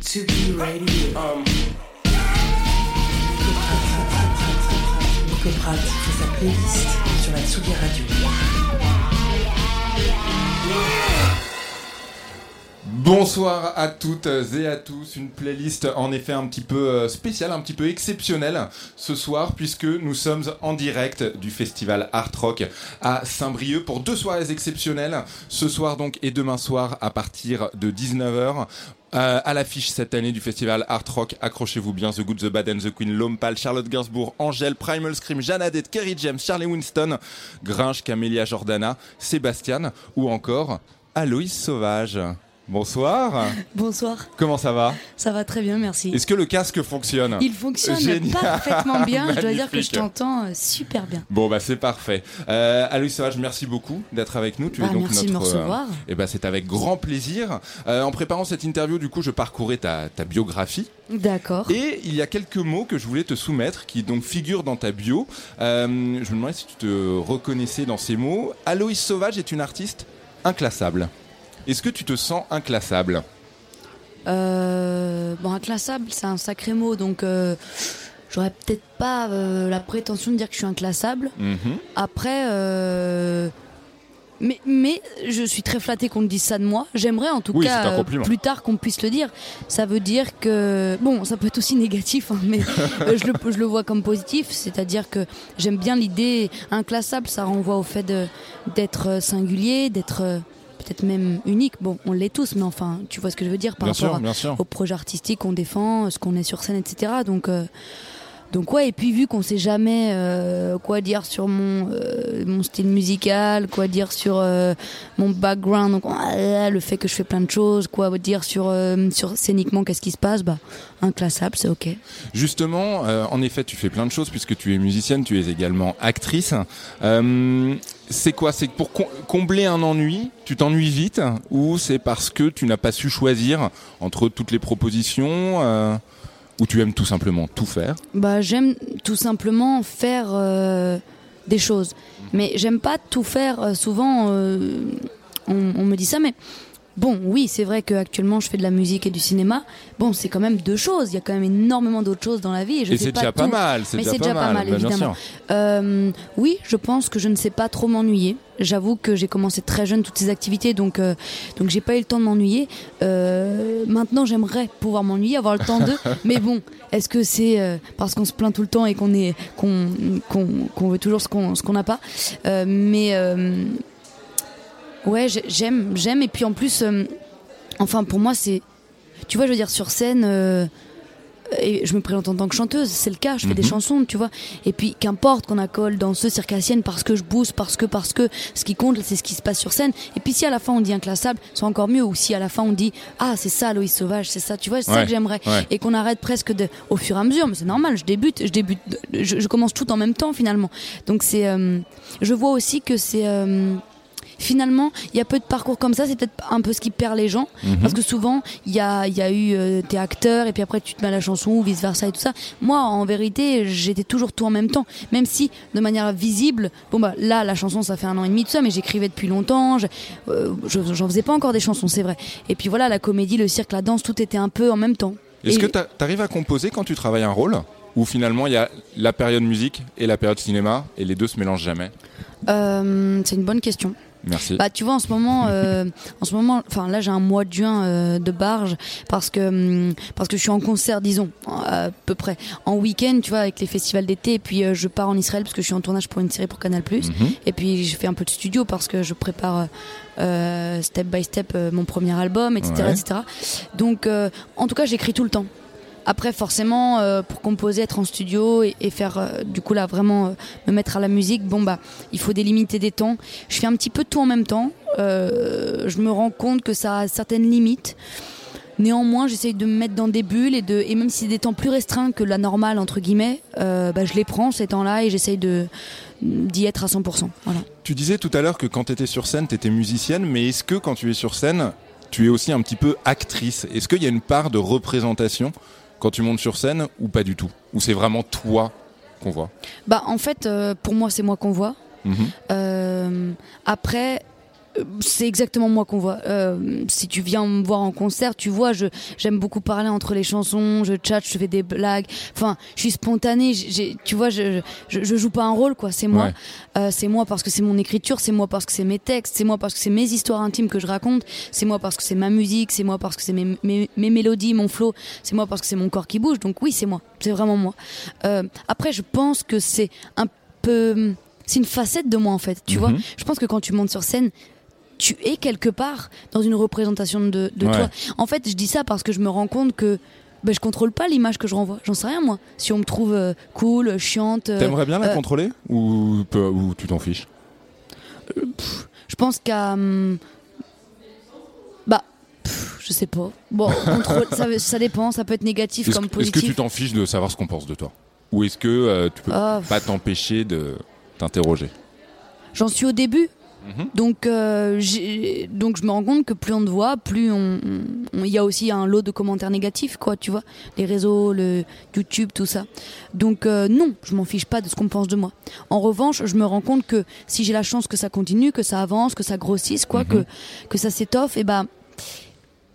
today. Tsugi Radio. Um. Nico Pratt fait sa playlist sur la Tsugi Radio. Bonsoir à toutes et à tous, une playlist en effet un petit peu euh, spéciale, un petit peu exceptionnelle ce soir puisque nous sommes en direct du festival Art Rock à Saint-Brieuc pour deux soirées exceptionnelles, ce soir donc et demain soir à partir de 19h. Euh, à l'affiche cette année du festival Art Rock, accrochez-vous bien, The Good, The Bad and The Queen, Lompal, Charlotte Gainsbourg, Angèle, Primal Scream, Janadette, Kerry James, Charlie Winston, Grinch, Camélia Jordana, Sébastien ou encore Aloïs Sauvage. Bonsoir. Bonsoir, Comment ça va ça va très bien, merci. Est-ce que le casque fonctionne Il fonctionne Génial. parfaitement bien, je dois dire que je t'entends euh, super bien. Bon bah c'est parfait. Euh, Aloïs Sauvage, merci beaucoup d'être avec nous. Tu es donc merci de me recevoir. et ben c'est avec grand plaisir. Euh, en préparant cette interview, du coup, je parcourais ta, ta biographie D'accord. et il y a quelques mots que je voulais te soumettre qui donc figurent dans ta bio. Euh, je me demandais si tu te reconnaissais dans ces mots. Aloïs Sauvage est une artiste inclassable. Est-ce que tu te sens inclassable Euh, bon, inclassable, c'est un sacré mot, donc euh, j'aurais peut-être pas euh, la prétention de dire que je suis inclassable. Mhm. Après, mais, mais je suis très flattée qu'on me dise ça de moi. J'aimerais en tout Oui, cas euh, plus tard qu'on puisse le dire. Ça veut dire que bon, ça peut être aussi négatif, hein, mais euh, je, le, je le vois comme positif. C'est-à-dire que j'aime bien l'idée inclassable. Ça renvoie au fait d'être singulier, d'être peut-être même unique. Bon, on l'est tous, mais enfin, tu vois ce que je veux dire par Bien rapport sûr, à- sûr. au projet artistique qu'on défend, ce qu'on est sur scène, etc. Donc, euh, donc ouais, et puis vu qu'on sait jamais euh, quoi dire sur mon, euh, mon style musical, quoi dire sur euh, mon background, donc euh, le fait que je fais plein de choses, quoi dire sur, sur scéniquement qu'est-ce qui se passe, bah inclassable, c'est ok. Justement, en effet, tu fais plein de choses puisque tu es musicienne, tu es également actrice. C'est quoi? C'est que pour com- combler un ennui, tu t'ennuies vite ou c'est parce que tu n'as pas su choisir entre toutes les propositions euh, ou tu aimes tout simplement tout faire? Bah j'aime tout simplement faire euh, des choses, mais j'aime pas tout faire. euh, souvent, euh, on, on me dit ça, mais bon, oui, c'est vrai qu'actuellement je fais de la musique et du cinéma. Bon, c'est quand même deux choses. Il y a quand même énormément d'autres choses dans la vie. Et, je Et c'est déjà pas mal. C'est Mais déjà, c'est déjà pas mal, évidemment. Euh, oui, je pense que je ne sais pas trop m'ennuyer. J'avoue que j'ai commencé très jeune toutes ces activités, donc euh, donc j'ai pas eu le temps de m'ennuyer. Euh, maintenant, j'aimerais pouvoir m'ennuyer, avoir le temps de. mais bon, est-ce que c'est euh, parce qu'on se plaint tout le temps et qu'on est qu'on qu'on veut toujours ce qu'on ce qu'on n'a pas? Mais ouais, j'ai- j'aime j'aime et puis en plus, euh, enfin pour moi c'est, tu vois, je veux dire sur scène. euh, et je me présente en tant que chanteuse, c'est le cas, je fais des Mhm. chansons, tu vois. Et puis qu'importe qu'on accole danseuse circassienne parce que je booste, parce que, parce que, ce qui compte, c'est ce qui se passe sur scène. Et puis si à la fin on dit inclassable, c'est encore mieux. Ou si à la fin on dit, ah c'est ça Loïs Sauvage, c'est ça, tu vois, c'est ça Ouais, que j'aimerais. ouais. Et qu'on arrête presque de, au fur et à mesure, mais c'est normal, je débute, je débute, je, je commence tout en même temps finalement. Donc c'est, euh, je vois aussi que c'est, euh, finalement, il y a peu de parcours comme ça, c'est peut-être un peu ce qui perd les gens. Mhm. Parce que souvent, il y a, il y a eu euh, t'es acteur et puis après tu te mets à la chanson ou vice versa et tout ça. Moi, en vérité, j'étais toujours tout en même temps. Même si, de manière visible, bon bah là, la chanson, ça fait un an et demi, tout ça, mais j'écrivais depuis longtemps. je- euh, je- J'en faisais pas encore des chansons, c'est vrai. Et puis voilà, la comédie, le cirque, la danse, tout était un peu en même temps. Est-ce que tu arrives à composer quand tu travailles un rôle ou finalement il y a la période musique et la période cinéma et les deux se mélangent jamais? Euh, C'est une bonne question. Merci. Bah tu vois en ce moment, euh, en ce moment, enfin là j'ai un mois de juin euh, de barge parce que hum, parce que je suis en concert, disons à peu près en week-end, tu vois, avec les festivals d'été. Et puis euh, je pars en Israël parce que je suis en tournage pour une série pour Canal+. Mhm. Et puis je fais un peu de studio parce que je prépare euh, step by step euh, mon premier album, etc., Ouais. etc. Donc euh, en tout cas j'écris tout le temps. Après, forcément, euh, pour composer, être en studio et, faire, euh, du coup, là, vraiment euh, me mettre à la musique, bon, bah, il faut délimiter des temps. Je fais un petit peu tout en même temps. Je me rends compte que ça a certaines limites. Néanmoins, j'essaye de me mettre dans des bulles et, de, et même si c'est des temps plus restreints que la normale, entre guillemets, bah, je les prends ces temps-là et j'essaye de d'y être à 100%. Voilà. Tu disais tout à l'heure que quand tu étais sur scène, tu étais musicienne, mais est-ce que quand tu es sur scène, tu es aussi un petit peu actrice? Est-ce qu'il y a une part de représentation quand tu montes sur scène ou pas du tout Ou c'est vraiment toi qu'on voit Bah, en fait, euh, pour moi, c'est moi qu'on voit. Mhm. Euh, après, c'est exactement moi qu'on voit. Euh, si tu viens me voir en concert, tu vois, je j'aime beaucoup parler entre les chansons, je chatte, je fais des blagues. Enfin, je suis spontanée. j'ai- tu vois, je, je je joue pas un rôle, quoi. C'est moi. Ouais. Euh, c'est moi parce que c'est mon écriture, c'est moi parce que c'est mes textes, c'est moi parce que c'est mes histoires intimes que je raconte, c'est moi parce que c'est ma musique, c'est moi parce que c'est mes, mes, mes mélodies, mon flow, c'est moi parce que c'est mon corps qui bouge. Donc oui, c'est moi, c'est vraiment moi. Euh, après, je pense que c'est un peu, c'est une facette de moi en fait. Tu vois, Mhm. je pense que quand tu montes sur scène, tu es quelque part dans une représentation de, de Ouais. toi. En fait, je dis ça parce que je me rends compte que ben, je contrôle pas l'image que je renvoie. J'en sais rien moi. Si on me trouve euh, cool, chiante. euh, T'aimerais bien la euh, contrôler ou, ou tu t'en fiches? Je pense qu'à. hum, Bah. pff, je sais pas. Bon, contrôle, ça, ça dépend, ça peut être négatif Est-ce comme que- est-ce que positif. tu t'en fiches de savoir ce qu'on pense de toi? Ou est-ce que euh, tu peux Ah, pas t'empêcher de t'interroger? J'en suis au début. Mhm. Donc, euh, donc je me rends compte que plus on te voit, plus on, il y a aussi un lot de commentaires négatifs, quoi, tu vois, les réseaux, le YouTube, tout ça. Donc euh, non, je m'en fiche pas de ce qu'on pense de moi. En revanche, je me rends compte que si j'ai la chance que ça continue, que ça avance, que ça grossisse, quoi, Mhm. que que ça s'étoffe, et ben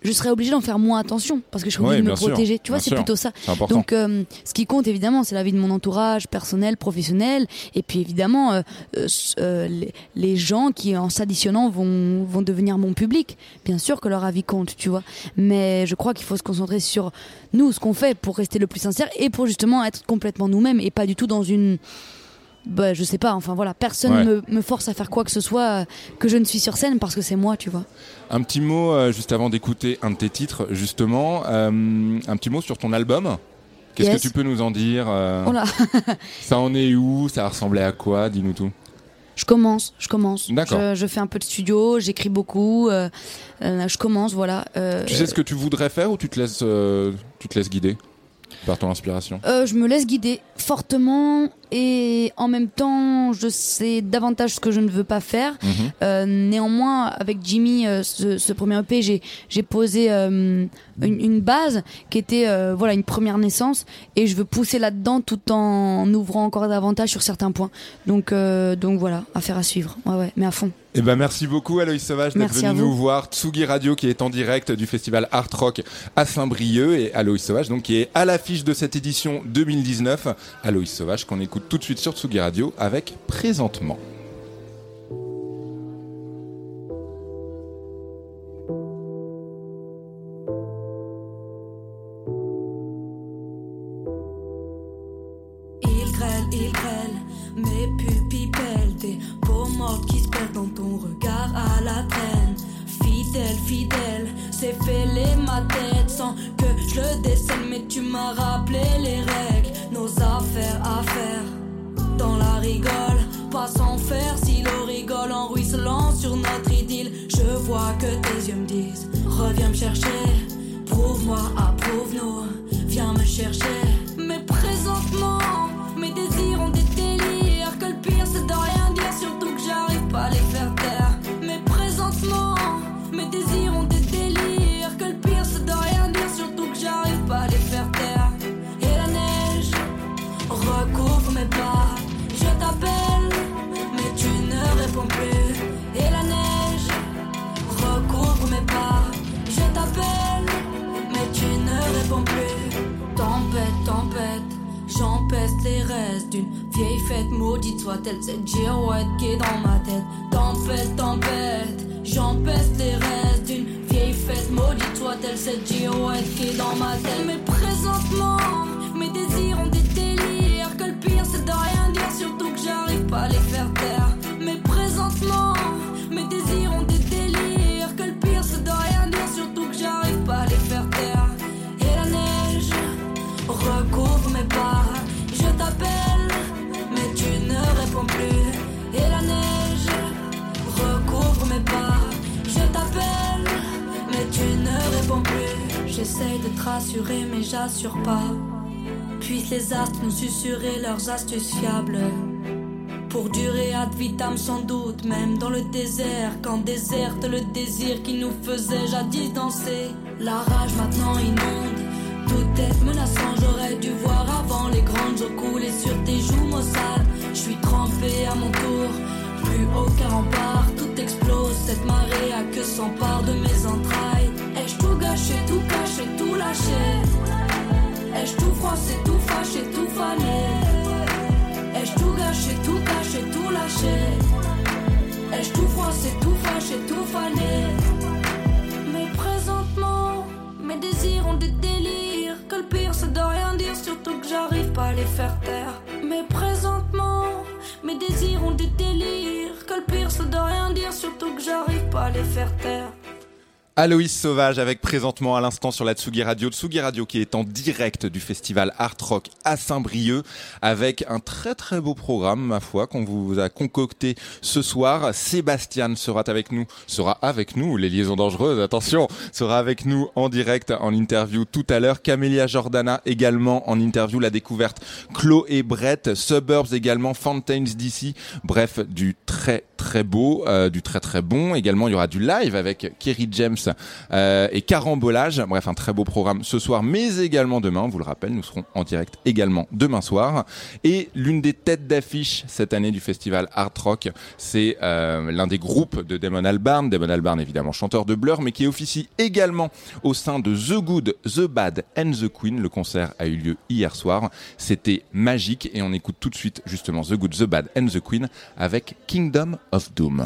je serais obligée d'en faire moins attention parce que je serais Ouais, obligée de me sûr, protéger. Tu vois, c'est plutôt ça. Donc, euh, ce qui compte évidemment, c'est la vie de mon entourage personnel, professionnel, et puis évidemment euh, euh, euh, les, les gens qui, en s'additionnant, vont vont devenir mon public. Bien sûr que leur avis compte, tu vois. Mais je crois qu'il faut se concentrer sur nous, ce qu'on fait pour rester le plus sincère et pour justement être complètement nous-mêmes et pas du tout dans une bah, je sais pas, enfin voilà, personne Ouais. me, me force à faire quoi que ce soit euh, que je ne suis sur scène parce que c'est moi, tu vois. Un petit mot euh, juste avant d'écouter un de tes titres, justement, euh, un petit mot sur ton album. Qu'est-ce Yes. que tu peux nous en dire Oh là. Ça en est où Ça ressemblait à quoi Dis-nous tout. Je commence, je commence. D'accord. Je, je fais un peu de studio, j'écris beaucoup. je commence, voilà. Tu sais ce que tu voudrais faire ou tu te laisses, tu te laisses guider par ton inspiration? Je me laisse guider fortement et en même temps, je sais davantage ce que je ne veux pas faire. Mhm. Euh, néanmoins, avec Jimmy, euh, ce, ce premier EP, j'ai j'ai posé euh, une, une base qui était euh, voilà une première naissance et je veux pousser là-dedans tout en ouvrant encore davantage sur certains points. Donc euh, donc voilà, affaire à suivre. Ouais ouais, mais à fond. Eh ben merci beaucoup Aloïs Sauvage d'être venu nous voir. Tsugi Radio qui est en direct du festival Art Rock à Saint-Brieuc et Aloïs Sauvage donc qui est à l'affiche de cette édition 2019. Aloïs Sauvage qu'on écoute tout de suite sur Tsugi Radio avec Présentement. Il grêle, il grêle, mes pupilles pèlent Des peaux mortes qui se perdent dans ton regard à la traîne Fidèle, fidèle, c'est fêlé ma tête Sans que je le décèle Mais tu m'as rappelé les règles Nos affaires à faire Dans la rigole, pas sans faire Si l'eau rigole en ruisselant sur notre idylle. Je vois que tes yeux me disent Reviens me chercher. Prouve-moi, approuve-nous. Viens me chercher. Mais présentement tel Z. J'ai un white qui nous susurrer leurs astuces fiables. Pour durer ad vitam sans doute, même dans le désert, quand déserte le désir qui nous faisait jadis danser. La rage maintenant inonde, tout est menaçant, j'aurais dû voir avant les grandes eaux couler sur tes joues maussades. Je suis trempé à mon tour, plus aucun rempart, tout explose, cette marée a que s'empare de mes entrailles. Ai-je tout gâché, tout caché, tout lâché? Ai-je tout froissé, tout fâché, Ai-je tout gâché, tout caché, tout lâché? Ai-je tout froissé, tout fâché, tout fané? Mais présentement, mes désirs ont des délires. Que le pire c'est de rien dire, surtout que j'arrive pas à les faire taire. Mais présentement, mes désirs ont des délires. Que le pire c'est de rien dire, surtout que j'arrive pas à les faire taire Aloïs Sauvage avec présentement à l'instant sur la Tsugi Radio. Tsugi Radio qui est en direct du festival Art Rock à Saint-Brieuc avec un très très beau programme, ma foi, qu'on vous a concocté ce soir. Sébastien sera avec nous, sera avec nous, les liaisons dangereuses, attention, sera avec nous en direct en interview tout à l'heure. Camélia Jordana également en interview, la découverte Chloé Brett, Suburbs également, Fountains DC, bref, du très très beau, euh, du très très bon. Également, il y aura du live avec Kerry James euh, et Carambolage. Bref, un très beau programme ce soir, mais également demain. Vous le rappelle, nous serons en direct également demain soir. Et l'une des têtes d'affiche cette année du festival Art Rock, c'est euh, l'un des groupes de Damon Albarn. Damon Albarn, évidemment, chanteur de Blur, mais qui officie également au sein de The Good, The Bad and The Queen. Le concert a eu lieu hier soir. C'était magique et on écoute tout de suite justement The Good, The Bad and The Queen avec Kingdom of Doom.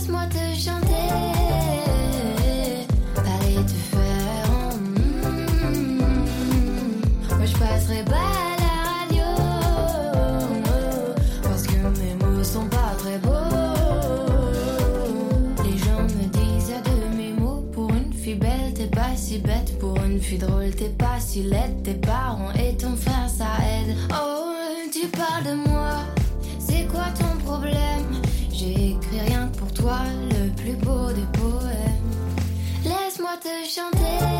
Laisse-moi te chanter, parler te faire. Moi je passerai pas à la radio, parce que mes mots sont pas très beaux. Les gens me disent de mes mots, pour une fille belle t'es pas si bête, pour une fille drôle t'es pas si laide, tes parents et ton frère ça aide. Oh, tu parles de moi, c'est quoi ton problème? Toi, le plus beau des poèmes. Laisse-moi te chanter,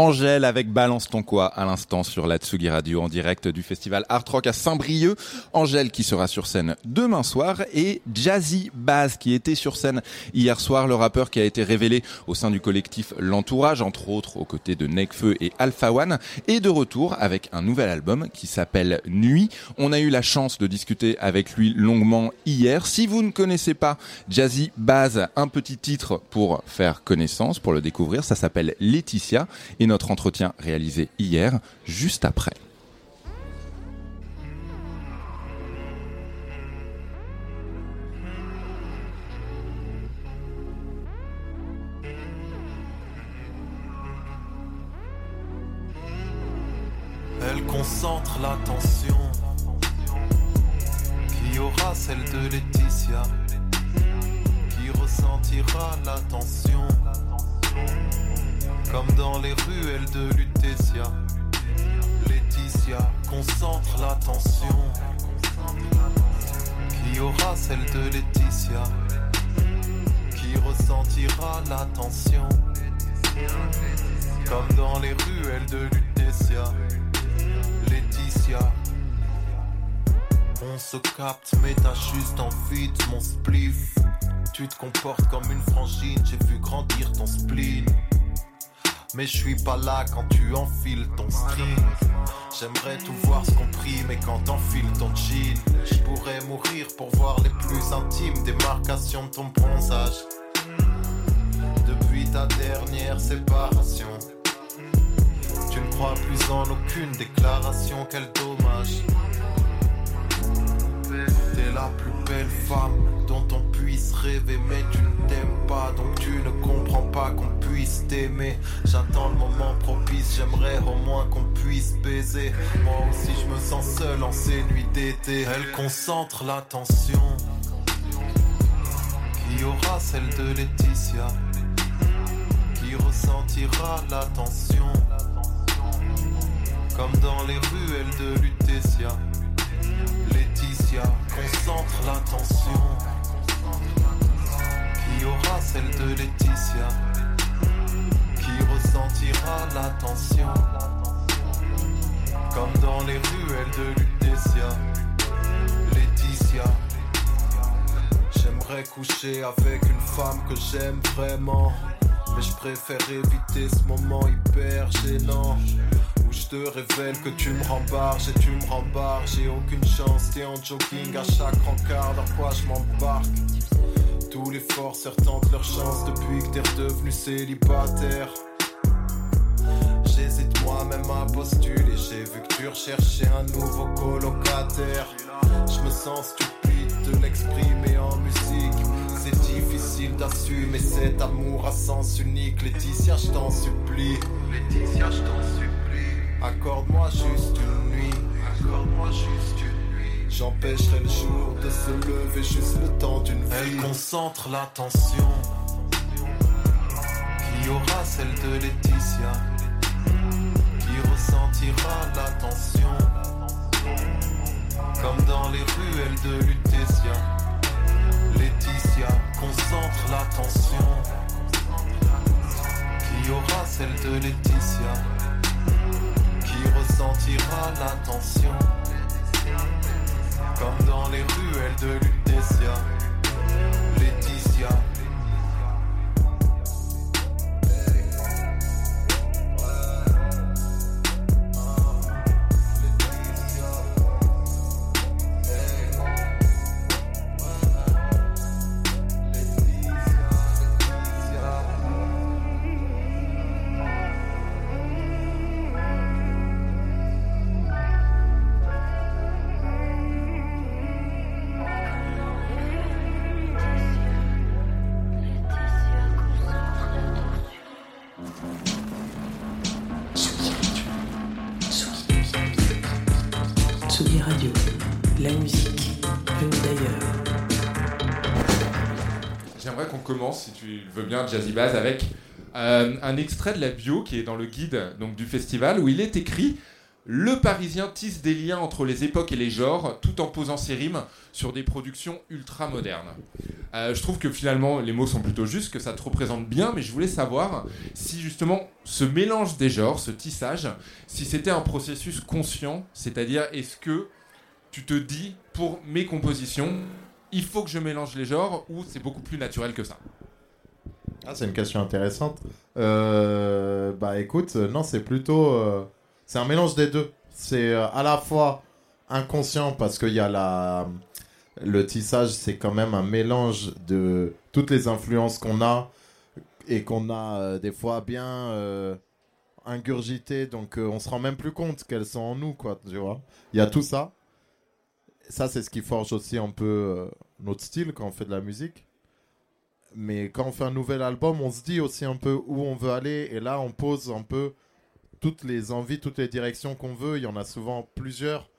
Angèle avec Balance ton quoi à l'instant sur la Tsugi Radio en direct du festival Art Rock à Saint-Brieuc. Angèle qui sera sur scène demain soir et Jazzy Baz qui était sur scène hier soir, le rappeur qui a été révélé au sein du collectif L'Entourage, entre autres aux côtés de Nekfeu et Alpha One, est de retour avec un nouvel album qui s'appelle Nuit. On a eu la chance de discuter avec lui longuement hier. Si vous ne connaissez pas Jazzy Baz, un petit titre pour faire connaissance, pour le découvrir, ça s'appelle Laetitia et notre entretien réalisé hier, juste après. Elle concentre l'attention. Qui aura celle de Laetitia Qui ressentira l'attention Comme dans les ruelles de Lutetia. Laetitia concentre l'attention. Qui aura celle de Laetitia? Qui ressentira l'attention? Comme dans les ruelles de Lutetia. Laetitia. On se capte, mais t'as juste envie de mon spliff. Tu te comportes comme une frangine, j'ai vu grandir ton spleen. Mais je suis pas là quand tu enfiles ton string. J'aimerais tout voir ce compris, mais quand t'enfiles ton jean, je pourrais mourir pour voir les plus intimes démarcations de ton bronzage. Depuis ta dernière séparation. Tu ne crois plus en aucune déclaration, quel dommage. La plus belle femme dont on puisse rêver, mais tu ne t'aimes pas, donc tu ne comprends pas qu'on puisse t'aimer. J'attends le moment propice, j'aimerais au moins qu'on puisse baiser. Moi aussi, je me sens seul en ces nuits d'été. Elle concentre l'attention. Qui aura celle de Laetitia? Qui ressentira l'attention? Comme dans les ruelles de Lutetia. Laetitia concentre l'attention. Qui aura celle de Laetitia? Qui ressentira l'attention? Comme dans les ruelles de Lutetia. Laetitia. J'aimerais coucher avec une femme que j'aime vraiment. Mais je préfère éviter ce moment hyper gênant où je te révèle que tu me rembarges et tu me rembarres. J'ai aucune chance, t'es en jogging à chaque rencard. Dans quoi je m'embarque Tous les forceurs tentent leur chance depuis que t'es redevenu célibataire. J'hésite moi-même à postuler. J'ai vu que tu recherchais un nouveau colocataire. Je me sens stupide de l'exprimer en musique. Difficile d'assumer cet amour à sens unique. Laetitia, je t'en supplie. Laetitia, je t'en supplie. Accorde-moi juste une nuit. Accorde-moi juste une nuit. J'empêcherai le jour de se lever juste le temps d'une vie. Elle concentre l'attention. Qui aura celle de Laetitia? Qui ressentira l'attention? Comme dans les ruelles de Lutetia. Laetitia concentre l'attention. Qui aura celle de Laetitia? Qui ressentira l'attention? Comme dans les ruelles de Lutetia. Laetitia la musique d'ailleurs. J'aimerais qu'on commence, si tu veux bien, Jazzy Bass, avec euh, un extrait de la bio qui est dans le guide donc, du festival où il est écrit Le Parisien tisse des liens entre les époques et les genres tout en posant ses rimes sur des productions ultra modernes. Euh, je trouve que finalement les mots sont plutôt justes, que ça te représente bien, mais je voulais savoir si justement ce mélange des genres, ce tissage, si c'était un processus conscient, c'est-à-dire est-ce que tu te dis pour mes compositions, il faut que je mélange les genres ou c'est beaucoup plus naturel que ça Ah, c'est une question intéressante. Euh, bah écoute, euh, non, c'est plutôt. euh, c'est un mélange des deux. C'est à la fois inconscient parce qu'il y a la. Le tissage, c'est quand même un mélange de toutes les influences qu'on a et qu'on a des fois bien ingurgitées, donc on se rend même plus compte qu'elles sont en nous, quoi, tu vois. Il y a tout ça. Ça, c'est ce qui forge aussi un peu euh, notre style quand on fait de la musique. Mais quand on fait un nouvel album, on se dit aussi un peu où on veut aller. Et là, on pose un peu toutes les envies, toutes les directions qu'on veut. Il y en a souvent plusieurs.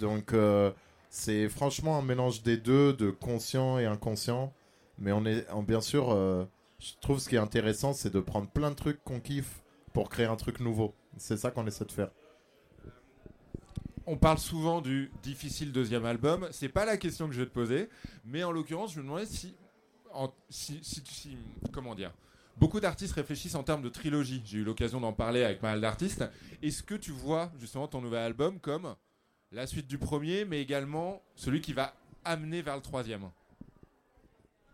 Donc, euh, c'est franchement un mélange des deux, de conscient et inconscient. Mais on est, en- bien sûr, euh, je trouve ce qui est intéressant, c'est de prendre plein de trucs qu'on kiffe pour créer un truc nouveau. C'est ça qu'on essaie de faire. On parle souvent du difficile deuxième album. C'est pas la question que je vais te poser, mais en l'occurrence, je me demandais si, en- si, si- si- comment dire. Beaucoup d'artistes réfléchissent en termes de trilogie. J'ai eu l'occasion d'en parler avec pas mal d'artistes. Est-ce que tu vois justement ton nouvel album comme la suite du premier, mais également celui qui va amener vers le troisième?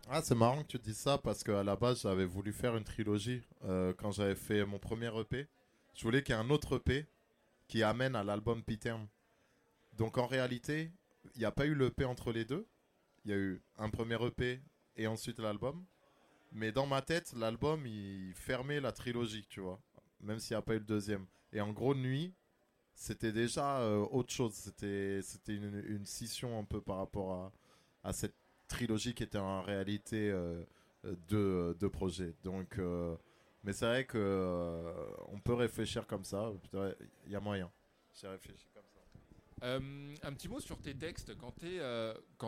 Ah, c'est marrant que tu dises ça parce qu'à la base, j'avais voulu faire une trilogie euh, quand j'avais fait mon premier EP. Je voulais qu'il y ait un autre EP qui amène à l'album P-Term. Donc en réalité, il n'y a pas eu l'EP entre les deux. Il y a eu un premier EP et ensuite l'album. Mais dans ma tête, l'album, il fermait la trilogie, tu vois. Même s'il n'y a pas eu le deuxième. Et en gros, Nuit, c'était déjà euh, autre chose. C'était une, scission un peu par rapport à, cette trilogie qui était en réalité euh, euh, deux, projets. Donc, mais c'est vrai que on peut réfléchir comme ça. Il y a moyen. J'ai réfléchi. Euh, un petit mot sur tes textes. Quand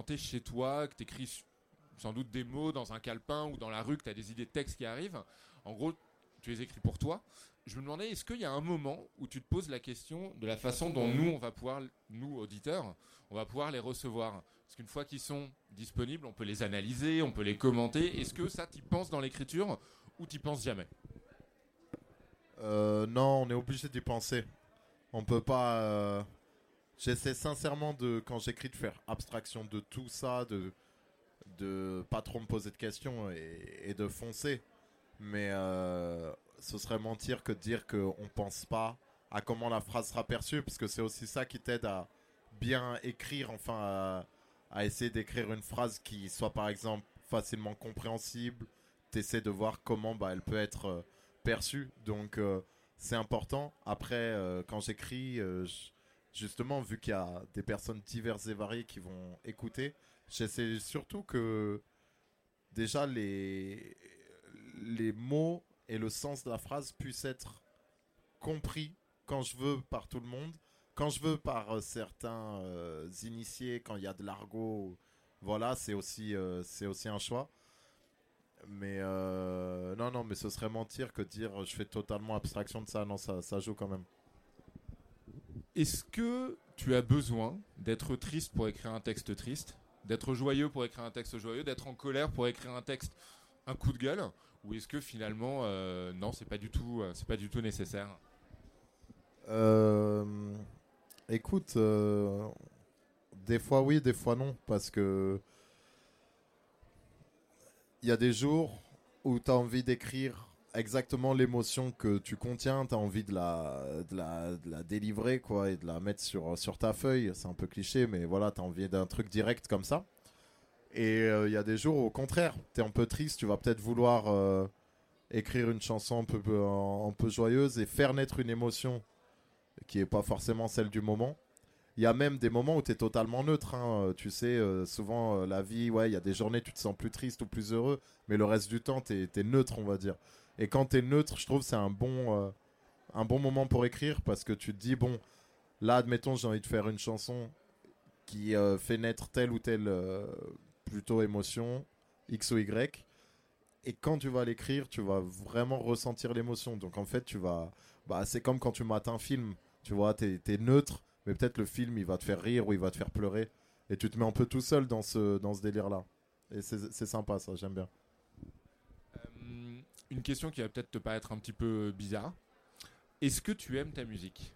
tu es, chez toi, que tu écris sans doute des mots dans un calepin ou dans la rue, que tu as des idées de textes qui arrivent, en gros, tu les écris pour toi. Je me demandais, est-ce qu'il y a un moment où tu te poses la question de la façon dont nous, on va pouvoir, nous, auditeurs, on va pouvoir les recevoir? Parce qu'une fois qu'ils sont disponibles, on peut les analyser, on peut les commenter. Est-ce que ça, tu penses dans l'écriture ou tu penses jamais? Euh, non, on est obligé d'y penser. On peut pas. J'essaie sincèrement de, quand j'écris, de faire abstraction de tout ça, de de pas trop me poser de questions et, de foncer. Mais euh, ce serait mentir que de dire qu'on pense pas à comment la phrase sera perçue, parce que c'est aussi ça qui t'aide à bien écrire, enfin à, essayer d'écrire une phrase qui soit par exemple facilement compréhensible. T'essaies de voir comment bah, elle peut être euh, perçue, donc euh, c'est important. Après, quand j'écris, euh, j- justement, vu qu'il y a des personnes diverses et variées qui vont écouter, j'essaie surtout que déjà les, les mots et le sens de la phrase puissent être compris quand je veux par tout le monde, quand je veux par euh, certains euh, initiés, quand il y a de l'argot, voilà, c'est aussi, euh, aussi un choix. Mais non, non, mais ce serait mentir que dire je fais totalement abstraction de ça. Non, ça, ça joue quand même. Est-ce que tu as besoin d'être triste pour écrire un texte triste, d'être joyeux pour écrire un texte joyeux, d'être en colère pour écrire un texte un coup de gueule, ou est-ce que finalement euh, non, c'est pas du tout, euh, pas du tout nécessaire? Euh, écoute, des fois oui, des fois non, parce que il y a des jours où tu as envie d'écrire exactement l'émotion que tu contiens, tu as envie de la, délivrer quoi, et de la mettre sur, ta feuille. C'est un peu cliché, mais voilà, tu as envie d'un truc direct comme ça. Et euh, il y a des jours où, au contraire, tu es un peu triste, tu vas peut-être vouloir euh, écrire une chanson un peu, joyeuse et faire naître une émotion qui est pas forcément celle du moment. Il y a même des moments où tu es totalement neutre. hein. Euh, Tu sais, euh, souvent, euh, la vie, ouais, il y a des journées, tu te sens plus triste ou plus heureux, mais le reste du temps, tu es, neutre, on va dire. Et quand tu es neutre, je trouve c'est un, bon, euh, un bon moment pour écrire parce que tu te dis, bon, là, admettons, j'ai envie de faire une chanson qui euh, fait naître telle ou telle euh, plutôt émotion, X ou Y. Et quand tu vas l'écrire, tu vas vraiment ressentir l'émotion. Donc en fait, tu vas. Bah, c'est comme quand tu mates un film. Tu vois, t'es es neutre, mais peut-être le film, il va te faire rire ou il va te faire pleurer. Et tu te mets un peu tout seul dans ce, dans ce délire-là. Et c'est c'est sympa, ça, j'aime bien. Euh, Une question qui va peut-être te paraître un petit peu bizarre. Est-ce que tu aimes ta musique?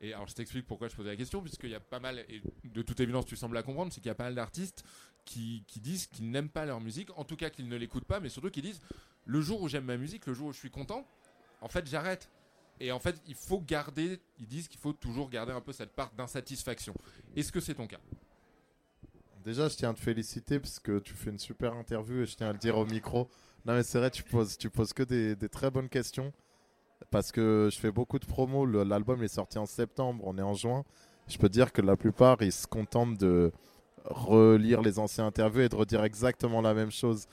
Et alors je t'explique pourquoi je posais la question, puisqu'il y a pas mal, et de toute évidence tu sembles la comprendre, c'est qu'il y a pas mal d'artistes qui, qui disent qu'ils n'aiment pas leur musique, en tout cas qu'ils ne l'écoutent pas, mais surtout qu'ils disent le jour où j'aime ma musique, le jour où je suis content, en fait j'arrête. Et en fait il faut garder, ils disent qu'il faut toujours garder un peu cette part d'insatisfaction. Est-ce que c'est ton cas? Déjà, je tiens à te féliciter parce que tu fais une super interview et je tiens à le dire au micro. Non, mais c'est vrai, tu poses, tu poses que des, très bonnes questions parce que je fais beaucoup de promos. L'album est sorti en septembre, on est en juin. Je peux dire que la plupart, ils se contentent de relire les anciens interviews et de redire exactement la même chose.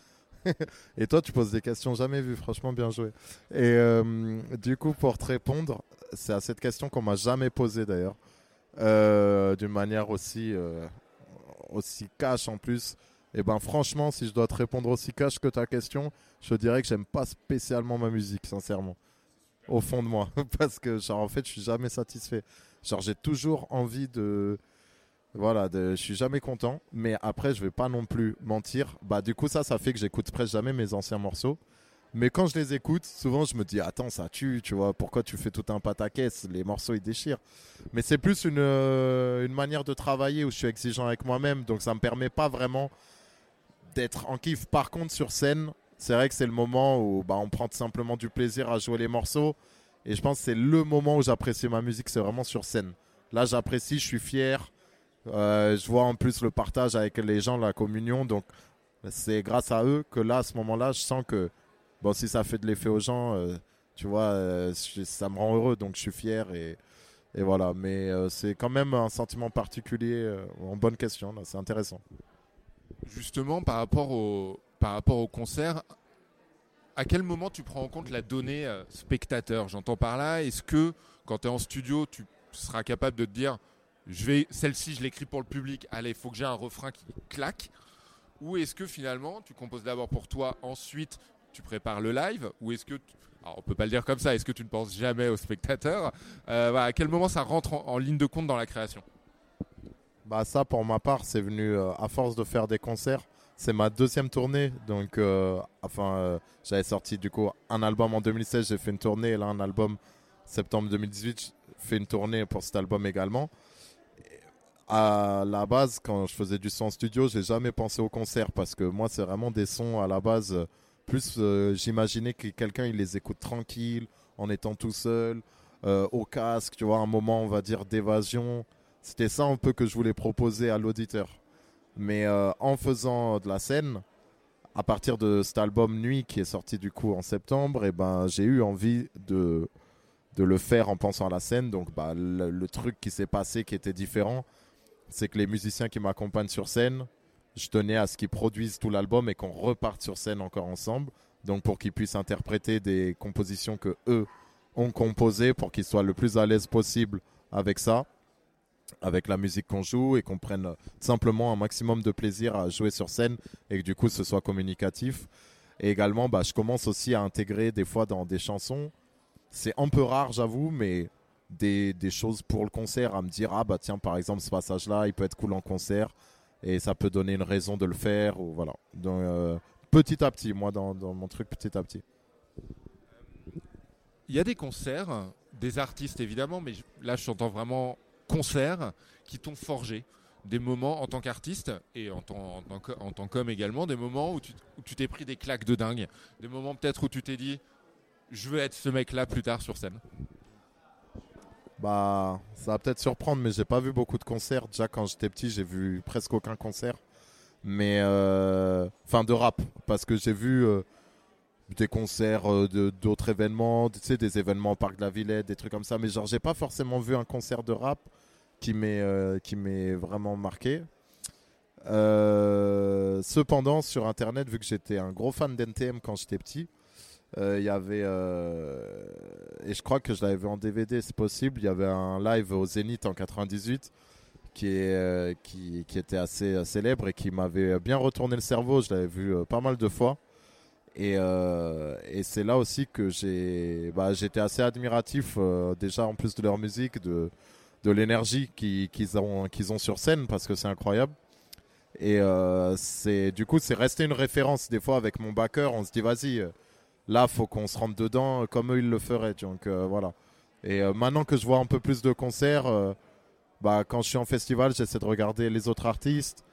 et toi, tu poses des questions jamais vues, franchement bien joué. Et euh, du coup, pour te répondre, c'est à cette question qu'on m'a jamais posée d'ailleurs, euh, d'une manière aussi, euh, aussi cash en plus. Et ben franchement, si je dois te répondre aussi cash que ta question, je dirais que j'aime pas spécialement ma musique, sincèrement. Au fond de moi. Parce que, genre, en fait, je suis jamais satisfait. Genre, j'ai toujours envie de. Voilà, de... je suis jamais content. Mais après, je vais pas non plus mentir. Bah, du coup, ça, ça fait que j'écoute presque jamais mes anciens morceaux. Mais quand je les écoute, souvent, je me dis, attends, ça tue, tu vois, pourquoi tu fais tout un pataquès? Les morceaux, ils déchirent. Mais c'est plus une, euh, une manière de travailler où je suis exigeant avec moi-même. Donc, ça me permet pas vraiment d'être en kiff. Par contre, sur scène, c'est vrai que c'est le moment où bah, on prend simplement du plaisir à jouer les morceaux. Et je pense que c'est le moment où j'apprécie ma musique, c'est vraiment sur scène. Là, j'apprécie, je suis fier. Euh, je vois en plus le partage avec les gens, la communion. Donc, c'est grâce à eux que là, à ce moment-là, je sens que, bon, si ça fait de l'effet aux gens, euh, tu vois, euh, ça me rend heureux. Donc, je suis fier. Et, et voilà. Mais c'est quand même un sentiment particulier. en bonne question, c'est intéressant. Justement, par rapport au, concert, à quel moment tu prends en compte la donnée euh, spectateur? J'entends par là, est-ce que quand tu es en studio, tu seras capable de te dire je vais celle-ci, je l'écris pour le public, allez, il faut que j'ai un refrain qui claque? Ou est-ce que finalement, tu composes d'abord pour toi, ensuite tu prépares le live? Ou est-ce que, tu- alors on peut pas le dire comme ça, est-ce que tu ne penses jamais au spectateur? Euh, À quel moment ça rentre en- en ligne de compte dans la création? Bah ça, pour ma part, c'est venu euh, à force de faire des concerts. C'est ma deuxième tournée, donc euh, enfin, euh, j'avais sorti du coup un album en 2016, j'ai fait une tournée, et là un album septembre 2018, j'ai fait une tournée pour cet album également. À la base, quand je faisais du son en studio, j'ai jamais pensé au concert parce que moi, c'est vraiment des sons à la base. plus, j'imaginais que quelqu'un il les écoute tranquille, en étant tout seul, au casque, tu vois, un moment, on va dire, d'évasion. C'était ça un peu que je voulais proposer à l'auditeur. Mais euh, en faisant de la scène, à partir de cet album Nuit qui est sorti du coup en septembre, et ben j'ai eu envie de, de le faire en pensant à la scène. Donc bah, le, le truc qui s'est passé qui était différent, c'est que les musiciens qui m'accompagnent sur scène, je tenais à ce qu'ils produisent tout l'album et qu'on reparte sur scène encore ensemble. Donc pour qu'ils puissent interpréter des compositions que eux ont composées pour qu'ils soient le plus à l'aise possible avec ça, avec la musique qu'on joue et qu'on prenne simplement un maximum de plaisir à jouer sur scène et que du coup ce soit communicatif. Et également, bah, je commence aussi à intégrer des fois dans des chansons. C'est un peu rare, j'avoue, mais des, des choses pour le concert, à me dire, ah bah tiens, par exemple, ce passage-là, il peut être cool en concert et ça peut donner une raison de le faire. Ou voilà. Donc, euh, petit à petit, moi, dans, dans mon truc, petit à petit. Il y a des concerts, des artistes évidemment, mais là je t'entends vraiment concerts qui t'ont forgé. Des moments en tant qu'artiste et en tant, en tant qu'homme également, des moments où tu où tu t'es pris des claques de dingue. Des moments peut-être où tu t'es dit je veux être ce mec-là plus tard sur scène. Bah, ça va peut-être surprendre, mais j'ai pas vu beaucoup de concerts. Déjà, quand j'étais petit, j'ai vu presque aucun concert. Mais, euh, enfin, de rap. Parce que j'ai vu euh, des concerts euh, d'autres événements, tu sais, des événements au Parc de la Villette, des trucs comme ça. Mais genre, j'ai pas forcément vu un concert de rap qui m'est euh, vraiment marqué. Euh, cependant, sur Internet, vu que j'étais un gros fan d'NTM quand j'étais petit, il y avait et je crois que je l'avais vu en DVD, c'est possible. Il y avait un live au Zénith en 98 qui est qui, était assez célèbre et qui m'avait bien retourné le cerveau. Je l'avais vu pas mal de fois. Et, euh, et c'est là aussi que j'ai bah, j'étais assez admiratif euh, déjà en plus de leur musique, de, de l'énergie qu'ils ont, qu'ils ont sur scène parce que c'est incroyable. Et euh, c'est du coup c'est resté une référence. Des fois avec mon backer, on se dit vas-y, là faut qu'on se rentre dedans comme eux ils le feraient. Donc voilà. Et maintenant que je vois un peu plus de concerts, bah, quand je suis en festival, j'essaie de regarder les autres artistes.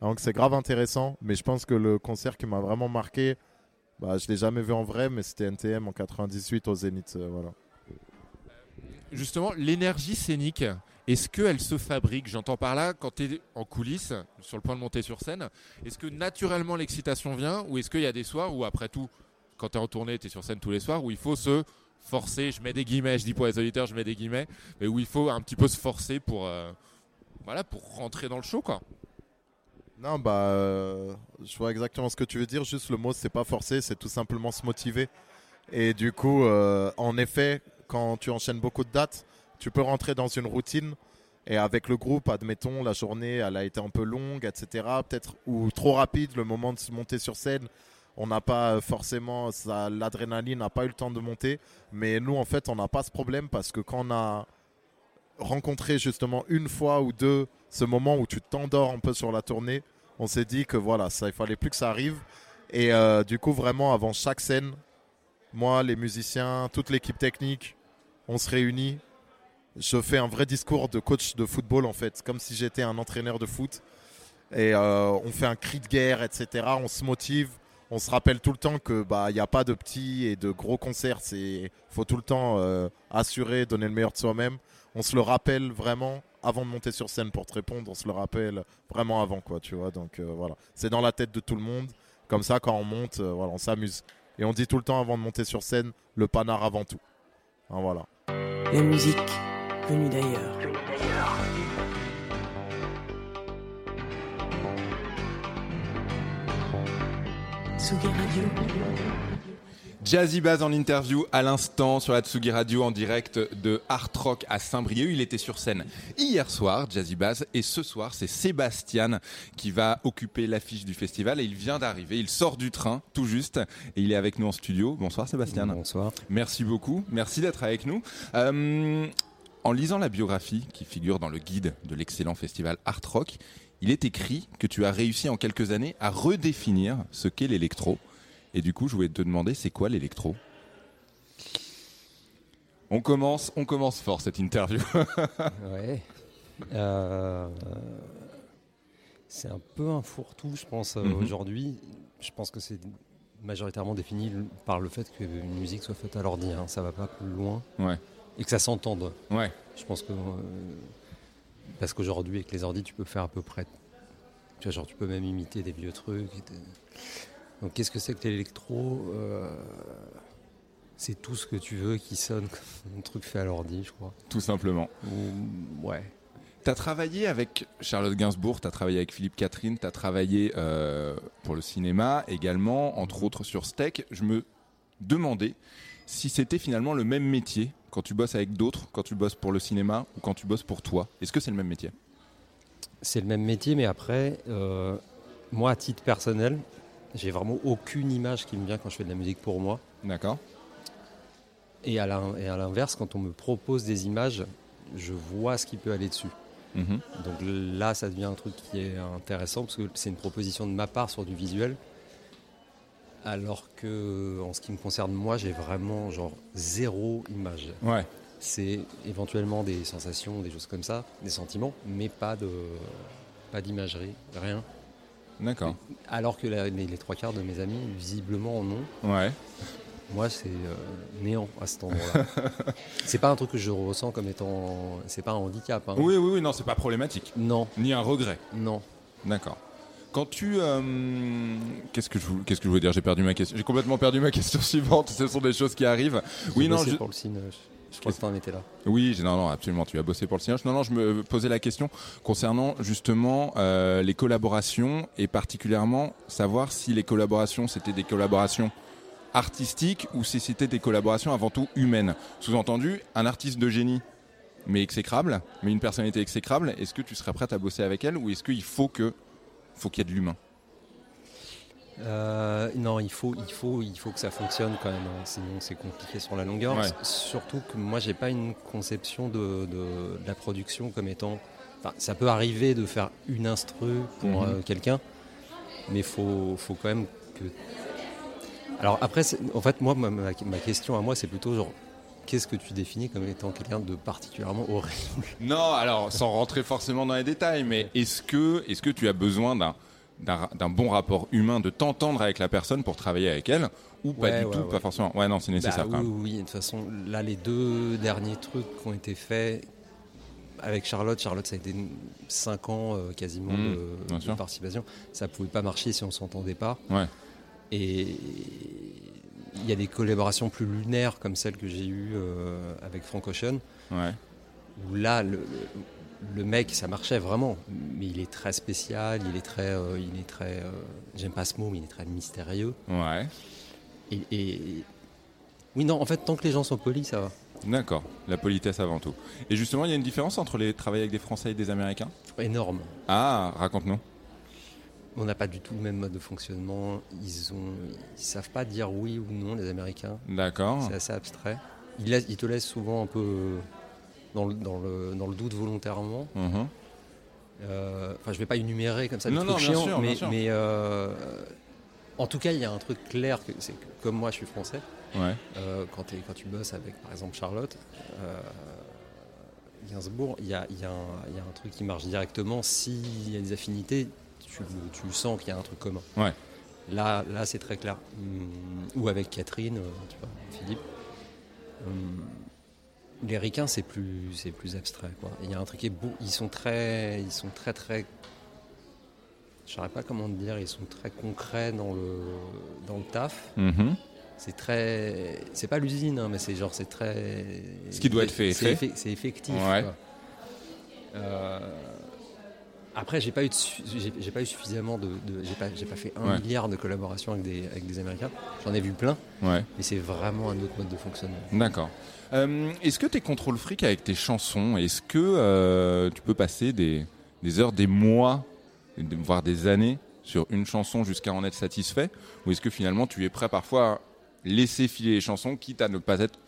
Donc c'est grave intéressant. Mais je pense que le concert qui m'a vraiment marqué, bah, je l'ai jamais vu en vrai, mais c'était NTM en 98 au Zénith. euh, voilà. Justement, l'énergie scénique, est-ce qu'elle se fabrique? J'entends par là, quand tu es en coulisses, sur le point de monter sur scène, est-ce que naturellement l'excitation vient ou est-ce qu'il y a des soirs où, après tout, quand tu es en tournée, tu es sur scène tous les soirs, où il faut se forcer, je mets des guillemets, je dis pour les auditeurs, je mets des guillemets, mais où il faut un petit peu se forcer pour, euh, voilà, pour rentrer dans le show, quoi? Non, bah, euh, je vois exactement ce que tu veux dire. Juste le mot, c'est pas forcer, c'est tout simplement se motiver. Et du coup, euh, en effet, quand tu enchaînes beaucoup de dates, tu peux rentrer dans une routine. Et avec le groupe, admettons, la journée, elle a été un peu longue, etc. Peut-être ou trop rapide, le moment de se monter sur scène. On n'a pas euh, forcément, l'adrénaline n'a pas eu le temps de monter. Mais nous, en fait, on n'a pas ce problème parce que quand on a rencontré justement une fois ou deux ce moment où tu t'endors un peu sur la tournée, on s'est dit que voilà, ça, il fallait plus que ça arrive. Et euh, du coup, vraiment, avant chaque scène, moi, les musiciens, toute l'équipe technique, on se réunit. Je fais un vrai discours de coach de football, en fait, comme si j'étais un entraîneur de foot. Et euh, on fait un cri de guerre, etc. On se motive. On se rappelle tout le temps que bah il n'y a pas de petits et de gros concerts. C'est faut tout le temps euh, assurer, donner le meilleur de soi-même. On se le rappelle vraiment avant de monter sur scène pour te répondre. On se le rappelle vraiment avant, quoi. Tu vois. Donc euh, voilà, c'est dans la tête de tout le monde. Comme ça, quand on monte, euh, voilà, on s'amuse. Et on dit tout le temps avant de monter sur scène, le panard avant tout. Hein, voilà. La musique venue d'ailleurs. Tsugi Radio. Jazzy Baz en interview à l'instant sur la Tsugi Radio en direct de Art Rock à Saint-Brieuc. Il était sur scène hier soir, Jazzy Baz, et ce soir c'est Sébastien qui va occuper l'affiche du festival et il vient d'arriver. Il sort du train tout juste et il est avec nous en studio. Bonsoir Sébastien. Bonsoir. Merci beaucoup. Merci d'être avec nous. Euh, en lisant la biographie qui figure dans le guide de l'excellent festival Art Rock, il est écrit que tu as réussi en quelques années à redéfinir ce qu'est l'électro. Et du coup, je voulais te demander, c'est quoi l'électro? On commence, on commence fort cette interview. Ouais. Euh, c'est un peu un fourre-tout, je pense, euh, Mhm. aujourd'hui. Je pense que c'est majoritairement défini par le fait qu'une musique soit faite à l'ordi. hein. Ça va pas plus loin. Ouais. et que ça s'entende. Ouais. Je pense que. euh, parce qu'aujourd'hui, avec les ordi, tu peux faire à peu près. Tu vois, genre, tu peux même imiter des vieux trucs. et des- Donc, qu'est-ce que c'est que l'électro Euh, C'est tout ce que tu veux qui sonne comme un truc fait à l'ordi, je crois. Tout simplement. Ou- ouais. T'as travaillé avec Charlotte Gainsbourg, t'as travaillé avec Philippe Catherine, t'as travaillé euh, pour le cinéma également, entre autres sur Steak. Je me demandais si c'était finalement le même métier quand tu bosses avec d'autres, quand tu bosses pour le cinéma ou quand tu bosses pour toi. Est-ce que c'est le même métier? C'est le même métier, mais après, euh, moi, à titre personnel, j'ai vraiment aucune image qui me vient quand je fais de la musique pour moi. D'accord. Et à l'inverse, quand on me propose des images, je vois ce qui peut aller dessus. Mhm. Donc là, ça devient un truc qui est intéressant parce que c'est une proposition de ma part sur du visuel. Alors que, en ce qui me concerne, moi, j'ai vraiment genre zéro image. Ouais. C'est éventuellement des sensations, des choses comme ça, des sentiments, mais pas de, pas d'imagerie, rien. D'accord. Alors que la- les, les trois quarts de mes amis, visiblement, en ont. Ouais. Moi, c'est euh, néant à cet endroit-là. c'est pas un truc que je ressens comme étant. C'est pas un handicap. hein. Oui, oui, oui, non, c'est pas problématique. Non. Ni un regret. Non. D'accord. Quand tu. euh, Qu'est-ce que je qu'est-ce que je voulais dire? J'ai perdu ma question. J'ai complètement perdu ma question suivante. Ce sont des choses qui arrivent. Oui, non. je- pour le. Je, crois que t'en étais là. Oui, non, non, absolument. Tu as bossé pour le cinéma. Non, non, je me posais la question concernant justement euh, les collaborations et particulièrement savoir si les collaborations c'était des collaborations artistiques ou si c'était des collaborations avant tout humaines. Sous-entendu, un artiste de génie, mais exécrable, mais une personnalité exécrable. Est-ce que tu serais prête à bosser avec elle ou est-ce qu'il faut que faut qu'il y ait de l'humain? Euh, non, il faut, il, faut, il faut que ça fonctionne quand même. hein. Sinon, c'est compliqué sur la longueur. Ouais. Surtout que moi, j'ai pas une conception de, de- de la production comme étant. Enfin, ça peut arriver de faire une instru pour Mhm. euh, quelqu'un, mais faut, faut quand même que. Alors après, en fait, moi, ma, ma- ma question à moi, c'est plutôt genre, qu'est-ce que tu définis comme étant quelqu'un de particulièrement horrible? Non, alors sans rentrer forcément dans les détails, mais est-ce que, est-ce que tu as besoin d'un, d'un, bon rapport humain, de t'entendre avec la personne pour travailler avec elle, ou pas Ouais, du ouais, tout, ouais. pas forcément Ouais, non, c'est nécessaire Bah quand oui, même. oui, de toute façon, là, les deux derniers trucs qui ont été faits avec Charlotte, Charlotte, ça a été 5 ans euh, quasiment Mmh, de- participation. Ça pouvait pas marcher si on s'entendait pas. Ouais. Et il y a des collaborations plus lunaires comme celle que j'ai eue euh, avec Frank Ocean, Ouais. où là, le, le- le mec, ça marchait vraiment, mais il est très spécial, il est très, euh, il est très, euh, j'aime pas ce mot, mais il est très mystérieux. Ouais. Et, et- oui, non, en fait, tant que les gens sont polis, ça va. D'accord. La politesse avant tout. Et justement, il y a une différence entre les travailler avec des Français et des Américains? Énorme. Ah, raconte-nous. On n'a pas du tout le même mode de fonctionnement. Ils ont, ils savent pas dire oui ou non, les Américains. D'accord. C'est assez abstrait. Ils, laissent- ils te laissent souvent un peu dans le, dans le, dans le doute volontairement. Mhm. Euh, Enfin, je vais pas énumérer comme ça des non, trucs bien chiants, sûr, bien mais, mais, euh, en tout cas, il y a un truc clair, c'est que comme moi, je suis français. Ouais. euh, quand, tu bosses avec, par exemple, Charlotte, euh, Gainsbourg, il y a, y a y a un truc qui marche directement. S'il y a des affinités, tu, tu sens qu'il y a un truc commun. Ouais. Là, là c'est très clair. Hum, ou avec Catherine, euh, tu vois, Philippe. Hum, les ricains, c'est plus, c'est plus abstrait. quoi. Il y a un truc qui est beau. Ils sont très, ils sont très, très. Je saurais pas comment dire. Ils sont très concrets dans le, dans le taf. Mhm. C'est très. C'est pas l'usine, hein, mais c'est genre, c'est très. Ce qui doit être fait est c'est fait. C'est effectif. Ouais. quoi. Euh, Après, j'ai pas eu, de j'ai j'ai pas eu suffisamment de. de- j'ai pas, j'ai pas fait un Ouais. milliard de collaborations avec des, avec des Américains. J'en ai vu plein. Ouais. Mais c'est vraiment un autre mode de fonctionnement. D'accord. Euh, Est-ce que tu es contrôle fric avec tes chansons Est-ce que euh, tu peux passer des, des heures, des mois, voire des années sur une chanson jusqu'à en être satisfait? Ou est-ce que finalement tu es prêt parfois à laisser filer les chansons, quitte à ne pas être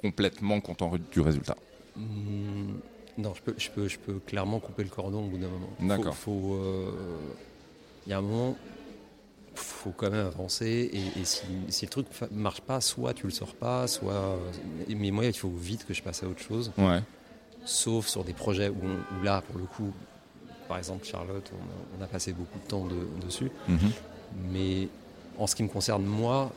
complètement content du résultat? Hmm, non, je peux, je, peux, je peux clairement couper le cordon au bout d'un moment. Faut- D'accord. Faut, euh, il y a un moment, faut quand même avancer. Et, et si, si le truc marche pas, soit tu le sors pas, soit. Mais moi, il faut vite que je passe à autre chose. Ouais. Sauf sur des projets où, on- où là, pour le coup, par exemple Charlotte, on a, on a passé beaucoup de temps de- dessus. Mhm. Mais en ce qui me concerne moi,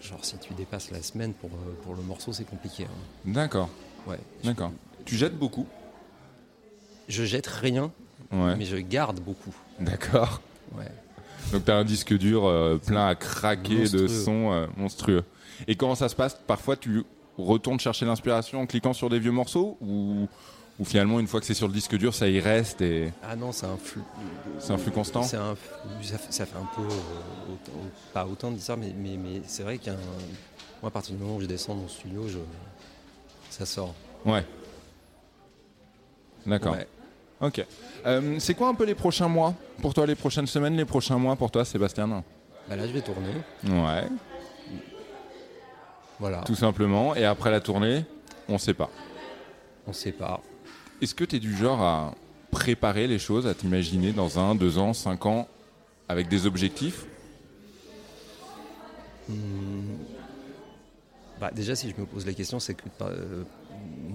genre si tu dépasses la semaine pour, euh, pour le morceau, c'est compliqué. hein. D'accord. Ouais. D'accord. Tu jettes beaucoup? Je jette rien, Ouais. mais je garde beaucoup. D'accord. Ouais. Donc t'as un disque dur euh, plein à craquer de sons euh, monstrueux. Et comment ça se passe? Parfois tu retournes chercher l'inspiration en cliquant sur des vieux morceaux ou, ou finalement une fois que c'est sur le disque dur ça y reste et Ah non, c'est un flux. c'est un flux constant? Un ça, fait, ça fait un peu. euh, autant- pas autant de ça, mais, mais, mais c'est vrai qu'un. Moi, à partir du moment où je descends dans le studio, je, ça sort. Ouais. D'accord. Ouais. Ok. Euh, c'est quoi un peu les prochains mois pour toi, les prochaines semaines, les prochains mois pour toi, Sébastien? Bah là, je vais tourner. Ouais. Voilà. Tout simplement. Et après la tournée, on sait pas. On sait pas. Est-ce que tu es du genre à préparer les choses, à t'imaginer dans un, deux ans, cinq ans, avec des objectifs? Hmm. Bah, déjà, si je me pose la question, c'est que. euh,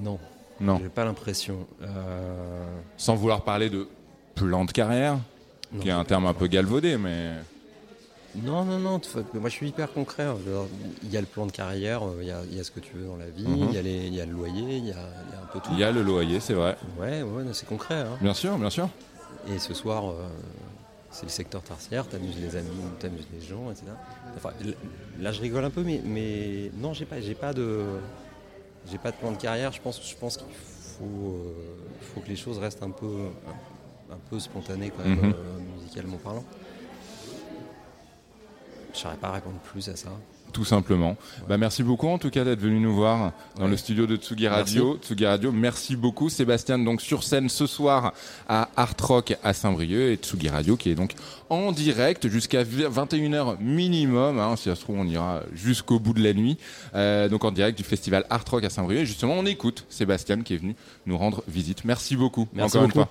non. Non. J'ai pas l'impression. Euh, Sans vouloir parler de plan de carrière, non, qui est un terme un peu galvaudé, mais. Non, non, non. Moi, je suis hyper concret. hein. Il y a le plan de carrière, euh, il y a, il y a ce que tu veux dans la vie, Mhm. il y, a les- il y a le loyer, il y a, il y a un peu tout. Il y a le loyer, c'est vrai. Ouais, ouais, c'est concret. hein. Bien sûr, bien sûr. Et ce soir, euh, c'est le secteur tertiaire, t'amuses les amis, t'amuses les gens, etc. Enfin, là, je rigole un peu, mais, mais non, j'ai pas, j'ai pas de, j'ai pas de plan de carrière. Je pense, je pense qu'il faut, euh, faut que les choses restent un peu, un, un peu spontanées quand même, Mhm. euh, musicalement parlant. Je saurais pas répondre plus à ça. Tout simplement. Bah, merci beaucoup en tout cas d'être venu nous voir dans Ouais. le studio de Tsugi Radio. Tsugi Radio, merci beaucoup Sébastien. Donc sur scène ce soir à Art Rock à Saint-Brieuc et Tsugi Radio qui est donc en direct jusqu'à 21h minimum. hein. si ça se trouve on ira jusqu'au bout de la nuit. Euh, donc en direct du festival Art Rock à Saint-Brieuc. Et justement on écoute Sébastien qui est venu nous rendre visite. Merci beaucoup Merci encore une beaucoup. fois.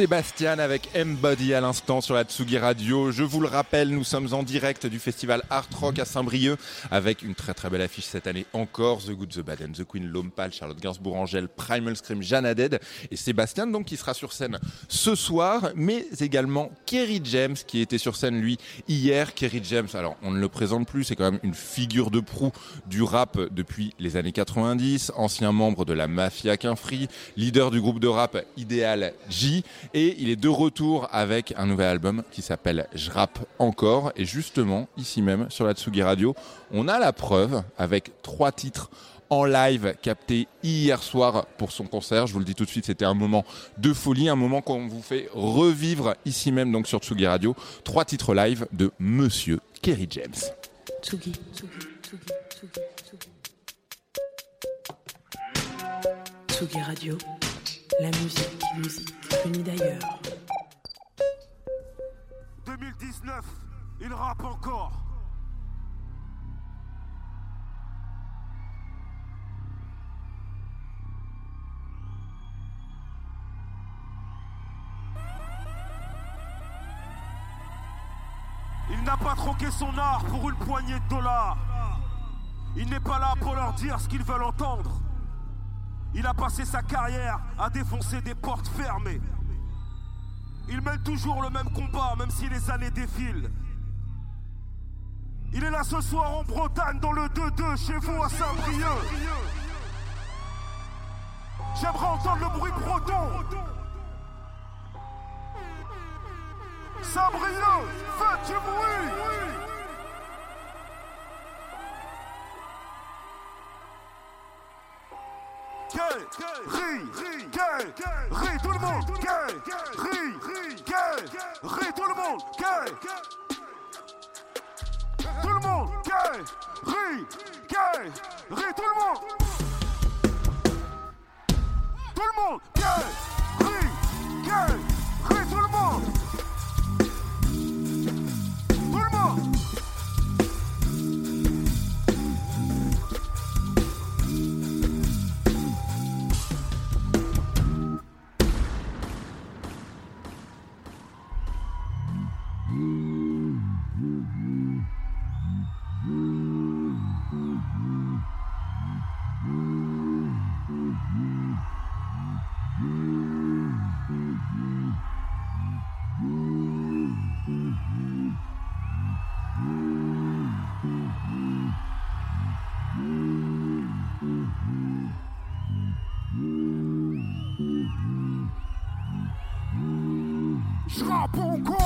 Sébastien avec M-Body à l'instant sur la Tsugi Radio. Je vous le rappelle, nous sommes en direct du festival Art Rock à Saint-Brieuc avec une très très belle affiche cette année encore. The Good, The Bad and The Queen, Lompal, Charlotte Gainsbourg, Angèle, Primal Scream, Jeanne Dead et Sébastien donc qui sera sur scène ce soir, mais également Kerry James qui était sur scène lui hier. Kerry James, alors on ne le présente plus, c'est quand même une figure de proue du rap depuis les années 90, ancien membre de la Mafia Quinfree, leader du groupe de rap Ideal J et il est de retour avec un nouvel album qui s'appelle Je rappe encore. Et justement, ici même, sur la Tsugi Radio, on a la preuve avec trois titres en live captés hier soir pour son concert. Je vous le dis tout de suite, c'était un moment de folie, un moment qu'on vous fait revivre ici même donc sur Tsugi Radio. Trois titres live de Monsieur Kerry James. Tsugi, Tsugi, Tsugi, Tsugi, Tsugi. Tsugi Radio, la musique, musique venue d'ailleurs. 2019, il rappe encore. Il n'a pas troqué son art pour une poignée de dollars. Il n'est pas là pour leur dire ce qu'ils veulent entendre. Il a passé sa carrière à défoncer des portes fermées. Il mène toujours le même combat, même si les années défilent. Il est là ce soir en Bretagne, dans le 2-2, chez vous à Saint-Brieuc. J'aimerais entendre le bruit breton. Saint-Brieuc, faites du bruit Gay, ri, ri tout le monde, gay, ri, ri tout le monde, gay. Tout le monde, gay, ri, gay, ri tout le monde. Tout le monde, gay, ri, Je rappe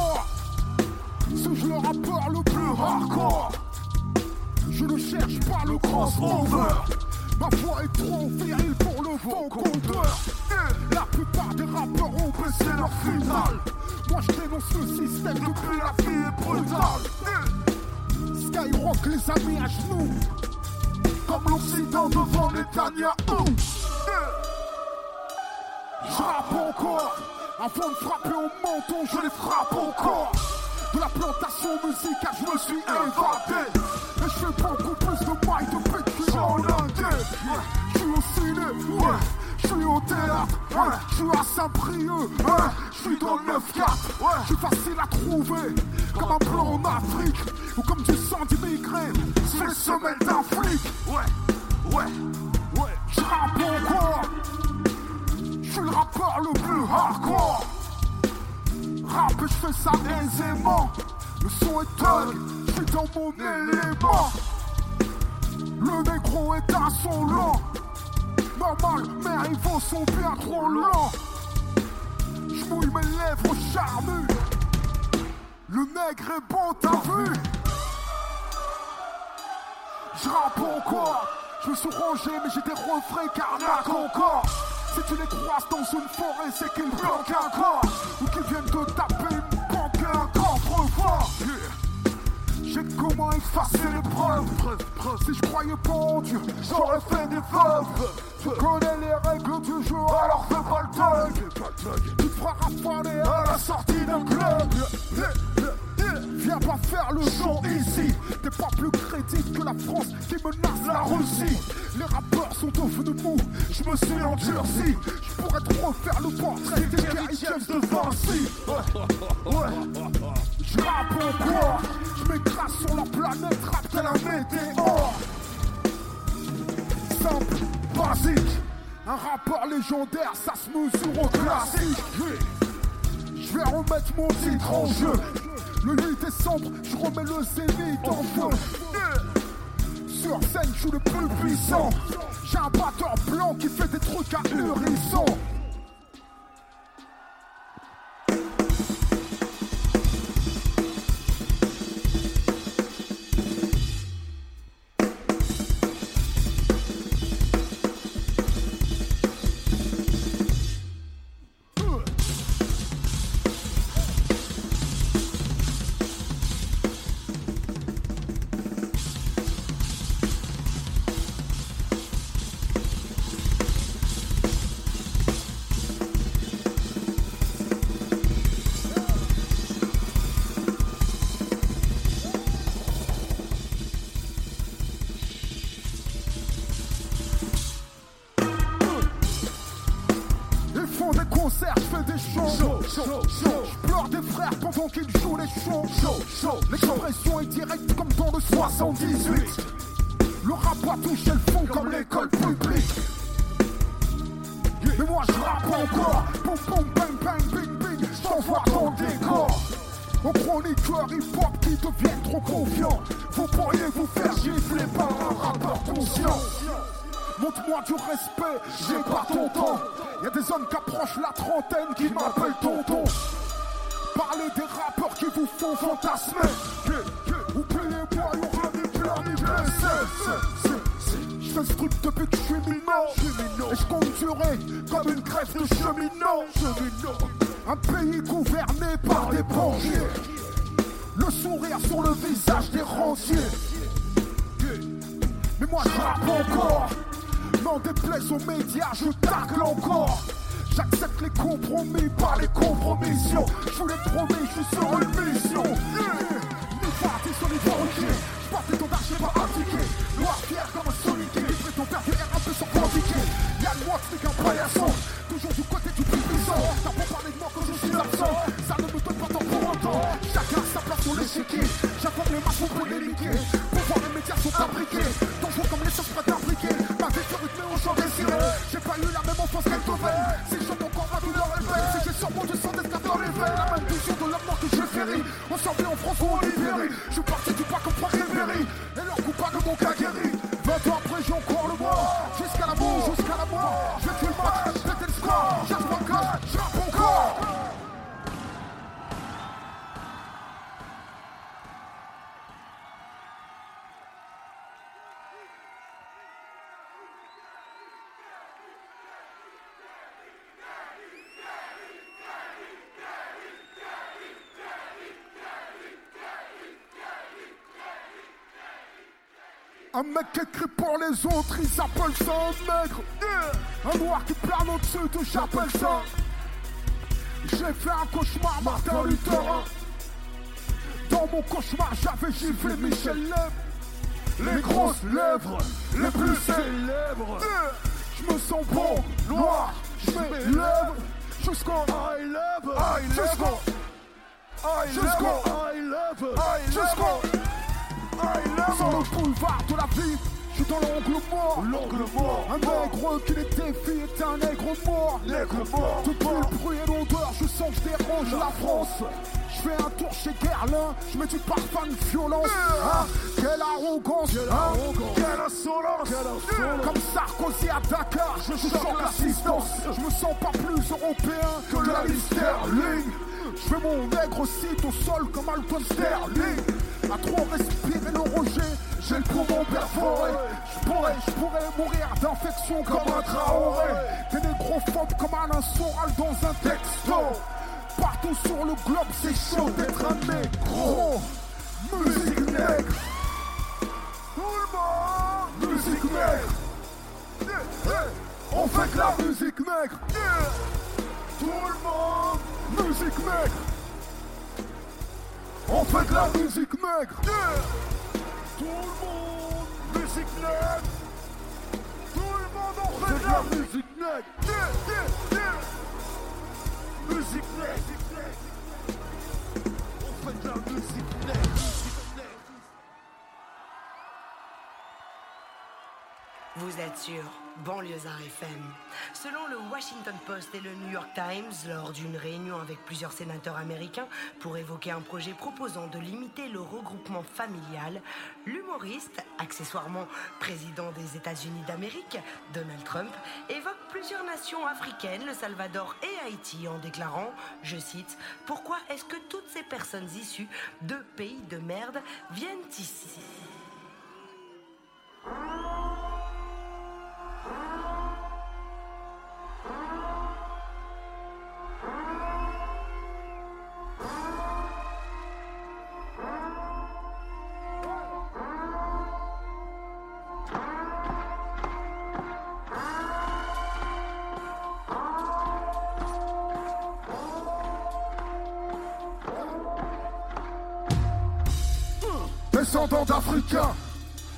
sur le visage des rentiers. Mais moi je rappe encore. N'en déplaise aux médias, je tacle encore. J'accepte les compromis par les compromissions. Je vous l'ai promis, je suis sur une mission. Ni parti sur les banquiers. Je porte des tons d'argent pas indiqués. Noir fier comme un soniqué. Livré ton père un peu sur prandiqué. Yann moi, c'est qu'un paillasson. Chacun sa place sur l'échiquier. J'apporte les maçons pour les niquer. Pour voir les médias sont imbriqués. Dangereux comme les choses prêtes à imbriquer. Ma vie fut rythmée au chant désiré. J'ai pas eu la même enfance qu'elle Beethoven. Si je chante encore ma douleur est belle. Si j'ai sur mon du sang d'esclave dans les veines. La même vision de leur mort que je féris. On s'en en France ou en Libérie. Je suis parti du pas comme Franck Ribéry. Et leur coupable mon cas guéri. Un mec qui écrit pour les autres, il s'appelle ça un nègre. Un noir qui plane au-dessus, tout j'appelle ça. J'ai fait un cauchemar, Martin Luther. Dans mon cauchemar, j'avais giflé Michel Lèvres. Les grosses lèvres, les plus célèbres. Je me sens bon, noir, je m'élève jusqu'au I love, jusqu'au jusqu'au I love, jusqu'au sur le boulevard de la vie, je suis dans l'angle mort. L'angle mort. Un nègre qui les défie est un nègre mort. Nègre mort. Depuis le bruit et l'odeur, je sens que je dérange la France. Je fais un tour chez Guerlain, je mets du parfum de violence. Hein quelle arrogance, hein quelle insolence. Comme Sarkozy à Dakar, je sens l'assistance. Je me sens pas plus européen que la Sterling. Je fais mon nègre site au sol comme Alton Sterling. À trop respirer le roger, j'ai le poumon perforé. Je pourrais, je pourrais mourir d'infection comme un traoré. Des négrophobes comme Alain Soral dans un texto. Partout sur le globe, c'est chaud d'être un négro. Musique nègre. Tout le monde. Musique nègre. On fait de la musique nègre. Tout le monde. Musique nègre. On fait de la musique nègre Tout le monde, musique nette. Tout le monde en fait de la musique nette. Yeah, yeah, yeah. Musique nette. On fait de la musique nette. Vous êtes sur Banlieusard FM. Selon le Washington Post et le New York Times, lors d'une réunion avec plusieurs sénateurs américains pour évoquer un projet proposant de limiter le regroupement familial, l'humoriste, accessoirement président des États-Unis d'Amérique, Donald Trump, évoque plusieurs nations africaines, le Salvador et Haïti, en déclarant, je cite, Pourquoi est-ce que toutes ces personnes issues de pays de merde viennent ici? Descendant d'Africains,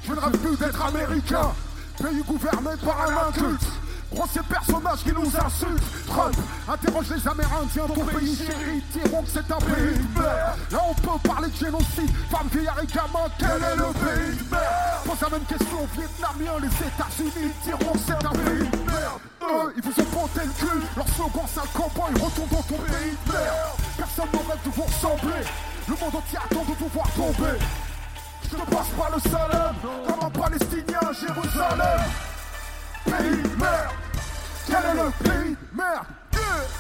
je ne rêve plus d'être américain. Pays gouverné par un inculte. Gros ces personnages qui nous insultent. Trump interroge les Amérindiens, ton pays chéri, diront que c'est un pays de merde. Là on peut parler de génocide, femmes, vieillards et gamins, quel est le pays de merde? Pose la même question aux Vietnamiens, les États-Unis diront que c'est un pays de merde. Eux, ils vous ont ponté le cul, leur slogan c'est un campagne, retourne dans ton pays de merde. Personne ne rêve de vous ressembler, le monde entier attend de vous voir tomber. Je ne passe pas le salam comme un Palestinien à Jérusalem. Pays de merde, quel est le pays de merde?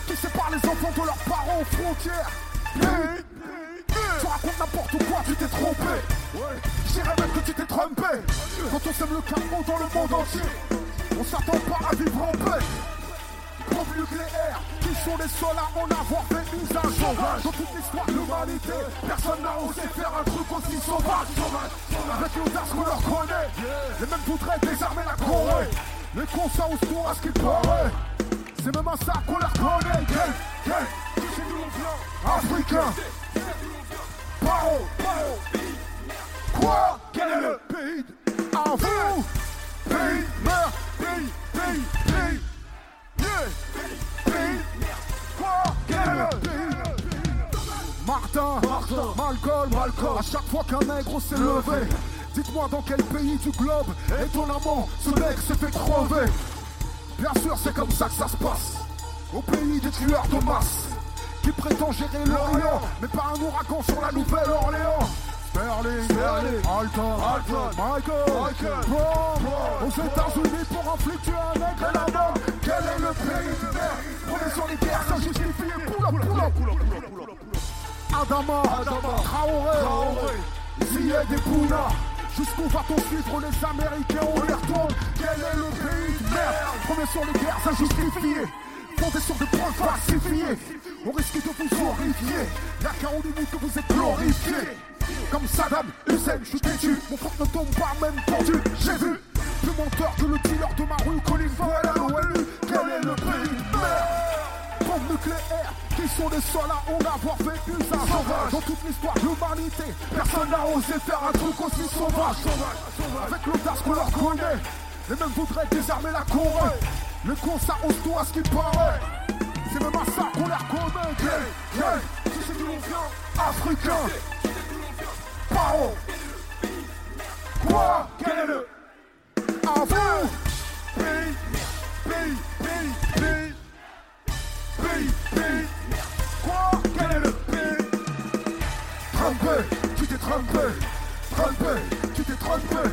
Qui sépare les enfants de leurs parents aux frontières? Pays tu racontes n'importe quoi, tu t'es trompé. Je dirais même que tu t'es trompé. Quand on sème le chaos dans le monde entier On s'attend pas à vivre en paix Qui sont les seuls à en avoir fait usage sauvage. Dans toute l'histoire de l'humanité, personne n'a osé faire un truc aussi sauvage. Avec l'audace qu'on leur connaît, les mêmes voudraient désarmer la Corée. Les cons ça tout à ce qu'il paraît C'est même à ça qu'on leur connaît. Vient Africain. Paro, paro Quoi? Quel est le pays de- À vous. Pays, merde, pays, pays, pays Est pays Martin, Malcolm, Malcolm. À chaque fois qu'un nègre s'est levé, dites-moi dans quel pays du globe, étonnamment, ce nègre s'est fait crever. Bien sûr, c'est comme ça que ça se passe. Au pays des tueurs de masse, qui prétend gérer l'Orient, mais pas un ouragan sur la Nouvelle-Orléans. Sterling, Sterling, Alton, Alton, Michael, Michael, Brom, aux États-Unis pour infliger un nègre et la mort. Quel est le pays de merde Prenez sur les guerres, ça justifie. Poula, poula, poula, poula, Adama, Traoré, Ziyed et Pouna. Jusqu'où va-t-on suivre les Américains? On les retourne. Quel est le pays de merde sur les guerres injustifiées. Fondé sur des preuves falsifiées. On risque de vous horrifier. Qu'à on dit que vous êtes glorifiés. Comme Saddam Hussein, je suis têtu. Mon frère ne tombe pas même pendu. J'ai vu plus menteur que le dealer de ma rue. Colin Powell à l'ONU. Quel est le pays Bombe nucléaire, qui sont les seuls à en avoir fait usage sauvage Dans toute l'histoire de l'humanité, personne n'a osé faire un truc aussi sauvage Avec l'audace qu'on leur connaît, les mêmes voudraient désarmer la Corée Les cons ça ose tout à ce qu'il paraît C'est à ça qu'on leur Gay, gay, qui c'est d'où l'on vient Africain Paro Quoi? Quel est le? À Pays, pays, pays, pays pays. Quoi? Quel est le? Pays tu t'es trompé. Trompé, tu t'es trompé.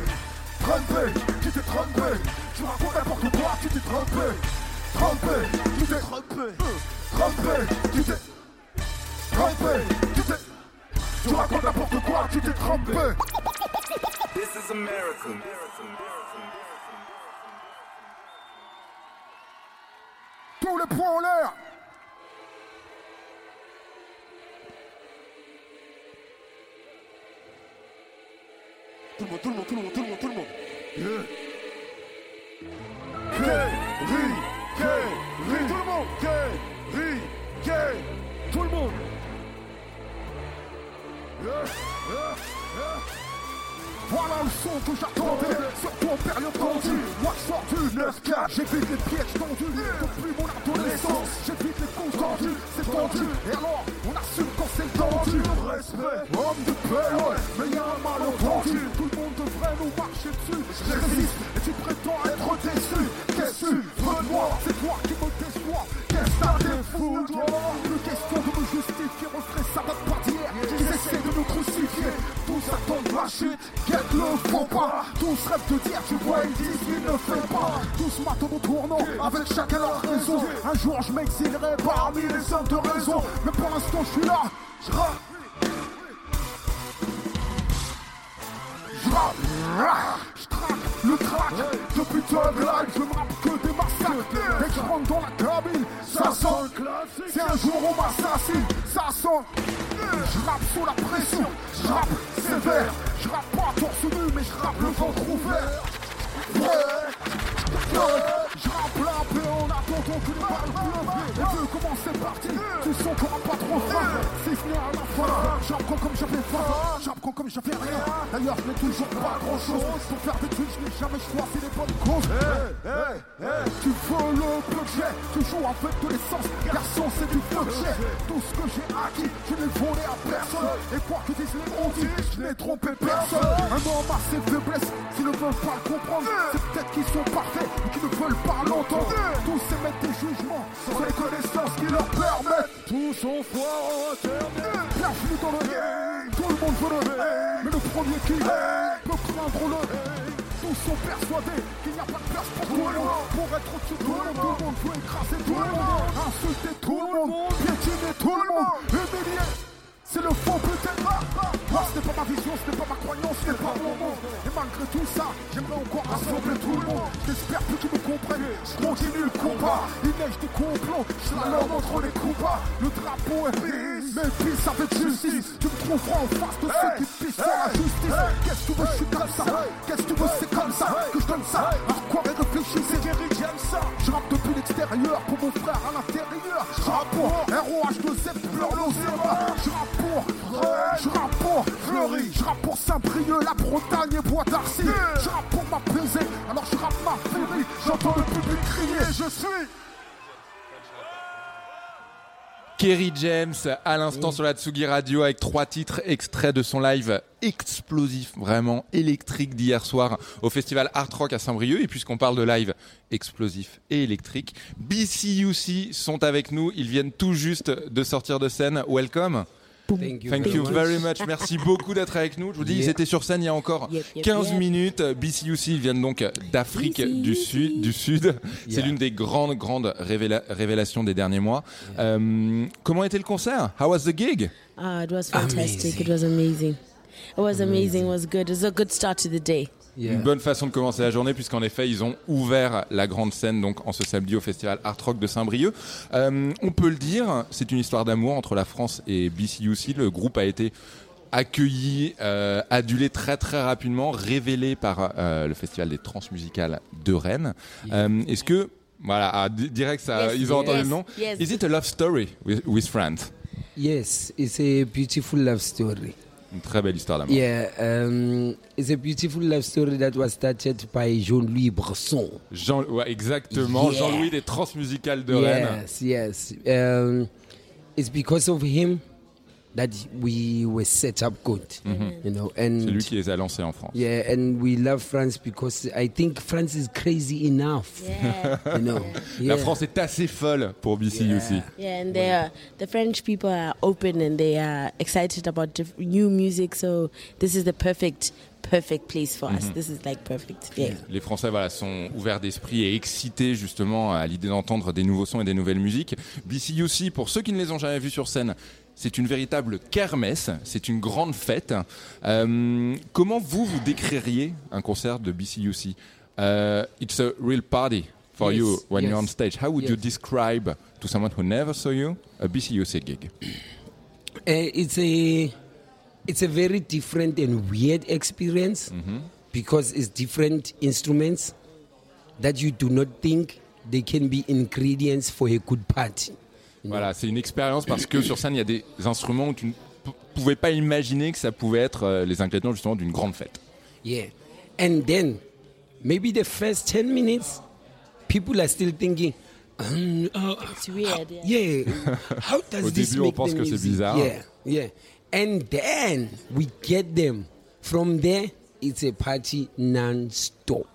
Trompé, tu t'es trompé. Tu racontes n'importe quoi, tu t'es trompé. Trompé, tu t'es trompé. Trompé, tu t'es trompé. Tu t'es. Tu racontes n'importe quoi, tu t'es trompé. This is America. Tous les points en l'air. Tout le monde, tout le monde, tout le monde, tout le monde, tout le monde. Yeah. Kerry, Kerry, tout le monde. Yeah, yeah, yeah. Voilà le son que j'attendais, surtout en période tendue. Moi je sors du 9K, j'évite les pièges tendus. Depuis mon adolescence, j'évite les coups tendus. C'est tendu, et alors on assume quand c'est tendu. Respect, homme de paix, ouais, mais y a un malentendu. Tout le monde devrait nous marcher dessus. Je résiste, et tu prétends être déçu. Qu'est-ce que de moi? C'est toi qui me déçois. Qu'est-ce que t'as fous, Plus question de me justifier, refrais, ça date pas d'hier. Ils essaient de nous crucifier. Tous attendent la chute, guette le faux pas. Tous rêvent de dire, tu vois, ils disent, ils ne fait pas. Tous m'attendent au tournant, avec chacun leur raison. Un jour, je m'exilerai parmi les hommes de raison. Mais pour l'instant, je suis là, je rappe. Traque le track Depuis Thug Life, je rappe que des massacres. Dès je rentre dans la cabine, ça sent. C'est un jour on m'assassine, ça sent. Je rappe sous la pression, je rappe sévère. Je rappe pas torse nu, mais je rappe le ventre ouvert. Je rappe la paix en attendant que les balles pleuvent Et vu comment c'est parti, tu sens qu'on pas trop faim Quand comme j'avais faim quand comme j'avais rien D'ailleurs je n'ai toujours pas grand chose Pour faire des trucs, je n'ai jamais choisi les bonnes causes Tu veux le peu que j'ai, tu joues avec de l'essence Garçon c'est du peu que j'ai Tout ce que j'ai acquis, je n'ai volé à personne Et quoi que disent les ondits, je n'ai trompé personne Un homme a ses faiblesses, s'ils ne veulent pas le comprendre C'est peut-être qu'ils sont parfaits, ou qu'ils ne veulent pas l'entendre Tous émettent des jugements, sans les connaissances qui leur permettent Tous sont foireux Bienvenue dans le game, tout le monde veut le game Mais le premier qui peut craindre le tous sont persuadés qu'il n'y a pas de place pour tout le monde. Pour être au-dessus de tout le monde, tout le monde peut écraser tout le monde. Insulter tout le monde, piétiner tout le monde. Humilier c'est le faux putain Moi ce n'est pas ma vision, ce n'est pas ma croyance, ce n'est pas mon monde. Et malgré tout ça, j'aimerais encore rassembler tout le monde. J'espère plus qu'ils me comprennent, je continue le combat. Il neige des complots, je slalom entre les combats. Le drapeau est pisse, mais pisse avec justice. Tu me trouveras en face de ceux qui pissent sur la justice. Qu'est-ce que tu veux, je suis comme ça? Qu'est-ce que tu veux, c'est comme ça? Que je donne ça? Alors quoi, et réfléchis, c'est Eric, j'aime ça. Je rappe depuis l'extérieur pour mon frère à l'intérieur. Je rappe pour ROH2Z, pleure l'océan. Je rappe pour je rappe pour Fleury, je rappe pour Saint-Brieuc, la Bretagne et Bois d'Arcy. Je rappe pour m'apaiser, alors je rappe ma furie. J'entends le public crier, je suis. Kerry James à l'instant sur la Tsugi Radio avec trois titres extraits de son live explosif, vraiment électrique d'hier soir au festival Art Rock à Saint-Brieuc. Et puisqu'on parle de live explosif et électrique, BCUC sont avec nous. Ils viennent tout juste de sortir de scène. Welcome. Thank you, Thank very you much. very much. Merci beaucoup d'être avec nous. Je vous dis, ils Yeah. étaient sur scène il y a encore Yep, yep, 15 yep. minutes. BCUC, ils viennent donc d'Afrique du Sud. Du Sud. C'est Yeah. l'une des grandes, grandes révéla- révélations des derniers mois. Euh, comment était le concert? How was the gig? Ah, it was fantastic. It was amazing. It was amazing. It was good. It was a good start to the day. Une bonne façon de commencer la journée puisqu'en effet ils ont ouvert la grande scène donc en ce samedi au festival Art Rock de Saint-Brieuc. Euh, on peut le dire, c'est une histoire d'amour entre la France et BCUC. Le groupe a été accueilli, euh, adulé très très rapidement, révélé par euh, le festival des transmusicales de Rennes. Euh, Est-ce que voilà, ah, di- direct ça, Yes, ils ont entendu yes, le nom. yes. Is it a love story with, with friends? Yes, it's a beautiful love story. Une très belle histoire d'amour. Yeah, um, it's a beautiful love story that was started by Jean-Louis Bresson. Jean, ouais, exactement, Yeah. Jean-Louis des transmusicales de Rennes. Yes, yes. Um, it's because of him that we were set up good. You know, and. C'est lui qui les a lancés en France. Yeah, and we love France because I think France is crazy enough. you know, La Yeah. France est assez folle pour BCUC. Yeah, and they are the French people are open and they are excited about new music. So this is the perfect, perfect place for us. Mhm. This is like perfect. Yeah. Les Français voilà, sont ouverts d'esprit et excités justement à l'idée d'entendre des nouveaux sons et des nouvelles musiques. BCUC, pour ceux qui ne les ont jamais vus sur scène, c'est une véritable kermesse, c'est une grande fête. Euh, comment vous, vous décririez un concert de BCUC Euh, It's a real party for Yes, you when you're on yes, stage. How would you yes. describe to someone who never saw you a BCUC gig? Uh, it's a it's a very different and weird experience because it's different instruments that you do not think they can be ingredients for a good party. Voilà, c'est une expérience parce que sur scène, il y a des instruments où tu ne pouvais pas imaginer que ça pouvait être euh, les ingrédients justement d'une grande fête. Yeah. And then maybe the first 10 minutes, people are still thinking, um, uh, It's weird. Yeah. yeah, how does Au this début, on make pense the que c'est bizarre. Yeah, yeah. And then we get them. From there, it's a party non-stop.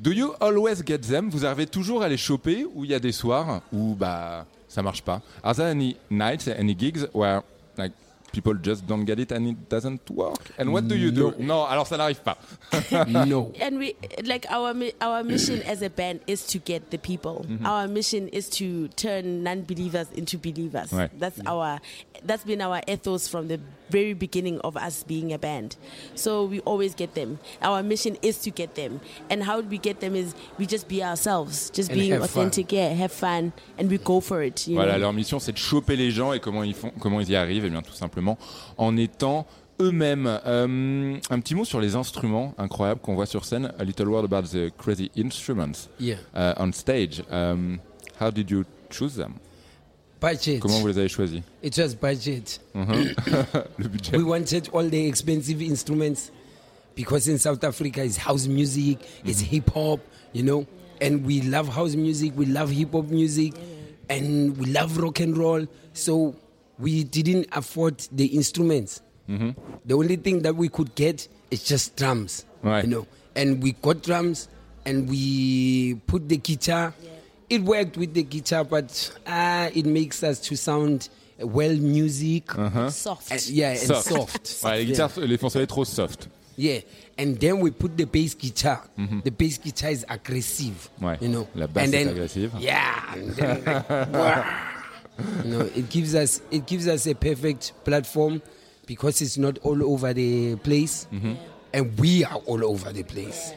Do you always get them? Vous arrivez toujours à les choper ou il y a des soirs où bah ça marche pas Are there any nights, any gigs where like people just don't get it and it doesn't work And what do you do Non, alors ça n'arrive pas. no. and we like our mi- our mission as a band is to get the people. Mhm. Our mission is to turn non-believers into believers. Right. That's our that's been our ethos from the very beginning of us being a band. So we always get them. Our mission is to get them. And how we get them is we just be ourselves, just And being have fun. authentic, yeah, have fun, and we go for it. You Voilà, know? leur mission c'est de choper les gens et comment ils font, comment ils y arrivent, et bien tout simplement en étant eux-mêmes. Euh, un petit mot sur les instruments incroyables qu'on voit sur scène. A little word about the crazy instruments Yeah. uh, on stage. Um, how did you choose them? Budget. Comment vous les avez choisis It was budget. Mhm. Le budget. We wanted all the expensive instruments because in South Africa it's house music, it's Mm-hmm. hip hop, you know, and we love house music, we love hip hop music, and we love rock and roll. So we didn't afford the instruments. Mhm. The only thing that we could get is just drums, Right. you know, and we got drums and we put the guitar. It worked with the guitar, but uh, it makes us to sound well music, soft, and, yeah, and Uh-huh. Soft. soft. Ouais, les Yeah. guitares, les font sonner trop soft. Yeah, and then we put the bass guitar. The bass guitar is aggressive. Mm-hmm. Ouais. You know, La basse and est then, agressive. Yeah, and then like, you know, it gives us it gives us a perfect platform because it's not all over the place, Mm-hmm. and we are all over the place.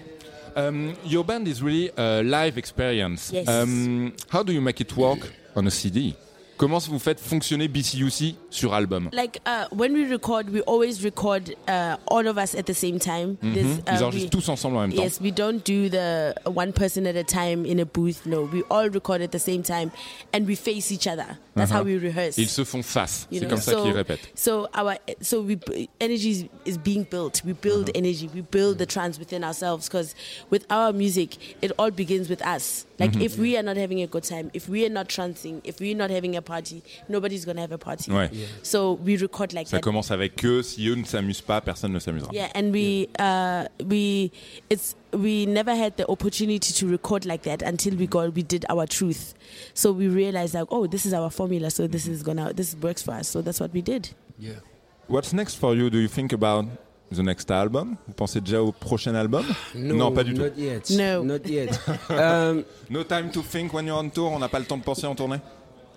Um, your band is really a live experience. Yes. Um, how do you make it work on a CD Comment vous faites fonctionner BCUC sur album like uh, when we record, we always record uh, all of us at the same time. There's, Ils uh, enregistrent we- tous ensemble en même temps. Yes, we don't do the one person at a time in a booth. No, we all record at the same time, and we face each other. That's how Uh-huh. we rehearse. Ils se font face. C'est comme ça So- qu'ils répètent. So our so we energy is, is being built. We build Uh-huh. energy. We build the trance within ourselves because with our music, it all begins with us. Like Mhm. if we are not having a good time, if we are not trancing, if we're not having a party, nobody's gonna have a party. Ouais. Yeah. So we record like Ça that. commence avec eux. Si eux ne s'amusent pas, personne ne s'amusera. Yeah, and we uh, we it's we never had the opportunity to record like that until we got we did our truth. So we realized like, oh, this is our formula. So this is gonna this works for us. So that's what we did. Yeah. What's next for you? Do you think about the next album Vous pensez déjà au prochain album No, Non, pas du tout. not yet. No. not yet. um, no time to think when you're on tour. On n'a pas le temps de penser en tournée.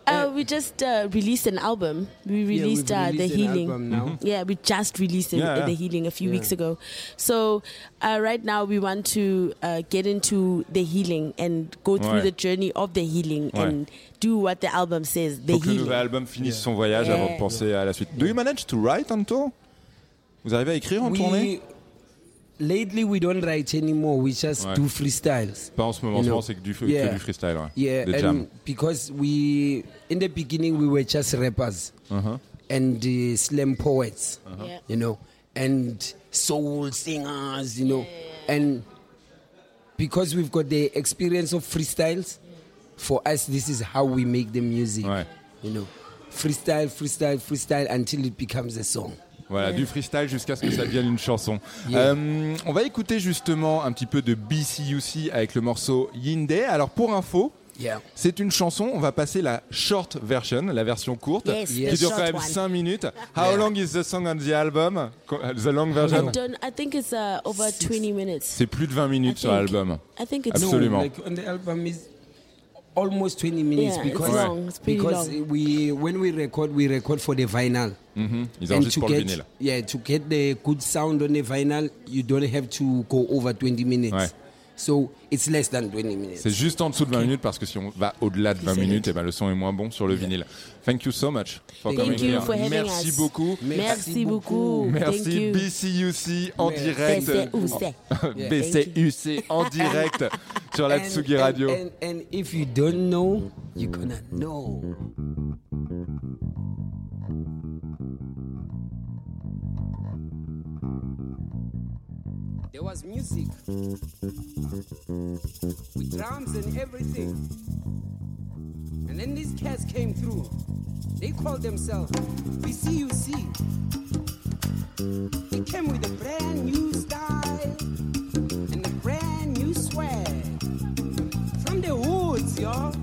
Uh, we just uh, released an album. We Yeah, released uh, the an healing. album now. Mhm. Yeah, we just released it, Yeah, yeah. the healing a few Yeah. weeks ago. So uh, right now we want to uh, get into the healing and go through Ouais. the journey of the healing Ouais. and do what the album says. The Faut que le healing. nouvel album finisse son voyage Yeah. avant de penser à la suite. Do you manage to write on tour Vous arrivez à écrire en tournée we, lately we don't write anymore. We just Ouais. do freestyles. Pas en ce moment. You En know? c'est que du, que du freestyle. Ouais. Yeah, Des and jams. because we in the beginning we were just rappers Uh-huh. and uh, slam poets, Yeah. you know, and soul singers, you know, and because we've got the experience of freestyles, for us this is how we make the music, you know, freestyle, freestyle, freestyle until it becomes a song. Voilà, du freestyle jusqu'à ce que ça devienne une chanson. Yeah. Euh, on va écouter justement un petit peu de BCUC avec le morceau Yinde. Alors pour info, Yeah. c'est une chanson, on va passer la short version, la version courte, Yes, qui dure quand même one. 5 minutes. How Yeah. long is the song on the album? Uh, The long I version. I think it's uh, over 20 minutes. C'est plus de 20 minutes I sur think- l'album. I think it's Absolument. No, like on the album is almost 20 minutes Yeah, it's because long. It's because long. we when we record we record for the vinyl. Mhm. Ils And enregistrent to get vinyle. yeah to get the good sound on the vinyl, you don't have to go over 20 minutes. So it's less than 20 minutes. C'est juste en dessous de 20 minutes parce que si on va au-delà de 20 minutes, et ben le son est moins bon sur le vinyle. Thank you so much for Thank coming you here. for having Merci us. beaucoup. Merci beaucoup. Merci. BCUC en direct. BCUC. Yeah. BCUC en direct sur la And- Tsugi and- Radio. And, and if you don't know, you're gonna know. There was music with drums and everything. And then these cats came through. They called themselves BCUC. They came with a brand new style and a brand new swag. From the hoods, y'all.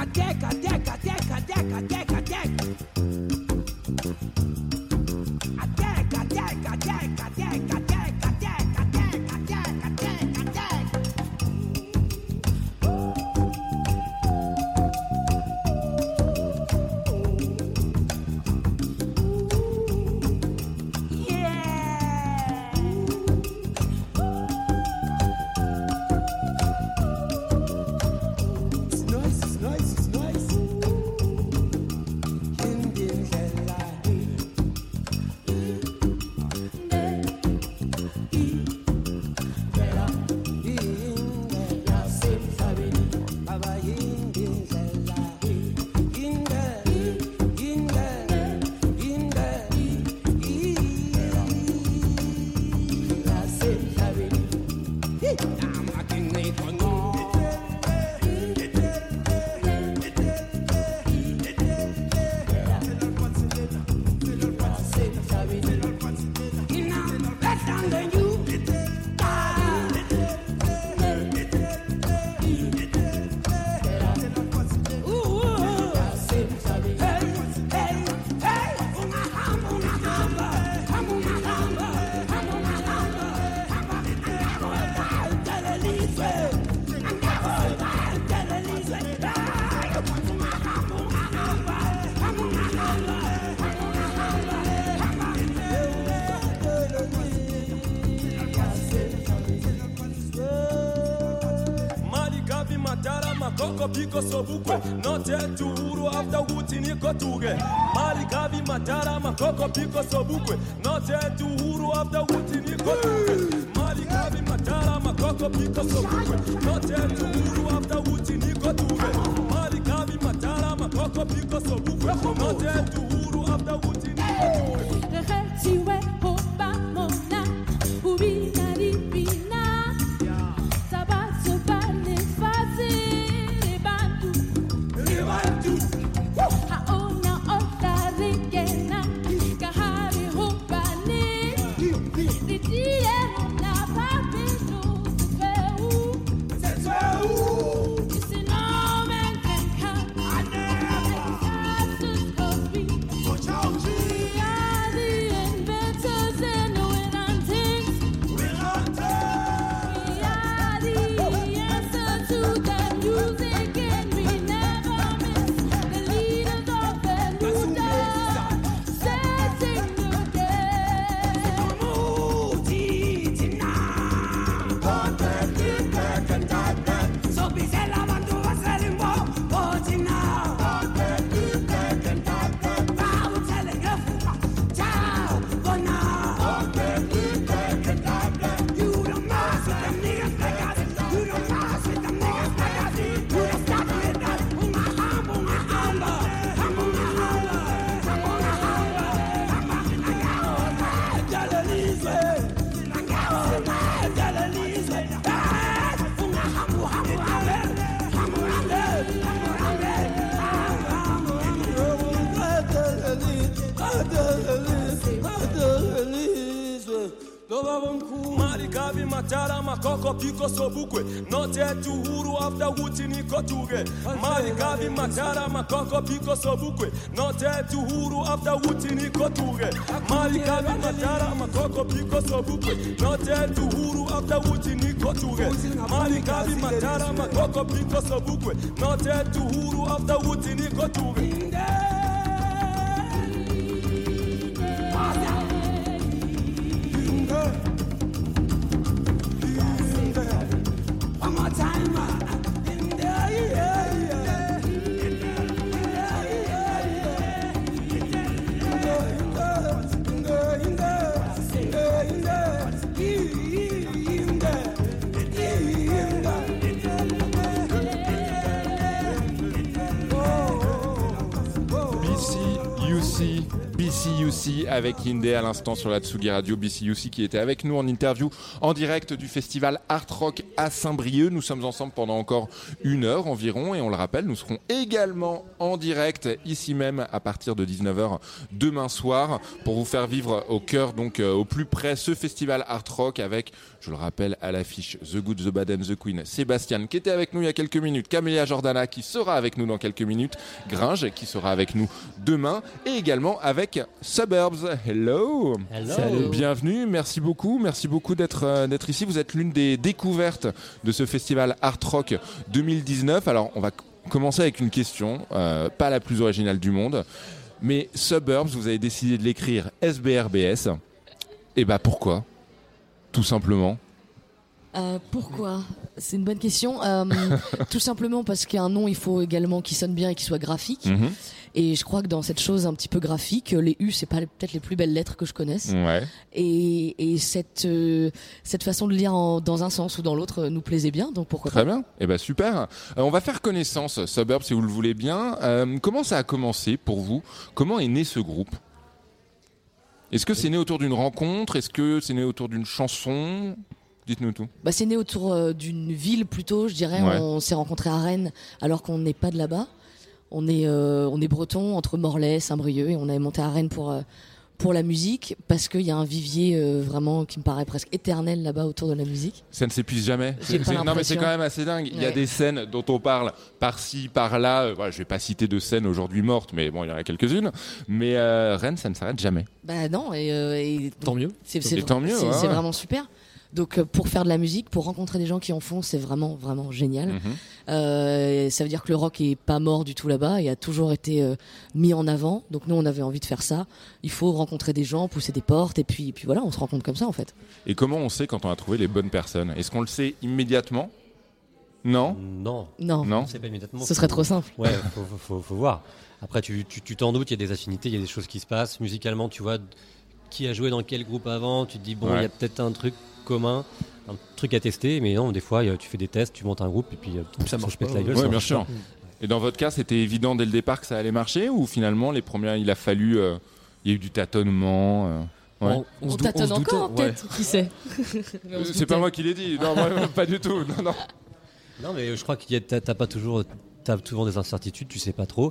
Attack, attack, attack, attack, attack, attack. Attack, attack, attack, attack, attack, attack, note tuhuru after wuti niko tuge malikavi matara makoko piko sobukwe. Note tuhuru after wuti niko tuge malikavi matara makoko piko sobukwe. Note tuhuru after wuti niko tuge malikavi matara makoko piko sobukwe. Note tuhuru choko kiko sobukwe notetu huru afta wuti niko tuge marigavi matara makoko piko sobukwe notetu huru afta wuti niko tuge marigavi matara makoko piko sobukwe notetu huru afta wuti niko tuge marigavi matara makoko piko sobukwe notetu huru afta wuti niko tuge BCUC avec Indé à l'instant sur la Tsugi Radio. BCUC qui était avec nous en interview en direct du festival Art Rock à Saint-Brieuc. Nous sommes ensemble pendant encore une heure environ et on le rappelle, nous serons également en direct ici même à partir de 19h demain soir pour vous faire vivre au cœur, donc euh, au plus près, ce festival Art Rock avec, je le rappelle, à l'affiche The Good, The Bad and The Queen, Sébastien qui était avec nous il y a quelques minutes, Camélia Jordana qui sera avec nous dans quelques minutes, Gringe qui sera avec nous demain et également avec Suburbs. Hello. Hello. Salut. Bienvenue, merci beaucoup, merci beaucoup d'être euh, d'être ici. Vous êtes l'une des découvertes de ce festival Art Rock 2019. Alors, on va commencer avec une question, euh, pas la plus originale du monde, mais Suburbs, vous avez décidé de l'écrire SBRBS. Et bah pourquoi? Tout simplement. Euh, pourquoi? C'est une bonne question. Euh, tout simplement parce qu'un nom, il faut également qu'il sonne bien et qu'il soit graphique. Mhm. Et je crois que dans cette chose un petit peu graphique, les U, c'est pas peut-être les plus belles lettres que je connaisse. Ouais. Et, et cette, euh, cette façon de lire en- dans un sens ou dans l'autre nous plaisait bien, donc pourquoi Très pas? bien. Et bah super. Euh, on va faire connaissance, Suburbs, si vous le voulez bien. Comment ça a commencé pour vous? Comment est né ce groupe? Est-ce que c'est né autour d'une rencontre? Est-ce que c'est né autour d'une chanson? Dites-nous tout. bah, C'est né autour euh, d'une ville plutôt, je dirais. Ouais. On s'est rencontrés à Rennes alors qu'on n'est pas de là-bas. On est, euh, on est breton entre Morlaix, Saint-Brieuc et on avait monté à Rennes pour, euh, pour la musique parce qu'il y a un vivier euh, vraiment qui me paraît presque éternel là-bas autour de la musique. Ça ne s'épuise jamais. Non mais c'est quand même assez dingue. Il y a des scènes dont on parle par-ci, par-là. Euh, voilà, je vais pas citer de scènes aujourd'hui mortes, mais bon, il y en a quelques-unes. Mais euh, Rennes, ça ne s'arrête jamais. Bah non, et, euh, et- Tant mieux. C'est c'est Et tant mieux, c'est- ouais, c'est ouais. vraiment super. Donc euh, pour faire de la musique, pour rencontrer des gens qui en font, c'est vraiment vraiment génial. Mhm. Euh, ça veut dire que le rock est pas mort du tout là-bas, il a toujours été euh, mis en avant. Donc nous on avait envie de faire ça. Il faut rencontrer des gens, pousser des portes et puis puis voilà, on se rencontre comme ça en fait. Et comment on sait quand on a trouvé les bonnes personnes? Est-ce qu'on le sait immédiatement? Non? Non. Non. Non? C'est pas immédiatement. Ce serait trop simple. Ouais, faut, faut, faut- faut voir. Après, tu tu- tu t'en doutes, il y a des affinités, il y a des choses qui se passent. Musicalement, tu vois qui a joué dans quel groupe avant, tu te dis, bon, il Ouais. y a peut-être un truc commun, un truc à tester, mais non, des fois, tu fais des tests, tu montes un groupe, et puis euh, Ça marche pète la gueule. Ouais, bien sûr. pas. Et dans votre cas, c'était évident dès le départ que ça allait marcher ou finalement les premières, il a fallu, euh, il y a eu du tâtonnement. euh, ouais. On, tâtonne encore peut-être, qui sait. Se C'est pas moi qui l'ai dit. Non, moi, pas du tout. Non, non. Non, mais je crois que t'as pas toujours. T'as souvent des incertitudes, tu sais pas trop.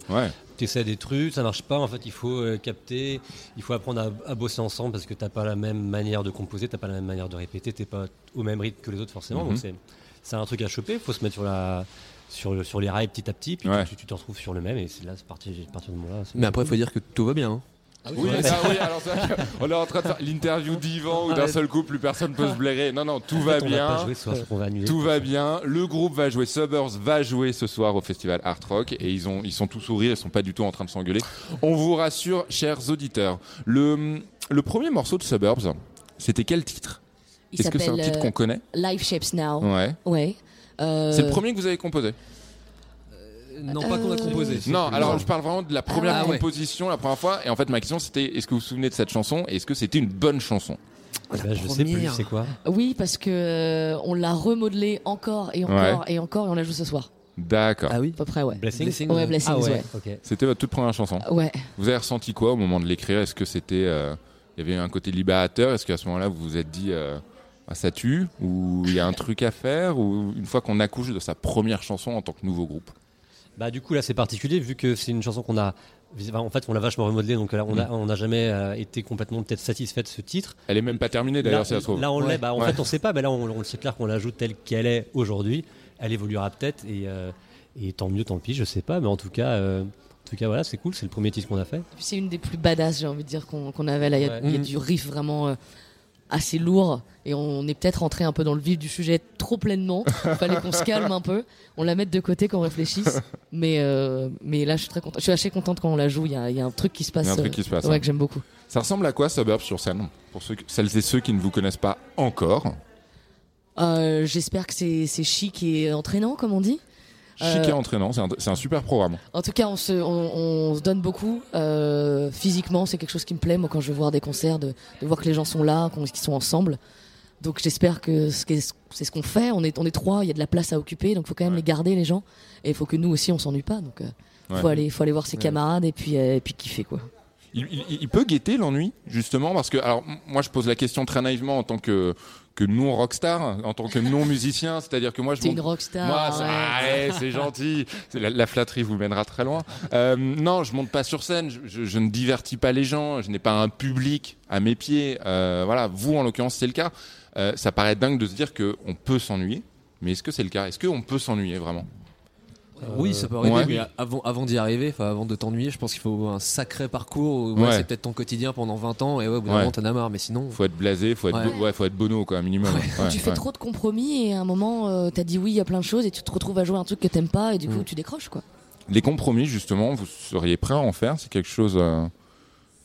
Tu essaies des trucs, ça marche pas. En fait, il faut euh, capter, il faut apprendre à, à bosser ensemble parce que t'as pas la même manière de composer, t'as pas la même manière de répéter, t'es pas au même rythme que les autres forcément. Mhm. Donc c'est c'est un truc à choper. Il faut se mettre sur la sur, le- sur les rails petit à petit, puis Ouais. tu tu te retrouves sur le même et c'est là, c'est parti, à partir de ce moment-là. Mais après, il faut dire que tout va bien. hein. Ah Oui, ça, vrai. oui, alors c'est vrai qu'on est en train de faire l'interview d'Yvan où Ah d'un seul coup plus personne peut se blairer. Non, non, tout En va fait, on va bien. pas jouer ce soir, on va annuler. Tout va bien. Le groupe va jouer, Suburbs va jouer ce soir au festival Art Rock et ils, ont, ils sont tous sourires, ils sont pas du tout en train de s'engueuler. On vous rassure, chers auditeurs. Le, le premier morceau de Suburbs, c'était quel titre? Est-ce que c'est un titre euh, qu'on connaît? Life Shapes Now. Ouais. Ouais. Euh, C'est le premier que vous avez composé? Non, pas qu'on a composé. Non, alors je parle vraiment de la première Ah ouais. composition, la première fois. Et en fait, ma question c'était est-ce que vous vous souvenez de cette chanson et est-ce que c'était une bonne chanson? Eh ben, je sais plus, c'est quoi? Oui, parce que euh, on l'a remodelé encore et encore et encore et on la joue ce soir. D'accord. Ah oui? À peu près, ouais. Blessings Blessings, Ouais. Blessings, Ah ouais. C'était votre toute première chanson? Ouais. Vous avez ressenti quoi au moment de l'écrire? Est-ce que c'était. euh, Il y avait un côté libérateur? Est-ce qu'à ce moment-là, vous vous êtes dit. euh, ah, ça tue? Ou il y a un truc à faire? Ou une fois qu'on accouche de sa première chanson en tant que nouveau groupe? Bah du coup là c'est particulier vu que c'est une chanson qu'on a en fait on l'a vachement remodelée donc là on a- Mm. on n'a jamais euh, été complètement peut-être satisfait de ce titre. Elle est même pas terminée d'ailleurs, Là, si ça se trouve. Là on Ouais. l'est, bah, en Ouais. fait on sait pas, mais là on, on c'est clair qu'on l'ajoute telle qu'elle est aujourd'hui. Elle évoluera peut-être et, euh, et tant mieux, tant pis, je sais pas, mais en tout cas, euh, en tout cas voilà c'est cool, c'est le premier titre qu'on a fait. Puis C'est une des plus badass, j'ai envie de dire, qu'on qu'on avait là. Il y a, Ouais. il y a du riff vraiment euh, assez lourd et on est peut-être rentré un peu dans le vif du sujet trop pleinement. Il fallait qu'on se calme un peu. On la mette de côté, qu'on réfléchisse. Mais, euh, mais là, je suis très contente. Je suis assez contente quand on la joue. Il y a, il y a un truc qui se passe. Il y a un truc euh, qui se passe. Ouais, hein. que j'aime beaucoup. Ça ressemble à quoi Suburbs sur scène? Pour ceux, celles et ceux qui ne vous connaissent pas encore. Euh, J'espère que c'est c'est chic et entraînant, comme on dit. Chic et Euh, entraînant, c'est un, super programme. En tout cas, on se, on, on se donne beaucoup. Euh, physiquement, c'est quelque chose qui me plaît. Moi, quand je vais voir des concerts, de, de voir que les gens sont là, qu'ils sont ensemble. Donc, j'espère que c'est ce qu'on fait. On est, on est trois, il y a de la place à occuper. Donc, il faut quand même les garder, les gens. Et il faut que nous aussi, on s'ennuie pas. Donc, il faut, aller, faut aller voir ses Ouais. camarades et puis, euh, et puis kiffer, quoi. il, il- il peut guetter l'ennui, justement, parce que, alors, moi, je pose la question très naïvement en tant que, que non rockstar, en tant que non musicien, c'est-à-dire que moi, je T'es monte- une rockstar, Moi, c'est- ouais. ah, ouais, c'est gentil. C'est La, la flatterie vous mènera très loin. Euh, non, je monte pas sur scène. Je, je- je ne divertis pas les gens. Je n'ai pas un public à mes pieds. Euh, voilà, vous, en l'occurrence, c'est le cas. Euh, ça paraît dingue de se dire que on peut s'ennuyer. Mais est-ce que c'est le cas? Est-ce qu'on peut s'ennuyer vraiment? Oui, ça peut arriver, Ouais. mais avant, avant d'y arriver, avant de t'ennuyer, je pense qu'il faut un sacré parcours. où, ouais, Ouais. C'est peut-être ton quotidien pendant 20 ans, et ouais, au bout d'un Ouais. moment, t'en as marre, mais sinon. Faut être blasé, faut être, Ouais. bo- ouais, faut être bono, quoi, minimum. Ouais, tu fais trop de compromis et à un moment, euh, t'as dit oui à plein de choses et tu te retrouves à jouer un truc que t'aimes pas et du Mm. coup, tu décroches quoi. Les compromis, justement, vous seriez prêt à en faire? C'est quelque chose. euh,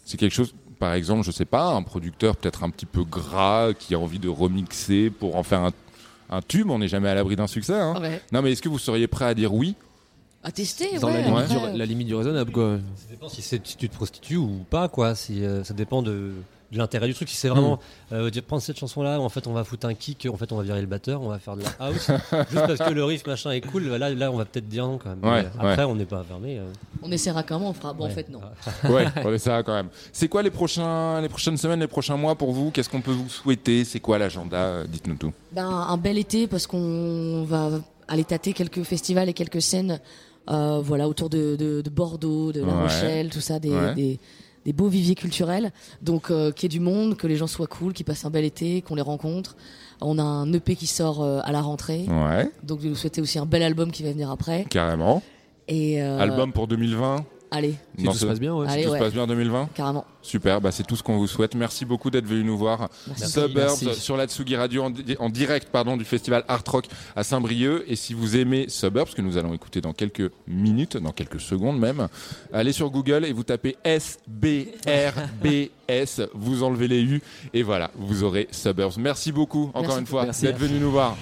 c'est quelque chose. Par exemple, je sais pas, un producteur peut-être un petit peu gras qui a envie de remixer pour en faire un, un tube. On n'est jamais à l'abri d'un succès. hein. Ouais. Non, mais est-ce que vous seriez prêt à dire oui? À tester, Dans ouais. la, limite après, du, la limite du raisonnable, quoi. Ça dépend si, c'est- si tu te prostitues ou pas, quoi. Si, euh, ça dépend de l'intérêt du truc. Si c'est vraiment, euh, dire, prendre cette chanson-là, en fait, on va foutre un kick, en fait, on va virer le batteur, on va faire de la house, juste parce que le riff machin est cool. Là, là, on va peut-être dire non quand même. Ouais, Mais après, ouais. on n'est pas fermé. euh. On essaiera quand même, on fera. Bon, en fait, non. Ouais, on ça quand même. C'est quoi les, prochains, les prochaines semaines, les prochains mois pour vous? Qu'est-ce qu'on peut vous souhaiter? C'est quoi l'agenda Euh, Dites-nous tout. Ben, un bel été parce qu'on va aller tâter quelques festivals et quelques scènes euh, voilà, autour de, de- de Bordeaux, de La Ouais. Rochelle, tout ça, des, Ouais. des, des beaux viviers culturels. Donc, euh, qu'il y ait du monde, que les gens soient cool, qu'ils passent un bel été, qu'on les rencontre. On a un EP qui sort euh, à la rentrée. Ouais. Donc, de nous souhaiter aussi un bel album qui va venir après. Carrément. Et, euh, Album pour 2020 Allez. Si tout se passe bien, ouais. Si Allez, tout ouais. se passe bien en 2020 Carrément. Super, bah c'est tout ce qu'on vous souhaite. Merci beaucoup d'être venu nous voir. Merci. Suburbs Merci. sur la Tsugi Radio en, di- en direct pardon, du festival Art Rock à Saint-Brieuc. Et si vous aimez Suburbs, que nous allons écouter dans quelques minutes, dans quelques secondes même, allez sur Google et vous tapez S-B-R-B-S, vous enlevez les U et voilà, vous aurez Suburbs. Merci beaucoup encore Merci. une fois d'être venu nous voir.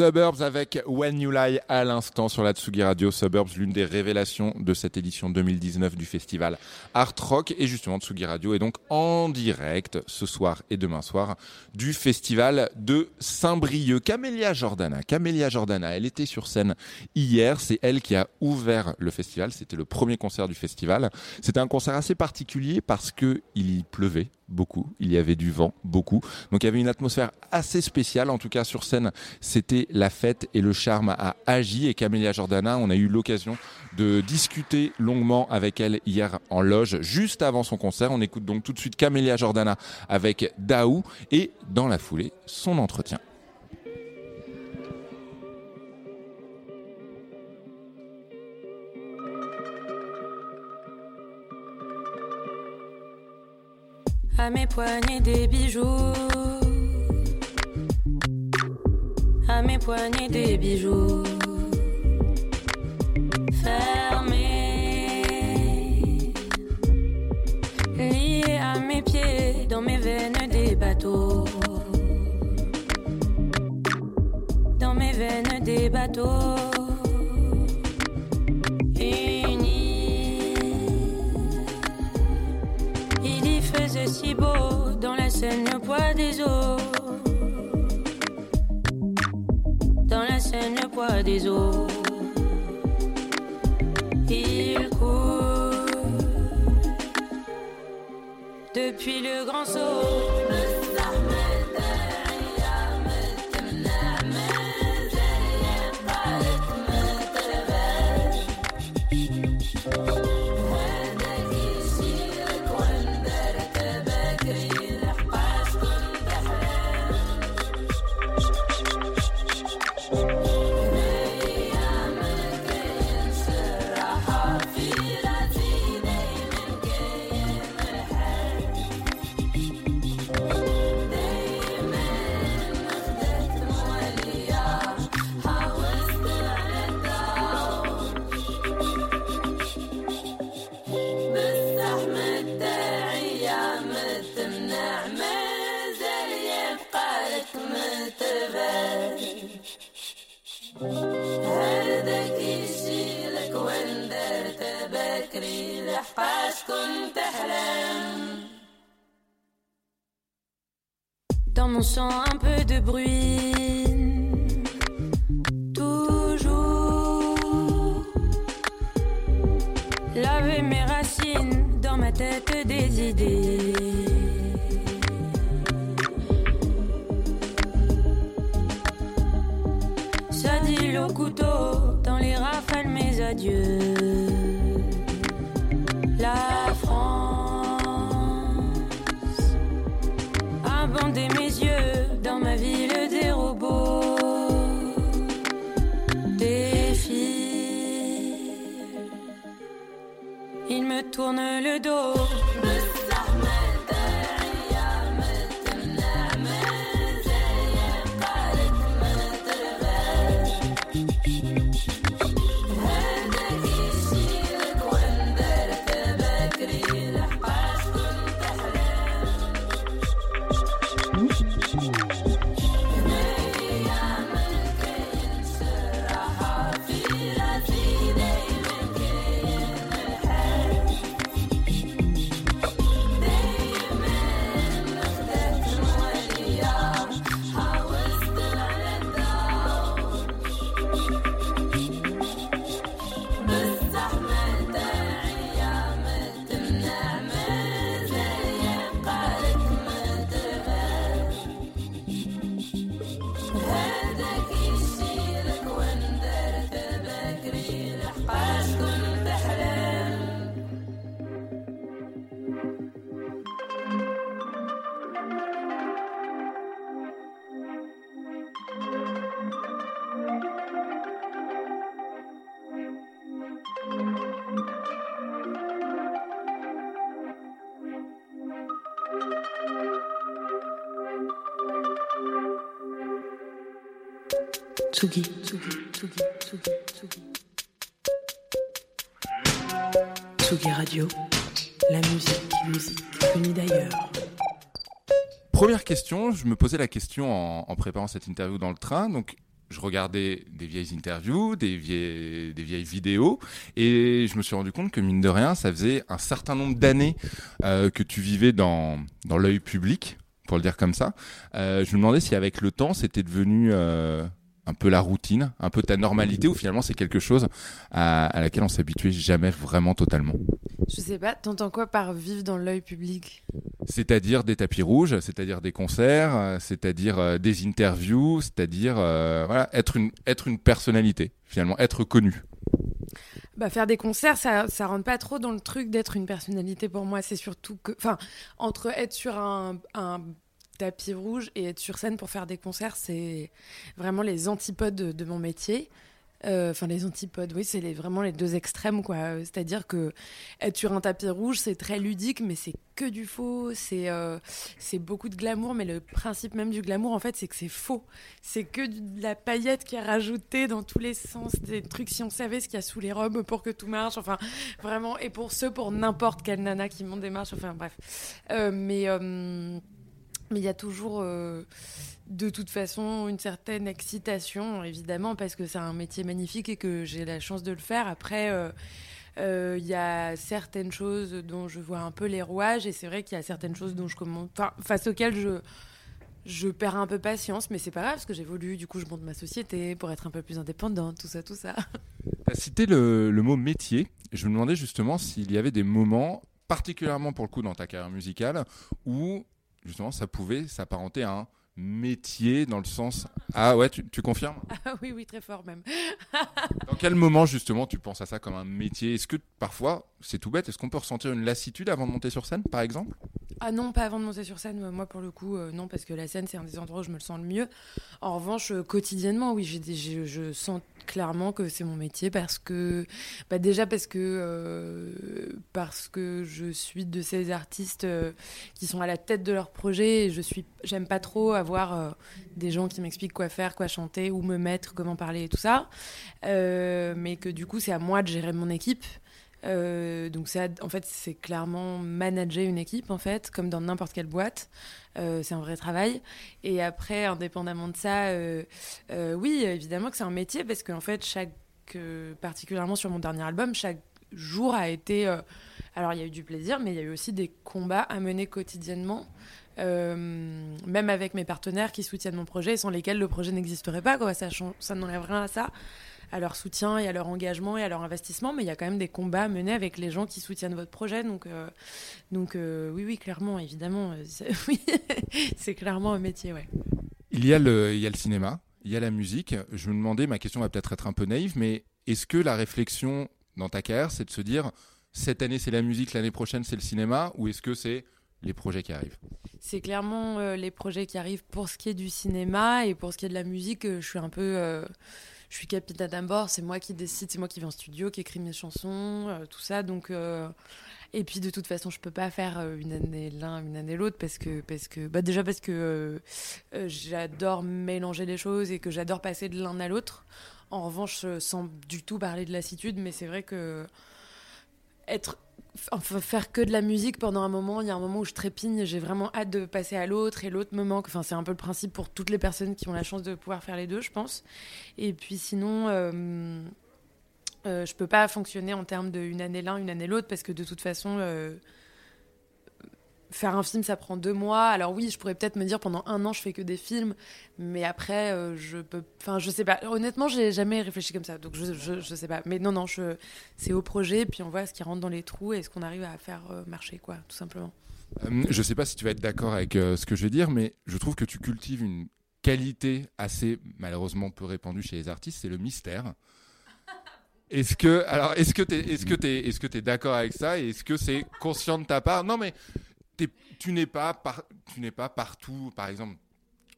Suburbs avec When You Lie à l'instant sur la Tsugi Radio. Suburbs, l'une des révélations de cette édition 2019 du festival Art Rock. Et justement, Tsugi Radio est donc en direct ce soir et demain soir du festival de Saint-Brieuc. Camélia Jordana. Camélia Jordana, elle était sur scène hier. C'est elle qui a ouvert le festival. C'était le premier concert du festival. C'était un concert assez particulier parce que il pleuvait beaucoup, il y avait du vent beaucoup. Donc il y avait une atmosphère assez spéciale. En tout cas sur scène, c'était la fête et le charme a agi. Et Camélia Jordana, on a eu l'occasion de discuter longuement avec elle hier en loge, juste avant son concert. On écoute donc tout de suite Camélia Jordana avec Daou et dans la foulée, son entretien. À mes poignets des bijoux. À mes poignets des bijoux. Fermés. Liés à mes pieds, dans mes veines des bateaux. Dans mes veines des bateaux. Unis. Il y faisait si beau dans la Seine, le poids des eaux. Dans la Seine, le poids des eaux. Il court depuis le grand saut. Bruit Tsugi, Tsugi, Radio, la musique, venue d'ailleurs. Première question, je me posais la question en, préparant cette interview dans le train. Donc, je regardais des vieilles interviews, des vieilles, vidéos, et je me suis rendu compte que mine de rien, ça faisait un certain nombre d'années euh, que tu vivais dans, dans l'œil public, pour le dire comme ça. Euh, je me demandais si avec le temps, c'était devenu euh, un peu la routine, un peu ta normalité, ou finalement c'est quelque chose à, à laquelle on s'habituait jamais vraiment totalement. Je sais pas, t'entends quoi par vivre dans l'œil public? C'est-à-dire des tapis rouges, c'est-à-dire des concerts, euh, c'est-à-dire euh, des interviews, c'est-à-dire euh, voilà, être une, être une personnalité, finalement, être connu. Bah, faire des concerts, ça, ça rentre pas trop dans le truc d'être une personnalité pour moi. C'est surtout que, enfin, entre être sur un, un tapis rouge et être sur scène pour faire des concerts, c'est vraiment les antipodes de, mon métier. Euh, Enfin, les antipodes, oui, c'est vraiment les deux extrêmes, quoi. C'est-à-dire que être sur un tapis rouge, c'est très ludique, mais c'est que du faux. C'est euh, beaucoup de glamour, mais le principe même du glamour, en fait, c'est que c'est faux. C'est que de la paillette qui est rajoutée dans tous les sens, des trucs si on savait ce qu'il y a sous les robes pour que tout marche. Enfin, vraiment, et pour ceux, pour n'importe quelle nana qui monte des marches. Enfin, bref. Euh, mais. Mais il y a toujours, euh, de toute façon, une certaine excitation, évidemment, parce que c'est un métier magnifique et que j'ai la chance de le faire. Après, euh, euh, il y a certaines choses dont je vois un peu les rouages, et c'est vrai qu'il y a certaines choses dont je commence, face auxquelles je, je perds un peu patience, mais c'est pas grave, parce que j'évolue, du coup, je monte ma société pour être un peu plus indépendante, tout ça, tout ça. Tu as cité le mot métier. Je me demandais justement s'il y avait des moments, particulièrement pour le coup dans ta carrière musicale, où justement ça pouvait s'apparenter à un métier dans le sens... Ah ouais, tu, tu confirmes? Ah oui, oui, très fort même. Dans quel moment justement tu penses à ça comme un métier? Est-ce que parfois, c'est tout bête, est-ce qu'on peut ressentir une lassitude avant de monter sur scène par exemple? Ah non, pas avant de monter sur scène. Moi, pour le coup, euh, non, parce que la scène, c'est un des endroits où je me le sens le mieux. En revanche, euh, quotidiennement, oui, j'ai j'ai- je sens clairement que c'est mon métier parce que, bah, déjà parce que, euh, parce que je suis de ces artistes qui sont à la tête de leur projet. Et je suis, j'aime pas trop avoir euh, des gens qui m'expliquent quoi faire, quoi chanter, où me mettre, comment parler et tout ça. Euh, mais que du coup, c'est à moi de gérer mon équipe. Euh, donc ça, en fait, c'est clairement manager une équipe, en fait, comme dans n'importe quelle boîte. C'est un vrai travail. Et après, indépendamment de ça, oui, évidemment que c'est un métier parce qu'en fait, chaque, particulièrement sur mon dernier album, chaque jour a été. alors, il y a eu du plaisir, mais il y a eu aussi des combats à mener quotidiennement. Euh, même avec mes partenaires qui soutiennent mon projet et sans lesquels le projet n'existerait pas. Ça, ça n'enlève rien à ça à leur soutien et à leur engagement et à leur investissement, mais il y a quand même des combats à mener avec les gens qui soutiennent votre projet. Donc, euh, euh, oui, oui, clairement, évidemment, c'est- clairement un métier, il y a le cinéma, il y a la musique. Je me demandais, ma question va peut-être être un peu naïve, mais est-ce que la réflexion dans ta carrière, c'est de se dire cette année c'est la musique, l'année prochaine c'est le cinéma, ou est-ce que c'est les projets qui arrivent C'est clairement euh, les projets qui arrivent pour ce qui est du cinéma et pour ce qui est de la musique, euh, je suis un peu. euh, je suis capitaine à bord, c'est moi qui décide, c'est moi qui vais en studio, qui écrit mes chansons, tout ça. Donc, et puis de toute façon, je peux pas faire une année l'un, une année l'autre parce que, parce que, bah déjà parce que j'adore mélanger les choses et que j'adore passer de l'un à l'autre. En revanche, sans du tout parler de lassitude, mais c'est vrai que être enfin faire que de la musique pendant un moment. Il y a un moment où je trépigne j'ai vraiment hâte de passer à l'autre et l'autre me manque. Enfin c'est un peu le principe pour toutes les personnes qui ont la chance de pouvoir faire les deux je pense. Et puis sinon euh, euh, je peux pas fonctionner en termes de une année l'un une année l'autre parce que de toute façon euh, faire un film ça prend deux mois. Alors oui je pourrais peut-être me dire pendant un an je fais que des films mais après euh, je peux enfin je sais pas. Honnêtement j'ai jamais réfléchi comme ça donc je, je, je sais pas. Mais non non je c'est au projet puis on voit ce qui rentre dans les trous et ce qu'on arrive à faire euh, marcher quoi tout simplement. Euh, Je sais pas si tu vas être d'accord avec euh, ce que je vais dire, mais je trouve que tu cultives une qualité assez malheureusement peu répandue chez les artistes, c'est le mystère. Est-ce que, alors, est-ce que t'es, est-ce que t'es, est-ce que t'es d'accord avec ça et est-ce que c'est conscient de ta part? Non, mais tu n'es pas, tu n'es pas partout, par exemple.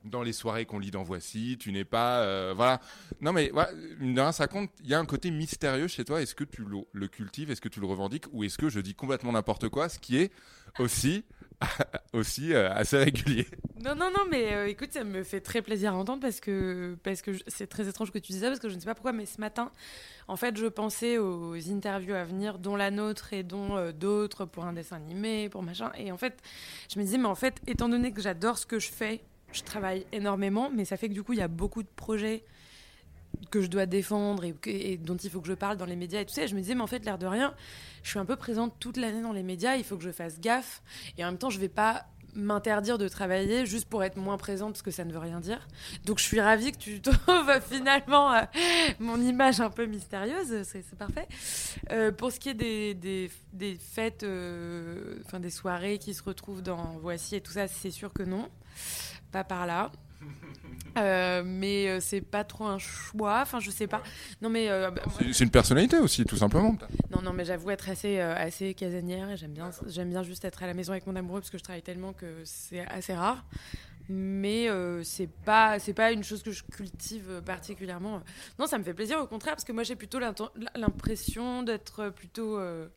Dans les soirées qu'on lit dans Voici, tu n'es pas, euh, voilà. Non mais voilà, ça compte. Il y a un côté mystérieux chez toi. Est-ce que tu le cultives? Est-ce que tu le revendiques? Ou est-ce que je dis complètement n'importe quoi Ce qui est aussi, aussi euh, assez régulier. non non non mais euh, écoute ça me fait très plaisir à entendre parce que parce que c'est très étrange que tu dises ça parce que je ne sais pas pourquoi mais ce matin en fait je pensais aux interviews à venir dont la nôtre et dont euh, d'autres pour un dessin animé pour machin et en fait je me disais mais en fait étant donné que j'adore ce que je fais je travaille énormément mais ça fait que du coup il y a beaucoup de projets que je dois défendre et, dont il faut que je parle dans les médias et tout ça. Je me disais, mais en fait, l'air de rien, je suis un peu présente toute l'année dans les médias, il faut que je fasse gaffe. Et en même temps, je vais pas m'interdire de travailler juste pour être moins présente parce que ça ne veut rien dire. Donc je suis ravie que tu trouves finalement euh, mon image un peu mystérieuse, c'est parfait. Euh, pour ce qui est des, des, des fêtes, euh, enfin des soirées qui se retrouvent dans Voici et tout ça, c'est sûr que non, pas par là. Euh, mais euh, c'est pas trop un choix, enfin je sais pas. Non mais euh, bah, C'est une personnalité aussi, tout simplement. non, non, mais j'avoue être assez, euh, assez casanière et j'aime bien, j'aime bien juste être à la maison avec mon amoureux parce que je travaille tellement que c'est assez rare. Mais euh, c'est pas, c'est pas une chose que je cultive particulièrement. Non, ça me fait plaisir au contraire parce que moi j'ai plutôt l'impression d'être plutôt, euh,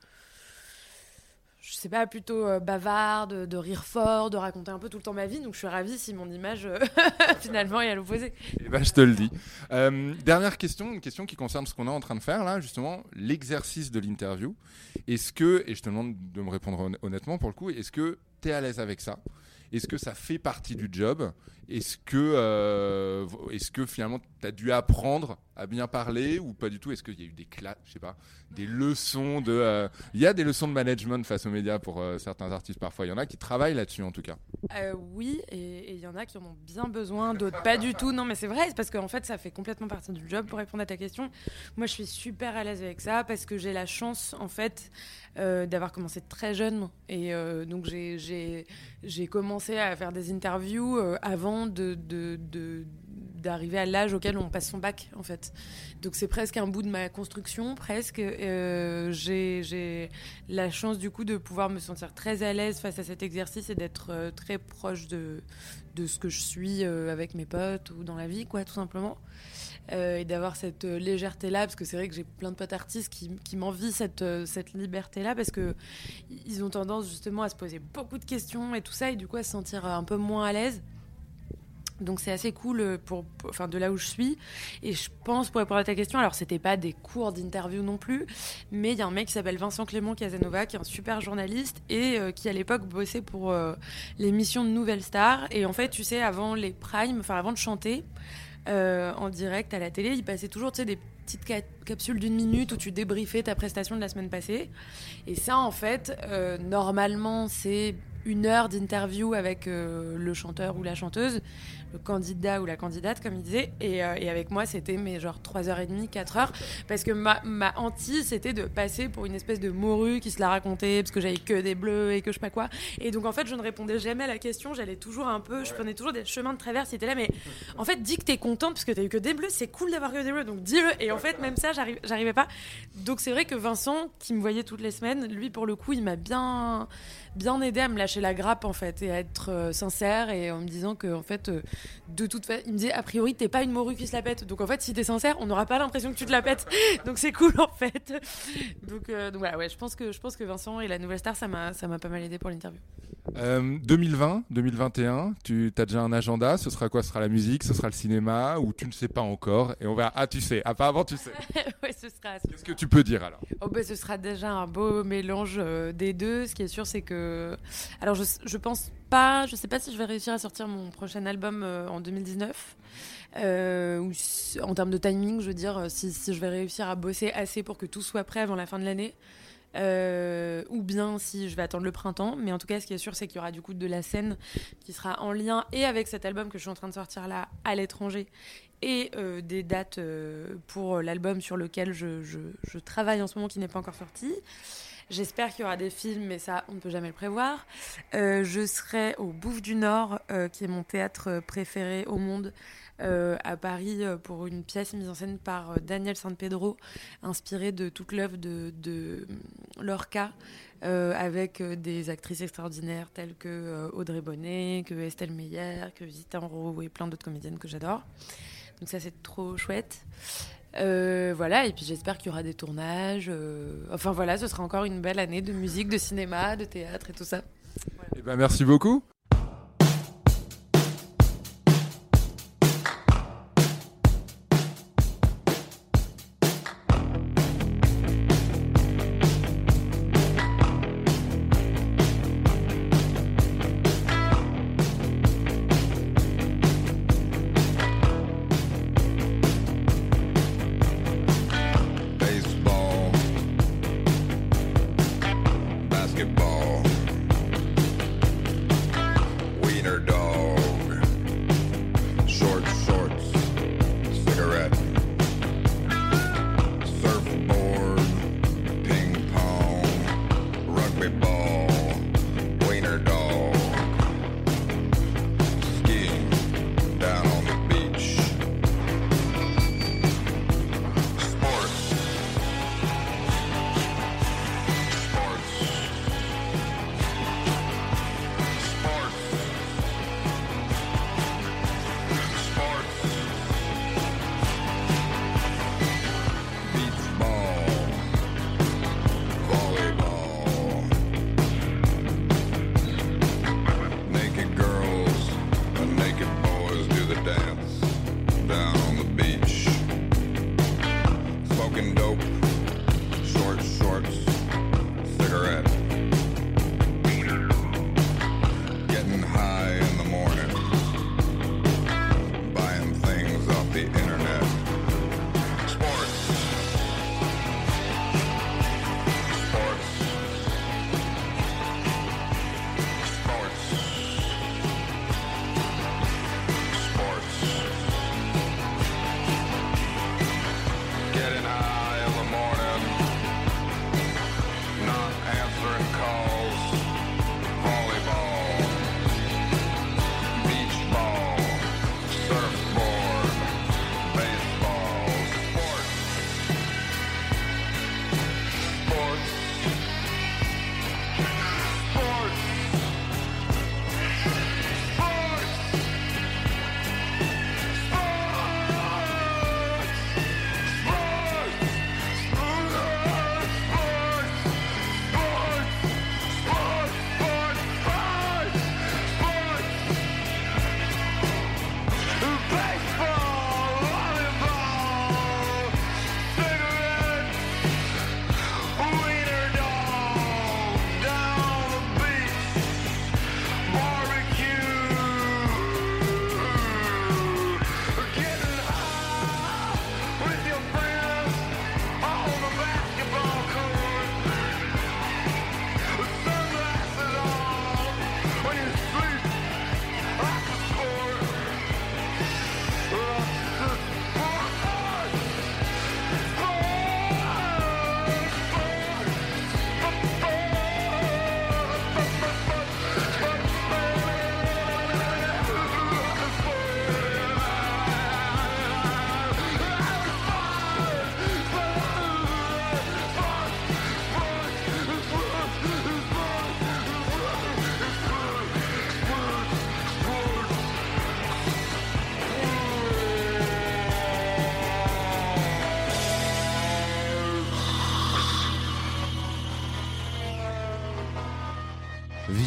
je sais pas, plutôt euh, bavarde, de rire fort, de raconter un peu tout le temps ma vie. Donc je suis ravie si mon image euh, finalement est à l'opposé. Eh ben, je te le dis. Euh, dernière question, une question qui concerne ce qu'on est en train de faire là, justement, l'exercice de l'interview. Est-ce que, et je te demande de me répondre hon- honnêtement pour le coup, est-ce que tu es à l'aise avec ça? Est-ce que ça fait partie du job? Est-ce que, euh, est-ce que finalement tu as dû apprendre à bien parler ou pas du tout? Est-ce qu'il y a eu des classes, je sais pas, des leçons de. euh, Il y a des leçons de management face aux médias pour euh, certains artistes parfois. Il y en a qui travaillent là-dessus en tout cas. Oui, et il y en a qui en ont bien besoin, d'autres pas du tout. Non, mais c'est vrai, c'est parce qu'en fait, ça fait complètement partie du job. Pour répondre à ta question, moi, je suis super à l'aise avec ça parce que j'ai la chance, en fait, d'avoir commencé très jeune. Et donc, j'ai- commencé à faire des interviews euh, de. d'arriver à l'âge auquel on passe son bac en fait donc c'est presque un bout de ma construction presque Euh, j'ai j'ai la chance du coup de pouvoir me sentir très à l'aise face à cet exercice et d'être euh, très proche de, de ce que je suis euh, avec mes potes ou dans la vie, quoi, tout simplement. Et d'avoir cette légèreté-là, parce que c'est vrai que j'ai plein de potes artistes qui, qui m'envient cette, cette liberté-là, parce que ils ont tendance justement à se poser beaucoup de questions et tout ça, et du coup à se sentir un peu moins à l'aise. Donc c'est assez cool euh, pour, enfin de là où je suis. Et je pense pour répondre à ta question alors c'était pas des cours d'interview non plus mais il y a un mec qui s'appelle Vincent Clément Casanova qui est un super journaliste et euh, qui à l'époque bossait pour euh, l'émission de Nouvelle Star. Et en fait tu sais avant les primes enfin avant de chanter en direct à la télé il passait toujours tu sais des petites ca- capsules d'une minute où tu débriefais ta prestation de la semaine passée. Et ça en fait normalement c'est une heure d'interview avec le chanteur ou la chanteuse, le candidat ou la candidate, comme il disait. Et, euh, et avec moi, c'était mais genre 3h30, 4h. Parce que ma, ma hantise, c'était de passer pour une espèce de morue qui se la racontait, parce que j'avais que des bleus et que je sais pas quoi. Et donc, en fait, je ne répondais jamais à la question. J'allais toujours un peu, je prenais toujours des chemins de traverse. C'était là, mais en fait, dis que t'es contente parce que t'as eu que des bleus. C'est cool d'avoir que des bleus, donc dis-le. Et en fait, même ça, j'arrive- j'arrivais pas. Donc, c'est vrai que Vincent, qui me voyait toutes les semaines, lui, pour le coup, il m'a bien bien aidé à me lâcher la grappe en fait et à être euh, sincère et en me disant que en fait euh, de toute façon il me disait a priori t'es pas une morue qui se la pète donc en fait si t'es sincère on n'aura pas l'impression que tu te la pètes donc c'est cool en fait donc, euh, donc voilà ouais je pense que je pense que Vincent et la nouvelle star ça m'a ça m'a pas mal aidé pour l'interview Euh, 2020, 2021, tu as déjà un agenda? Ce sera quoi? Ce sera la musique? Ce sera le cinéma? Ou tu ne sais pas encore? Et on verra. Ah, tu sais. Apparemment, tu sais. ouais ce sera Qu'est-ce que tu peux dire alors? Oh bah, ce sera déjà un beau mélange euh, des deux. Ce qui est sûr, c'est que. Alors, je, pense pas. Je sais pas si je vais réussir à sortir mon prochain album euh, en 2019. Euh, en termes de timing, je veux dire, euh, si, je vais réussir à bosser assez pour que tout soit prêt avant la fin de l'année. Euh, ou bien si je vais attendre le printemps. Mais en tout cas, ce qui est sûr, c'est qu'il y aura du coup de la scène qui sera en lien et avec cet album que je suis en train de sortir là à l'étranger et euh, des dates euh, pour l'album sur lequel je travaille en ce moment qui n'est pas encore sorti. J'espère qu'il y aura des films, mais ça, on ne peut jamais le prévoir. Euh, je serai au Bouffe du Nord, euh, qui est mon théâtre préféré au monde, euh, à Paris, pour une pièce mise en scène par Daniel San Pedro, inspirée de toute l'œuvre de, Lorca, avec des actrices extraordinaires telles que Audrey Bonnet, que Estelle Meyer, que Zita Enro et plein d'autres comédiennes que j'adore. Donc ça, c'est trop chouette. Euh, voilà, et puis j'espère qu'il y aura des tournages. euh, Enfin voilà, ce sera encore une belle année de musique, de cinéma, de théâtre et tout ça. Eh ben, merci beaucoup. underdog.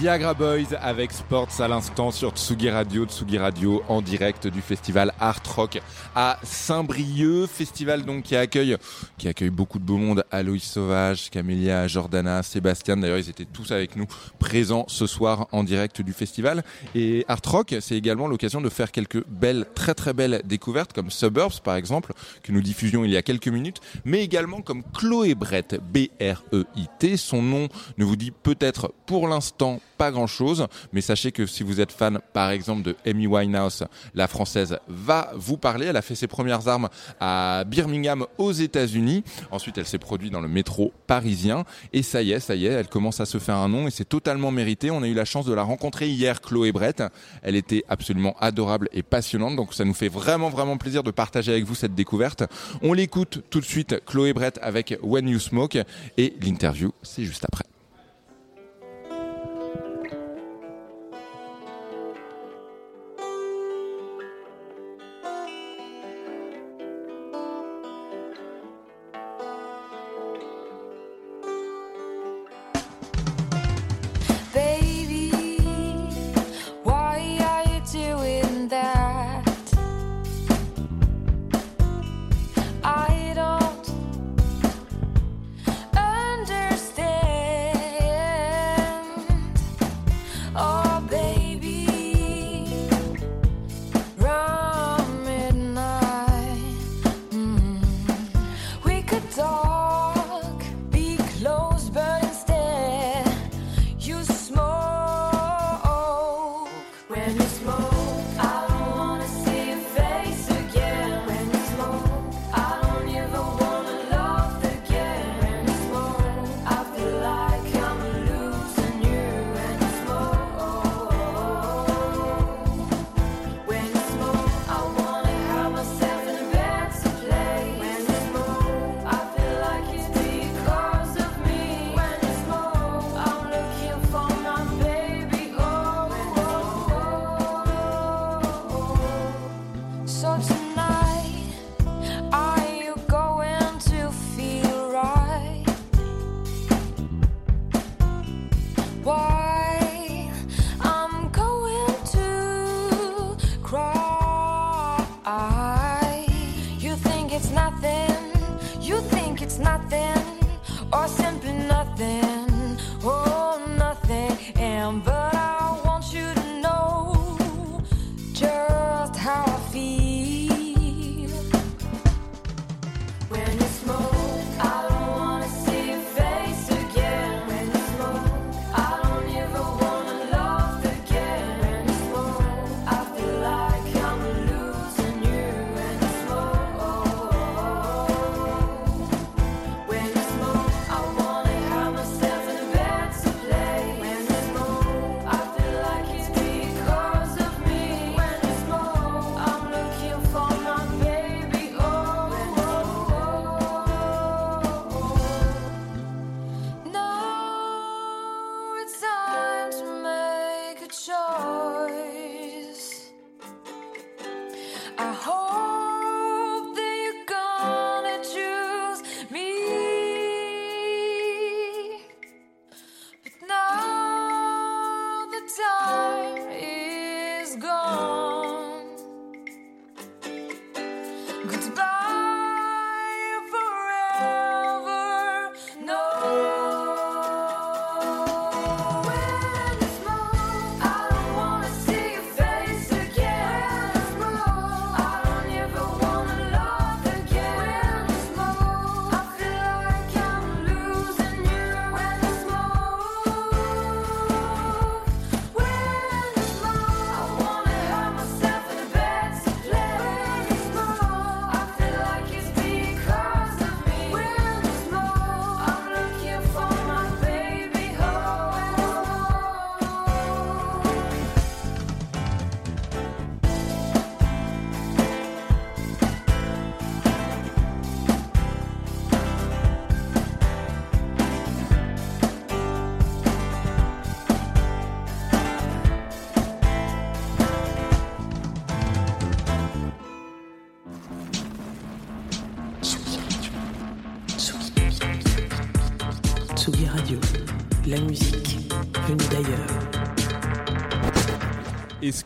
Viagra Boys avec Sports à l'instant sur Tsugi Radio, Tsugi Radio en direct du festival Art Rock à Saint-Brieuc, festival donc qui accueille qui accueille beaucoup de beau monde, Aloïs Sauvage, Camélia, Jordana, Sébastien, d'ailleurs ils étaient tous avec nous présents ce soir en direct du festival. Et Art Rock, c'est également l'occasion de faire quelques belles très très belles découvertes comme Suburbs par exemple que nous diffusions il y a quelques minutes, mais également comme Chloé Brett, B-R-E-I-T, son nom ne vous dit peut-être pour l'instant pas grand chose, mais sachez que si vous êtes fan par exemple de Amy Winehouse, la française va vous parler. Elle a fait ses premières armes à Birmingham aux États-Unis. Ensuite, elle s'est produite dans le métro parisien. Et ça y est, ça y est, elle commence à se faire un nom et c'est totalement mérité. On a eu la chance de la rencontrer hier, Chloé Brett. Elle était absolument adorable et passionnante. Donc ça nous fait vraiment, vraiment plaisir de partager avec vous cette découverte. On l'écoute tout de suite, Chloé Brett avec When You Smoke. Et l'interview, c'est juste après.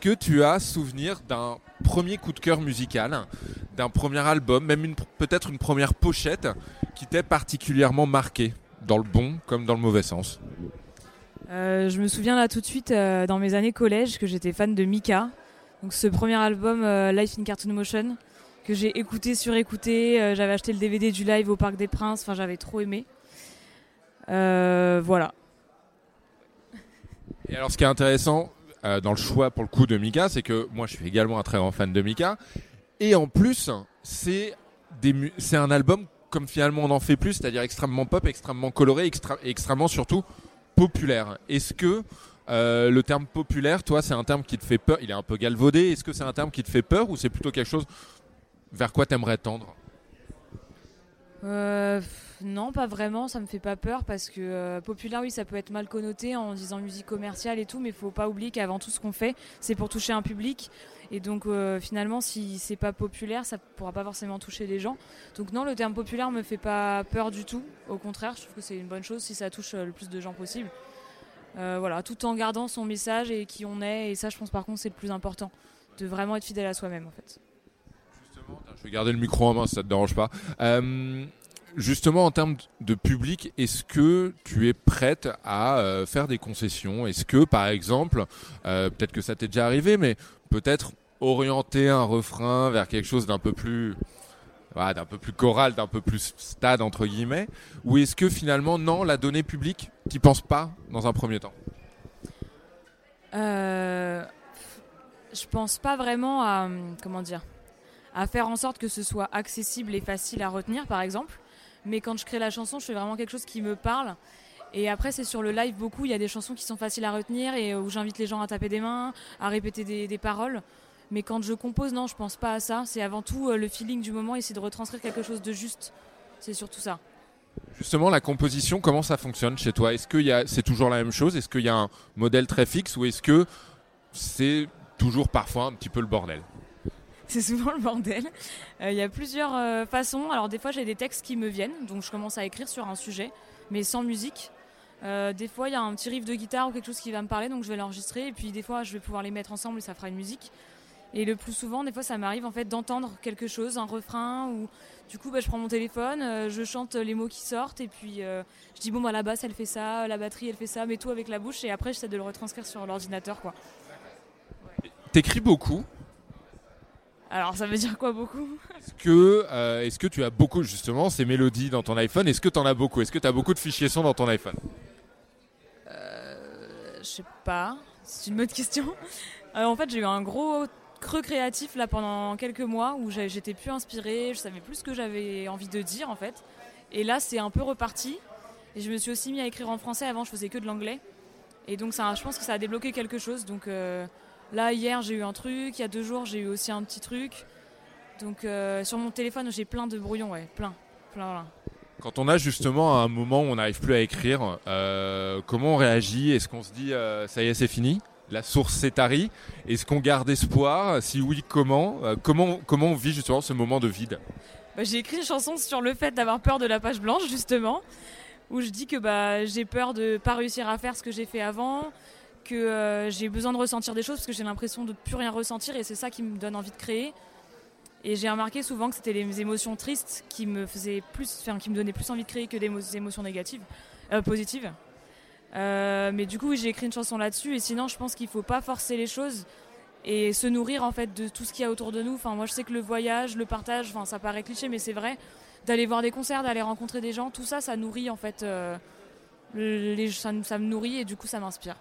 Que tu as souvenir d'un premier coup de cœur musical, d'un premier album, même une- peut-être une première pochette qui t'ait particulièrement marqué, dans le bon comme dans le mauvais sens? Euh, je me souviens là tout de suite euh, dans mes années collège que j'étais fan de Mika. Donc ce premier album euh, Life in Cartoon Motion que j'ai écouté surécouté. J'avais acheté le DVD du live au Parc des Princes. Enfin j'avais trop aimé. Voilà. Et alors, ce qui est intéressant euh, dans le choix pour le coup de Mika, c'est que moi, je suis également un très grand fan de Mika. Et en plus, c'est c'est un album comme finalement on en fait plus, c'est-à-dire extrêmement pop, extrêmement coloré, extra- extrêmement surtout populaire. Est-ce que euh, le terme populaire, toi, c'est un terme qui te fait peur Il est un peu galvaudé. Est-ce que c'est un terme qui te fait peur ou c'est plutôt quelque chose vers quoi t'aimerais tendre? Euh, non, pas vraiment, ça me fait pas peur parce que euh, populaire, oui, ça peut être mal connoté en disant musique commerciale et tout, mais il faut pas oublier qu'avant tout ce qu'on fait, c'est pour toucher un public. Et donc euh, finalement, si c'est pas populaire, ça pourra pas forcément toucher les gens. Donc non, le terme populaire me fait pas peur du tout. Au contraire, je trouve que c'est une bonne chose si ça touche le plus de gens possible. Voilà, tout en gardant son message et qui on est. Et ça, je pense par contre, c'est le plus important, de vraiment être fidèle à soi-même en fait. Je vais garder le micro en main si ça te dérange pas. Euh, justement, en termes de public, est-ce que tu es prête à euh, faire des concessions? Est-ce que, par exemple, euh, peut-être que ça t'est déjà arrivé, mais peut-être orienter un refrain vers quelque chose d'un peu plus d'un peu plus choral, d'un peu plus stade entre guillemets, ou est-ce que finalement non, la donnée publique, t'y penses pas dans un premier temps? Euh, je pense pas vraiment à hum, comment dire? À faire en sorte que ce soit accessible et facile à retenir par exemple. Mais quand je crée la chanson je fais vraiment quelque chose qui me parle. Et après c'est sur le live beaucoup il y a des chansons qui sont faciles à retenir et où j'invite les gens à taper des mains à répéter des, paroles. Mais quand je compose non je pense pas à ça. C'est avant tout euh, le feeling du moment essayer de retranscrire quelque chose de juste. C'est surtout ça. Justement, la composition, comment ça fonctionne chez toi? Est-ce que c'est toujours la même chose? Est-ce qu'il y a un modèle très fixe ou est-ce que c'est toujours parfois un petit peu le bordel? C'est souvent le bordel. Euh, Il y a plusieurs euh, façons. Alors des fois j'ai des textes qui me viennent, donc je commence à écrire sur un sujet, mais sans musique. Euh, des fois il y a un petit riff de guitare ou quelque chose qui va me parler, donc je vais l'enregistrer. Et puis des fois je vais pouvoir les mettre ensemble et ça fera une musique. Et le plus souvent, des fois, ça m'arrive en fait d'entendre quelque chose, un refrain, ou du coup, bah, je prends mon téléphone, je chante les mots qui sortent, et puis je dis bon, bah, la basse elle fait ça, la batterie elle fait ça, mais tout avec la bouche, et après j'essaie de le retranscrire sur l'ordinateur, quoi. T'écris beaucoup. Alors, ça veut dire quoi beaucoup Est-ce que, euh, est-ce que tu as beaucoup justement ces mélodies dans ton iPhone? Est-ce que tu en as beaucoup? Est-ce que tu as beaucoup de fichiers son dans ton iPhone? Euh, Je sais pas, c'est une bonne question. Euh, en fait, j'ai eu un gros creux créatif là pendant quelques mois où j'étais plus inspirée, je savais plus ce que j'avais envie de dire en fait. Et là, c'est un peu reparti. Et je me suis aussi mis à écrire en français. Avant, je faisais que de l'anglais. Et donc, ça, je pense que ça a débloqué quelque chose. Donc euh, là, hier, j'ai eu un truc. Il y a deux jours, j'ai eu aussi un petit truc. Donc euh, sur mon téléphone, j'ai plein de brouillons, ouais, plein, plein, plein. Quand on a justement un moment où on n'arrive plus à écrire, euh, comment on réagit? Est-ce qu'on se dit euh, ça y est, c'est fini? La source s'est tarie Est-ce qu'on garde espoir? Si oui, comment? Euh, comment, comment on vit justement ce moment de vide? Bah, j'ai écrit une chanson sur le fait d'avoir peur de la page blanche, justement, où je dis que bah, j'ai peur de pas réussir à faire ce que j'ai fait avant, que euh, j'ai besoin de ressentir des choses parce que j'ai l'impression de plus rien ressentir et c'est ça qui me donne envie de créer. Et j'ai remarqué souvent que c'était les émotions tristes qui me faisaient plus, enfin, qui me donnaient plus envie de créer que des émo- émotions négatives, euh, positives. Euh, mais du coup, j'ai écrit une chanson là-dessus. Et sinon, je pense qu'il faut pas forcer les choses et se nourrir en fait de tout ce qu'il y a autour de nous. Enfin, moi, je sais que le voyage, le partage, enfin, ça paraît cliché, mais c'est vrai. D'aller voir des concerts, d'aller rencontrer des gens, tout ça, ça nourrit en fait. ça, ça me nourrit et du coup, ça m'inspire.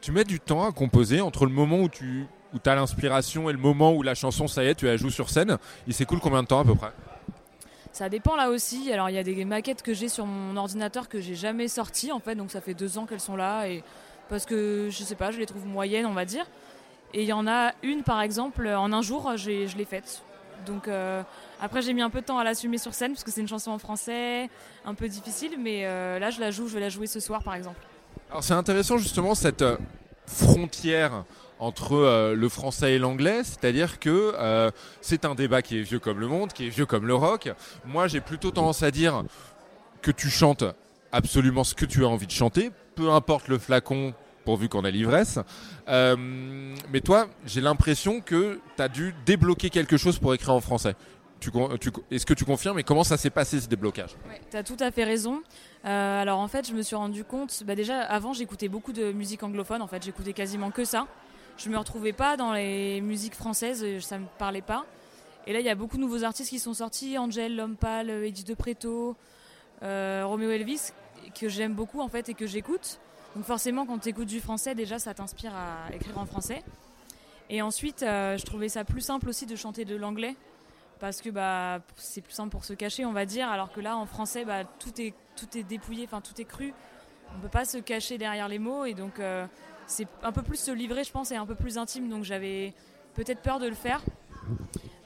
Tu mets du temps à composer entre le moment où tu où as l'inspiration et le moment où la chanson, ça y est, tu la joues sur scène. Il s'écoule combien de temps à peu près? Ça dépend là aussi. Alors il y a des maquettes que j'ai sur mon ordinateur que j'ai jamais sorties en fait, donc ça fait deux ans qu'elles sont là et parce que je sais pas, je les trouve moyennes on va dire. Et il y en a une par exemple en un jour, j'ai- je l'ai faite. Donc euh, après j'ai mis un peu de temps à l'assumer sur scène parce que c'est une chanson en français, un peu difficile, mais euh, là je la joue, je vais la jouer ce soir par exemple. Alors c'est intéressant justement cette euh, frontière entre euh, le français et l'anglais, c'est-à-dire que euh, c'est un débat qui est vieux comme le monde, qui est vieux comme le rock. Moi j'ai plutôt tendance à dire que tu chantes absolument ce que tu as envie de chanter, peu importe le flacon pourvu qu'on a l'ivresse. Mais toi, j'ai l'impression que tu as dû débloquer quelque chose pour écrire en français. Est-ce que tu confirmes et comment ça s'est passé ce déblocage? Tu as tout à fait raison. Euh, alors en fait, je me suis rendu compte, bah déjà avant j'écoutais beaucoup de musique anglophone, en fait j'écoutais quasiment que ça. Je me retrouvais pas dans les musiques françaises, euh, ça me parlait pas. Et là il y a beaucoup de nouveaux artistes qui sont sortis, Angel, L'Homme Pâle, euh, Eddie De Preto, Romeo Elvis, que j'aime beaucoup en fait et que j'écoute. Donc forcément quand tu écoutes du français déjà ça t'inspire à écrire en français. Et ensuite je trouvais ça plus simple aussi de chanter de l'anglais parce que bah c'est plus simple pour se cacher on va dire alors que là en français bah tout est tout est dépouillé enfin tout est cru. On peut pas se cacher derrière les mots et donc euh, c'est un peu plus se livrer je pense et un peu plus intime. Donc j'avais peut-être peur de le faire.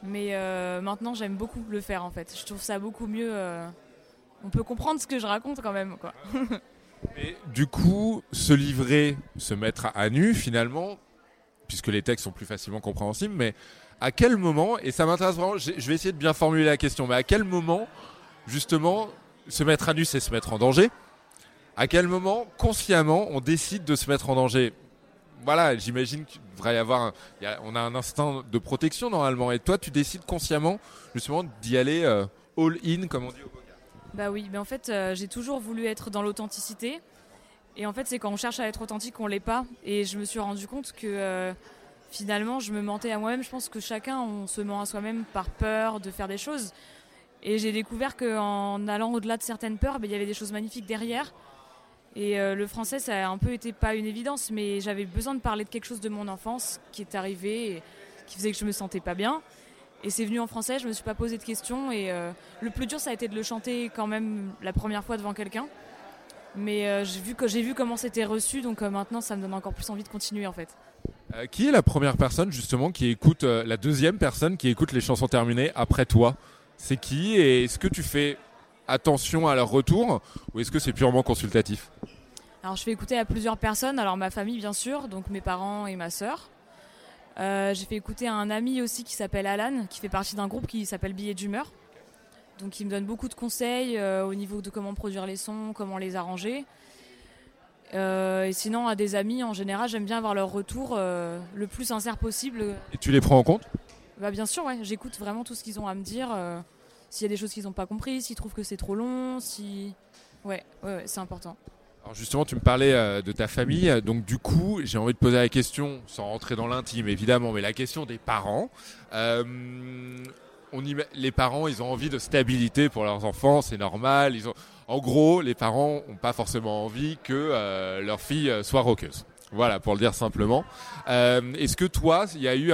Mais euh, maintenant j'aime beaucoup le faire en fait. Je trouve ça beaucoup mieux euh, on peut comprendre ce que je raconte quand même quoi. Du coup, se livrer, se mettre à nu finalement, puisque les textes sont plus facilement compréhensibles, mais à quel moment, et ça m'intéresse vraiment, je vais essayer de bien formuler la question, mais à quel moment, justement, se mettre à nu, c'est se mettre en danger? À quel moment, consciemment, on décide de se mettre en danger? Voilà, j'imagine qu'il devrait y avoir, un- on a un instinct de protection normalement, et toi, tu décides consciemment, justement, d'y aller euh, all in, comme on dit au Bah oui, mais en fait, euh, j'ai toujours voulu être dans l'authenticité. Et en fait, c'est quand on cherche à être authentique qu'on l'est pas. Et je me suis rendu compte que euh, finalement, je me mentais à moi-même. Je pense que chacun, on se ment à soi-même par peur de faire des choses. Et j'ai découvert qu'en allant au-delà de certaines peurs, ben, il y avait des choses magnifiques derrière. Et euh, le français, ça a un peu été pas une évidence, mais j'avais besoin de parler de quelque chose de mon enfance qui est arrivé et qui faisait que je me sentais pas bien. Et c'est venu en français, je me suis pas posé de questions. Et euh, le plus dur, ça a été de le chanter quand même la première fois devant quelqu'un. Mais euh, j'ai vu comment c'était reçu, donc maintenant ça me donne encore plus envie de continuer en fait. Euh, qui est la première personne justement qui écoute, euh, la deuxième personne qui écoute les chansons terminées après toi? C'est qui et est-ce que tu fais attention à leur retour ou est-ce que c'est purement consultatif? Alors je fais écouter à plusieurs personnes, alors ma famille bien sûr, donc mes parents et ma sœur. Euh, j'ai fait écouter à un ami aussi qui s'appelle Alan, qui fait partie d'un groupe qui s'appelle Billet d'humeur. Donc il me donne beaucoup de conseils au niveau de comment produire les sons, comment les arranger. Euh, et sinon, à des amis, en général, j'aime bien avoir leur retour euh, le plus sincère possible. Et tu les prends en compte Bah, bien sûr, ouais, j'écoute vraiment tout ce qu'ils ont à me dire. euh, s'il y a des choses qu'ils n'ont pas compris, s'ils trouvent que c'est trop long, si. Ouais, ouais, ouais, c'est important. Alors justement, tu me parlais de ta famille, donc du coup, j'ai envie de poser la question, sans rentrer dans l'intime évidemment, mais la question des parents. On les parents, ils ont envie de stabilité pour leurs enfants, c'est normal. Ils ont, en gros, les parents n'ont pas forcément envie que euh, leur fille euh, soit rockeuse. Voilà, pour le dire simplement. Euh, Est-ce que toi, il y a eu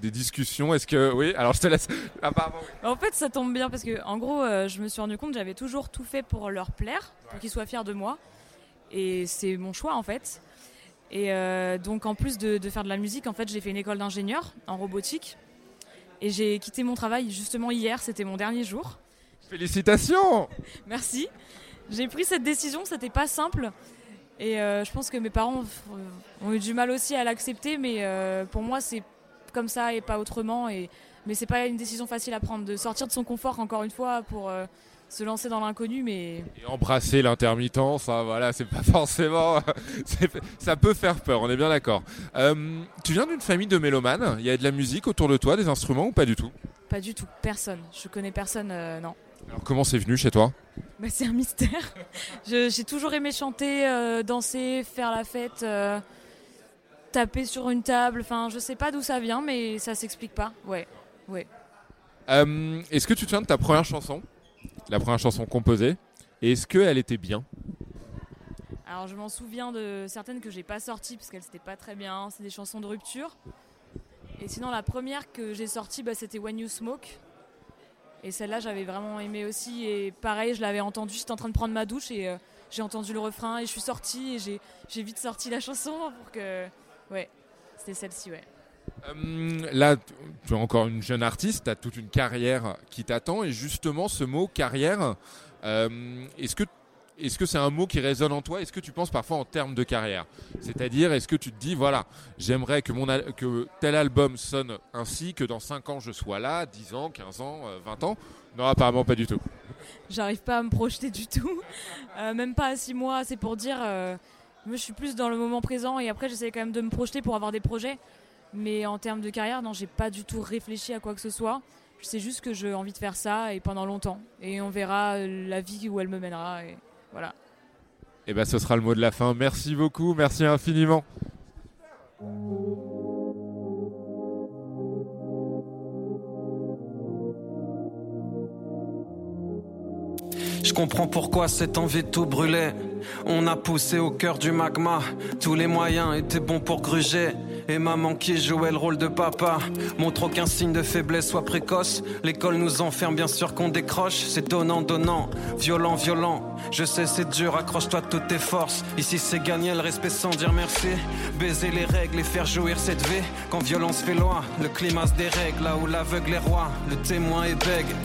des discussions? Est-ce que oui? Alors je te laisse. Apparemment, oui. En fait, ça tombe bien parce que, en gros, je me suis rendu compte que j'avais toujours tout fait pour leur plaire, pour qu'ils soient fiers de moi. Et c'est mon choix, en fait. Et donc, en plus de, de faire de la musique, en fait, j'ai fait une école d'ingénieur en robotique. Et j'ai quitté mon travail justement hier, c'était mon dernier jour. Félicitations Merci. J'ai pris cette décision, c'était pas simple. Et euh, je pense que mes parents euh, ont eu du mal aussi à l'accepter, mais euh, pour moi, c'est comme ça et pas autrement. Et, mais c'est pas une décision facile à prendre, de sortir de son confort, encore une fois, pour euh, se lancer dans l'inconnu. Mais Et embrasser l'intermittence, hein, voilà, c'est pas forcément. ça peut faire peur, on est bien d'accord. Tu viens d'une famille de mélomanes Il y a de la musique autour de toi, des instruments ou pas du tout? Pas du tout, personne. Je connais personne, non. Alors comment c'est venu chez toi Bah, c'est un mystère. J'ai toujours aimé chanter, euh, danser, faire la fête, euh, taper sur une table. Enfin, je sais pas d'où ça vient, mais ça s'explique pas. Ouais, ouais. Euh, Est-ce que tu te souviens de ta première chanson? La première chanson composée? Et est-ce qu'elle était bien? Alors je m'en souviens de certaines que j'ai pas sorties parce qu'elles n'étaient pas très bien. C'est des chansons de rupture. Et sinon la première que j'ai sortie, bah, c'était When You Smoke. Et celle-là j'avais vraiment aimé aussi. Et pareil, je l'avais entendue. J'étais en train de prendre ma douche et euh, j'ai entendu le refrain et je suis sortie et j'ai vite sorti la chanson pour que ouais, c'était celle-ci ouais. Euh, Là, tu es encore une jeune artiste, tu as toute une carrière qui t'attend. Et justement, ce mot carrière, euh, est-ce que est-ce que c'est un mot qui résonne en toi? Est-ce que tu penses parfois en termes de carrière? C'est-à-dire, est-ce que tu te dis, voilà, j'aimerais que, que tel album sonne ainsi, que dans 5 ans je sois là, 10 ans, 15 ans, euh, 20 ans? Non, apparemment pas du tout. J'arrive pas à me projeter du tout, Euh, même pas à six mois. C'est pour dire, euh, moi je suis plus dans le moment présent et après j'essaie quand même de me projeter pour avoir des projets. Mais en termes de carrière, non, j'ai pas du tout réfléchi à quoi que ce soit. Je sais juste que j'ai envie de faire ça et pendant longtemps. Et on verra euh, la vie où elle me mènera. Voilà. Et ben, ce sera le mot de la fin. Merci beaucoup, merci infiniment. Je comprends pourquoi cette envie de tout brûler. On a poussé au cœur du magma. Tous les moyens étaient bons pour gruger. Et maman qui jouait le rôle de papa montre aucun signe de faiblesse soit précoce. L'école nous enferme, bien sûr qu'on décroche. C'est donnant, donnant, violent, violent. Je sais, c'est dur, accroche-toi de toutes tes forces. Ici, c'est gagner le respect sans dire merci. Baiser les règles et faire jouir cette vie. Quand violence fait loi, le climat se dérègle. Là où l'aveugle est roi, le témoin est bègue.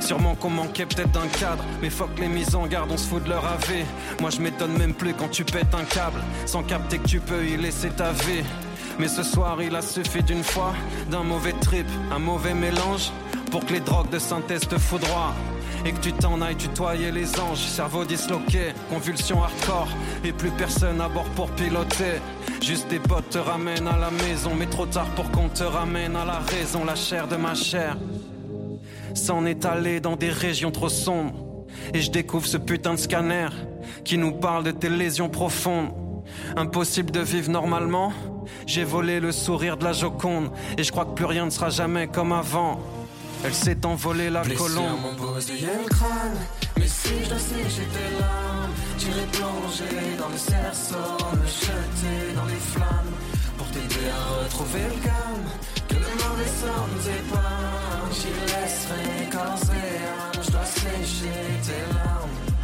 Sûrement qu'on manquait peut-être d'un cadre, mais fuck les mises en garde, on se fout de leur AV. Moi je m'étonne même plus quand tu pètes un câble, sans capter que tu peux y laisser ta vie. Mais ce soir il a suffi d'une fois, d'un mauvais trip, un mauvais mélange, pour que les drogues de synthèse te foudroient. Et que tu t'en ailles tutoyer les anges, cerveau disloqué, convulsion hardcore, et plus personne à bord pour piloter. Juste des potes te ramènent à la maison, mais trop tard pour qu'on te ramène à la raison, la chair de ma chair s'en est allé dans des régions trop sombres. Et je découvre ce putain de scanner qui nous parle de tes lésions profondes. Impossible de vivre normalement. J'ai volé le sourire de la Joconde et je crois que plus rien ne sera jamais comme avant. Elle s'est envolée la Blessure, colombe. mon bousillé le crâne? Mais si je dois sécher tes larmes J'irai plonger dans le cerceau Me jeter dans les flammes Pour t'aider à retrouver le calme Que le mauvais sort nous épargne J'y laisserai corps et âme Je dois sécher tes larmes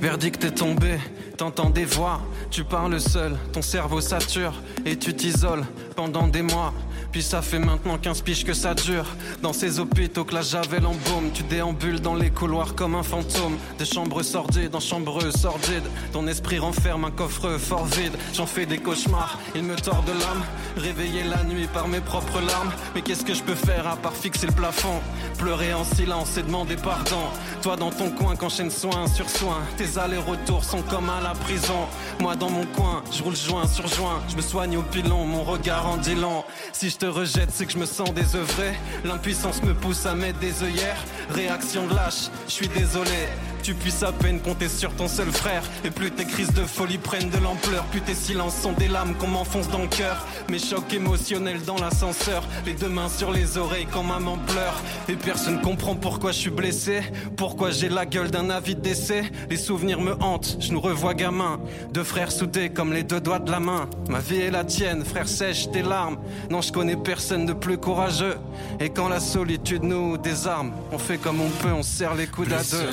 Verdict est tombé, t'entends des voix, tu parles seul, ton cerveau sature et tu t'isoles pendant des mois. Puis ça fait maintenant 15 piges que ça dure. Dans ces hôpitaux que la javel embaume, tu déambules dans les couloirs comme un fantôme. Des chambres sordides en chambres sordides. Ton esprit renferme un coffre fort vide. J'en fais des cauchemars, il me tord de l'âme. Réveillé la nuit par mes propres larmes. Mais qu'est-ce que je peux faire à part fixer le plafond? Pleurer en silence et demander pardon. Toi dans ton coin qu'enchaîne soin sur soin. Tes allers-retours sont comme à la prison. Moi dans mon coin, je roule joint sur joint. Je me soigne au pilon, mon regard en dit long. Si te rejette, c'est que je me sens désœuvré. L'impuissance me pousse à mettre des œillères. Réaction de lâche, je suis désolé. Tu puisses à peine compter sur ton seul frère. Et plus tes crises de folie prennent de l'ampleur, plus tes silences sont des lames qu'on m'enfonce dans le cœur. Mes chocs émotionnels dans l'ascenseur, les deux mains sur les oreilles quand maman pleure. Et personne comprend pourquoi je suis blessé, pourquoi j'ai la gueule d'un avis de décès. Les souvenirs me hantent, je nous revois gamin. Deux frères soudés comme les deux doigts de la main. Ma vie est la tienne, frère sèche tes larmes. Non, je connais personne de plus courageux. Et quand la solitude nous désarme, on fait comme on peut, on serre les coudes à deux.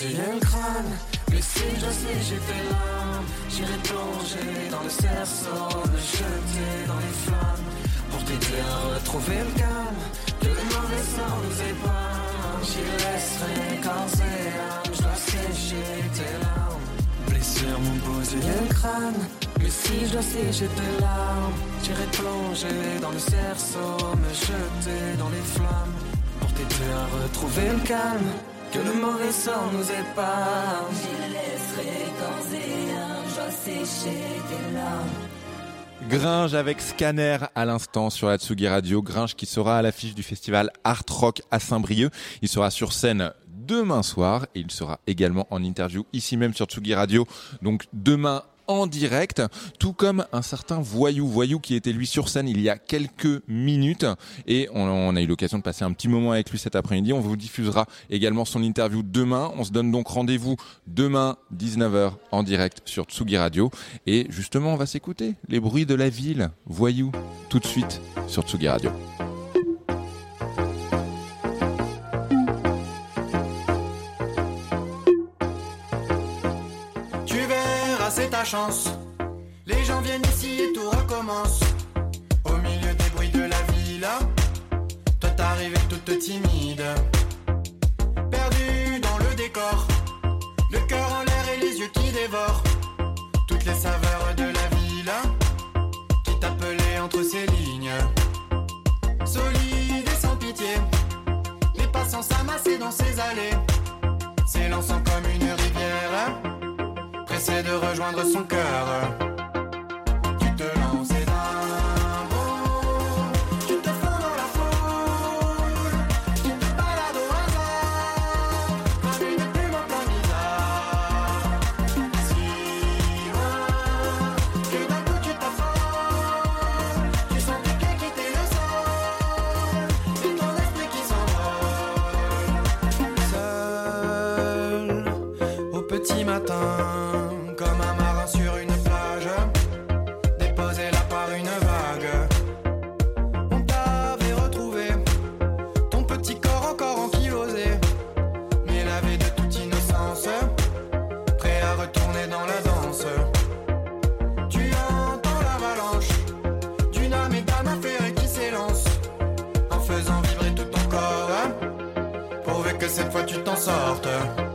Bousillé le crâne Mais si je sais j'étais là J'irai plonger dans le cerceau Me jeter dans les flammes. Pour t'aider à retrouver le calme Que le mauvais nous épargne J'y laisserai corps et âme Je dois sécher tes larmes. Blessure, mon bousillé le crâne mais si je dois sécher tes larmes J'irai plonger dans le cerceau Me jeter dans les flammes. Pour t'aider à retrouver le calme que le mauvais sort nous épargne. J'y laisserai et sécher tes larmes. Gringe avec Scanner à l'instant sur la Tsugi Radio. Gringe qui sera à l'affiche du festival Art Rock à Saint-Brieuc. Il sera sur scène demain soir et il sera également en interview ici même sur Tsugi Radio. Donc demain en direct, tout comme un certain Voyou, Voyou qui était lui sur scène il y a quelques minutes et on, on a eu l'occasion de passer un petit moment avec lui cet après-midi. On vous diffusera également son interview demain. On se donne donc rendez-vous demain 19h en direct sur Tsugi Radio et justement on va s'écouter les bruits de la ville, Voyou, tout de suite sur Tsugi Radio. C'est ta chance. Les gens viennent ici et tout recommence. Au milieu des bruits de la ville, toi t'arrives toute timide. Perdu dans le décor, le cœur en l'air et les yeux qui dévorent. Toutes les saveurs de la ville qui t'appelaient entre ces lignes. Solide et sans pitié, les passants s'amassaient dans ces allées, s'élançant comme une de rejoindre son cœur. T'en sortes.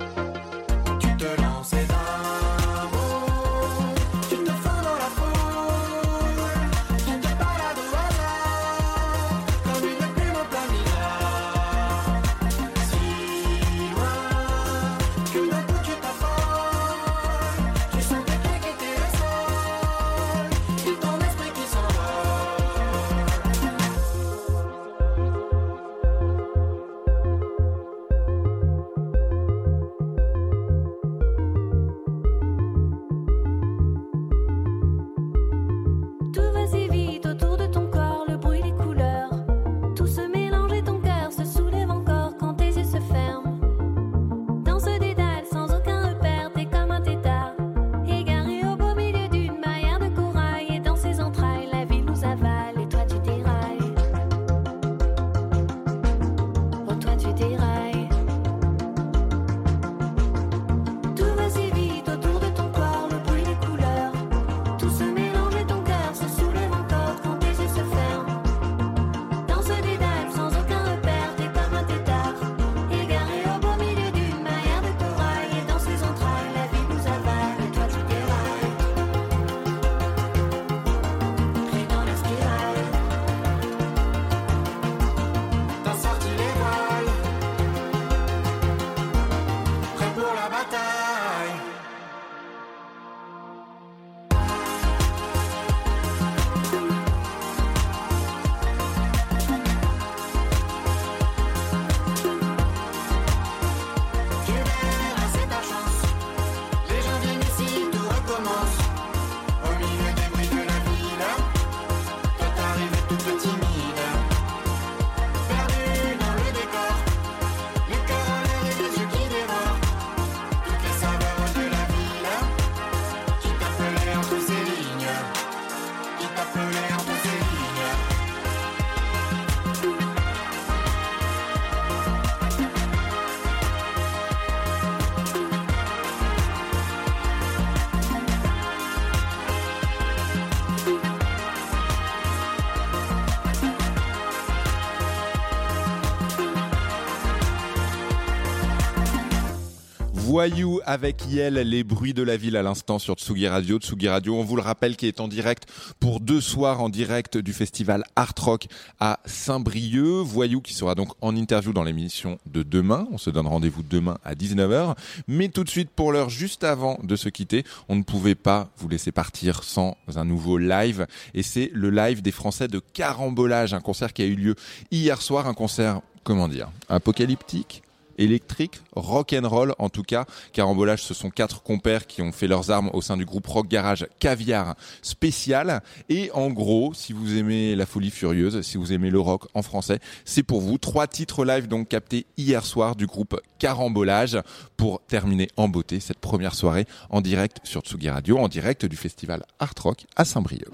Voyou avec Yel, les bruits de la ville à l'instant sur Tsugi Radio. Tsugi Radio, on vous le rappelle, qui est en direct pour deux soirs en direct du festival Art Rock à Saint-Brieuc. Voyou qui sera donc en interview dans l'émission de demain. On se donne rendez-vous demain à 19h. Mais tout de suite, pour l'heure, juste avant de se quitter, on ne pouvait pas vous laisser partir sans un nouveau live. Et c'est le live des Français de Carambolage, un concert qui a eu lieu hier soir, un concert, comment dire, apocalyptique électrique, rock and roll en tout cas. Carambolage, ce sont quatre compères qui ont fait leurs armes au sein du groupe Rock Garage Caviar spécial. Et en gros, si vous aimez la folie furieuse, si vous aimez le rock en français, c'est pour vous. Trois titres live donc captés hier soir du groupe Carambolage pour terminer en beauté cette première soirée en direct sur Tsugi Radio, en direct du festival Art Rock à Saint-Brieuc.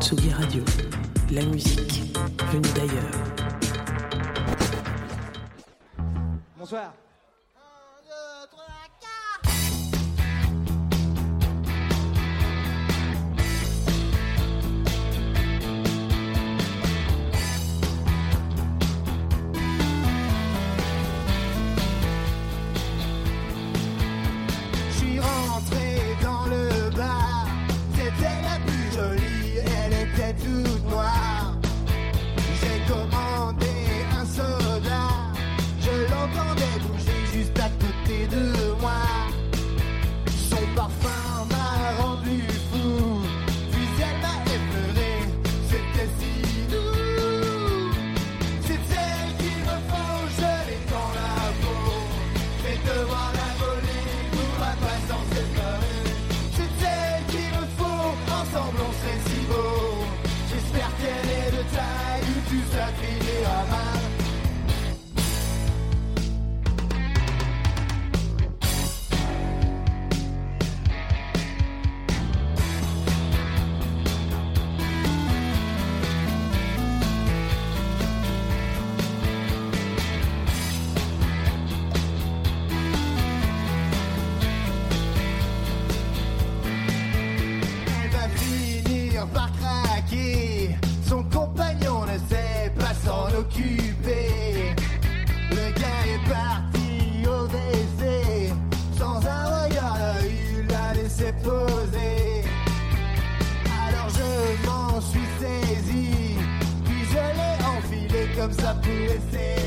Tsugi Radio, la musique venue d'ailleurs. Bonsoir. Comme ça pour essayer.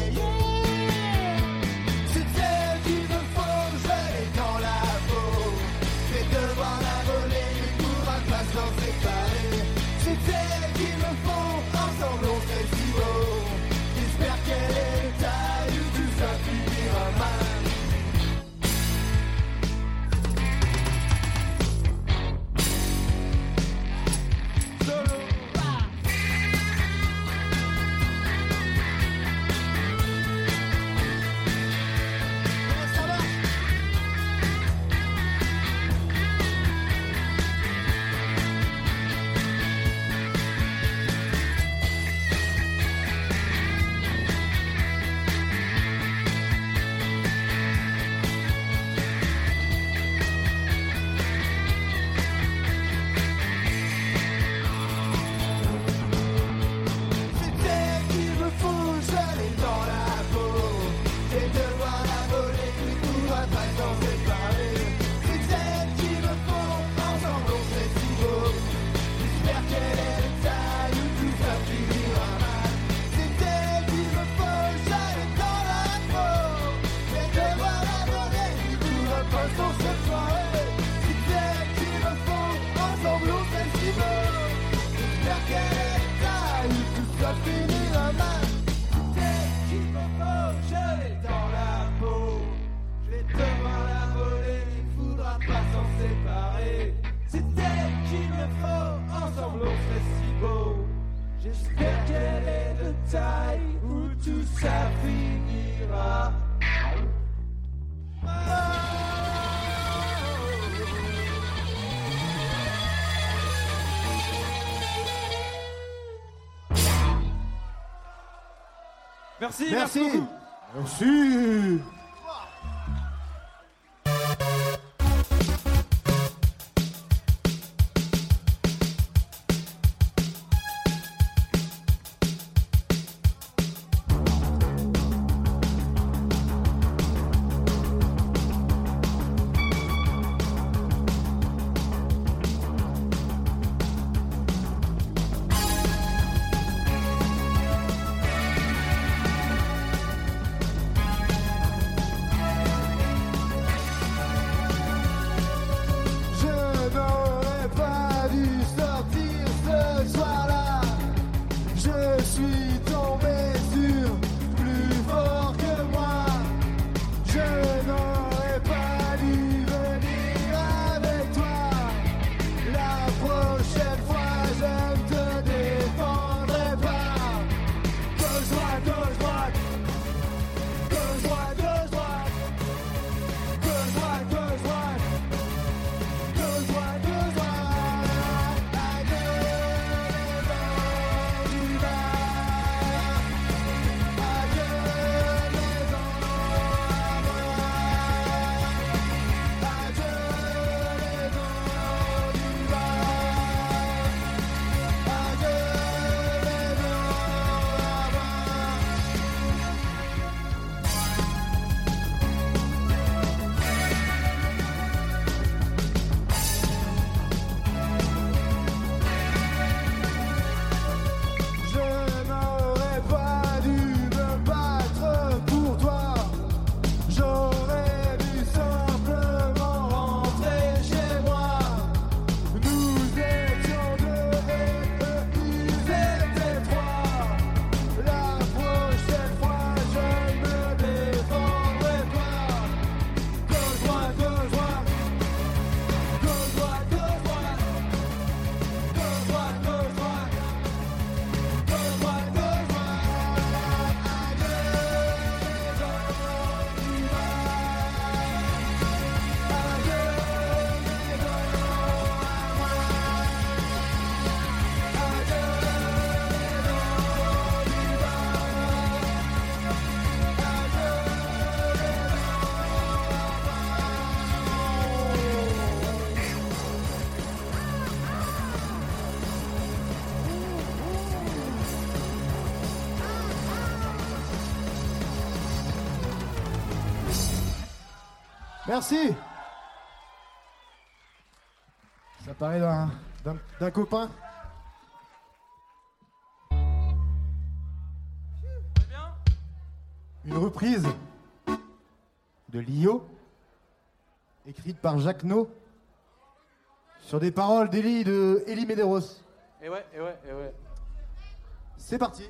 Merci, Merci. merci beaucoup. Merci. Merci. Ça paraît d'un copain. Une reprise de Lio, écrite par Jacques No, sur des paroles d'Élie de Élie Medeiros. Et ouais, et ouais, et ouais. C'est parti.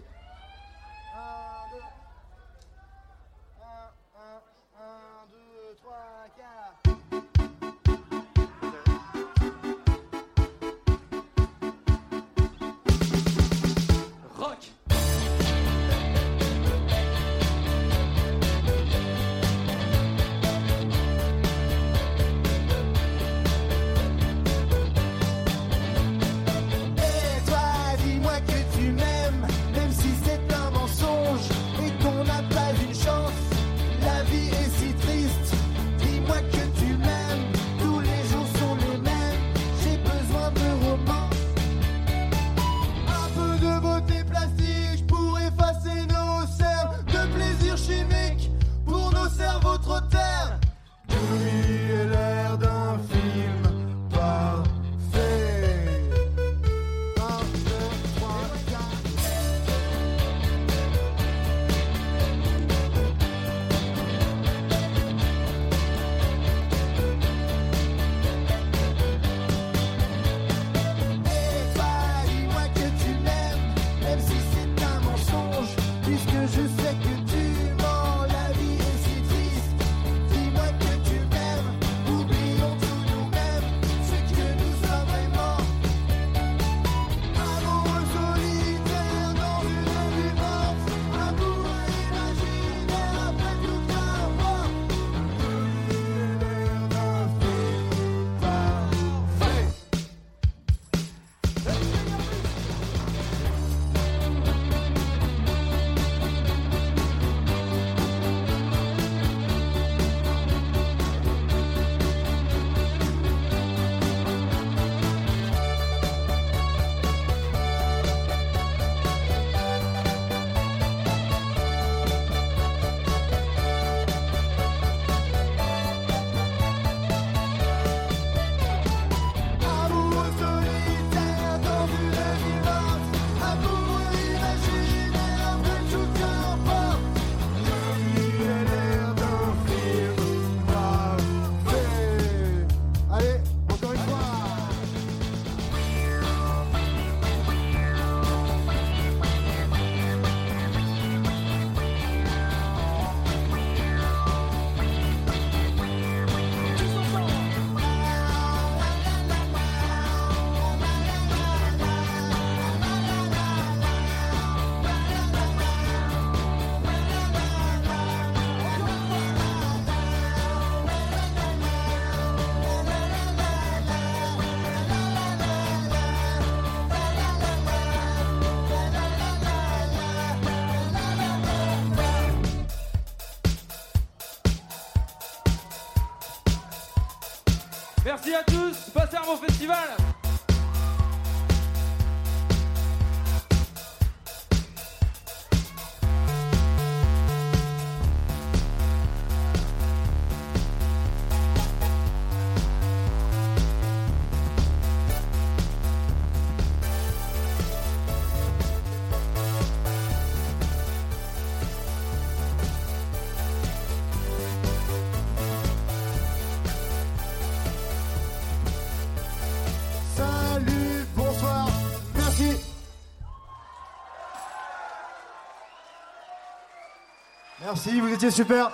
Passez un bon festival Vous étiez super.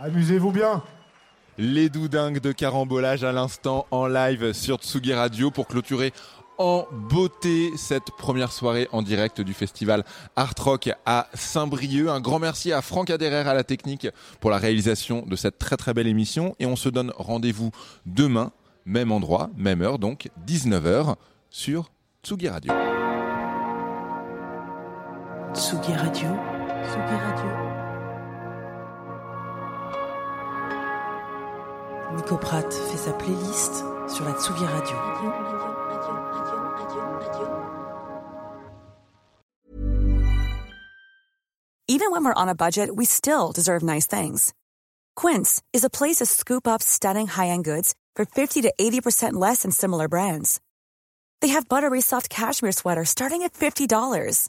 Amusez-vous bien. Les doudingues de carambolage à l'instant en live sur Tsugi Radio pour clôturer en beauté cette première soirée en direct du festival Art Rock à Saint-Brieuc. Un grand merci à Franck Aderer à la technique pour la réalisation de cette très très belle émission et on se donne rendez-vous demain, même endroit, même heure donc 19h sur Tsugi Radio. Tsugi Radio. Tsugi Radio. Nico Pratt fait sa playlist sur la Tsugi Radio. Even when we're on a budget, we still deserve nice things. Quince is a place to scoop up stunning high-end goods for 50 to 80% less than similar brands. They have buttery soft cashmere sweaters starting at $50,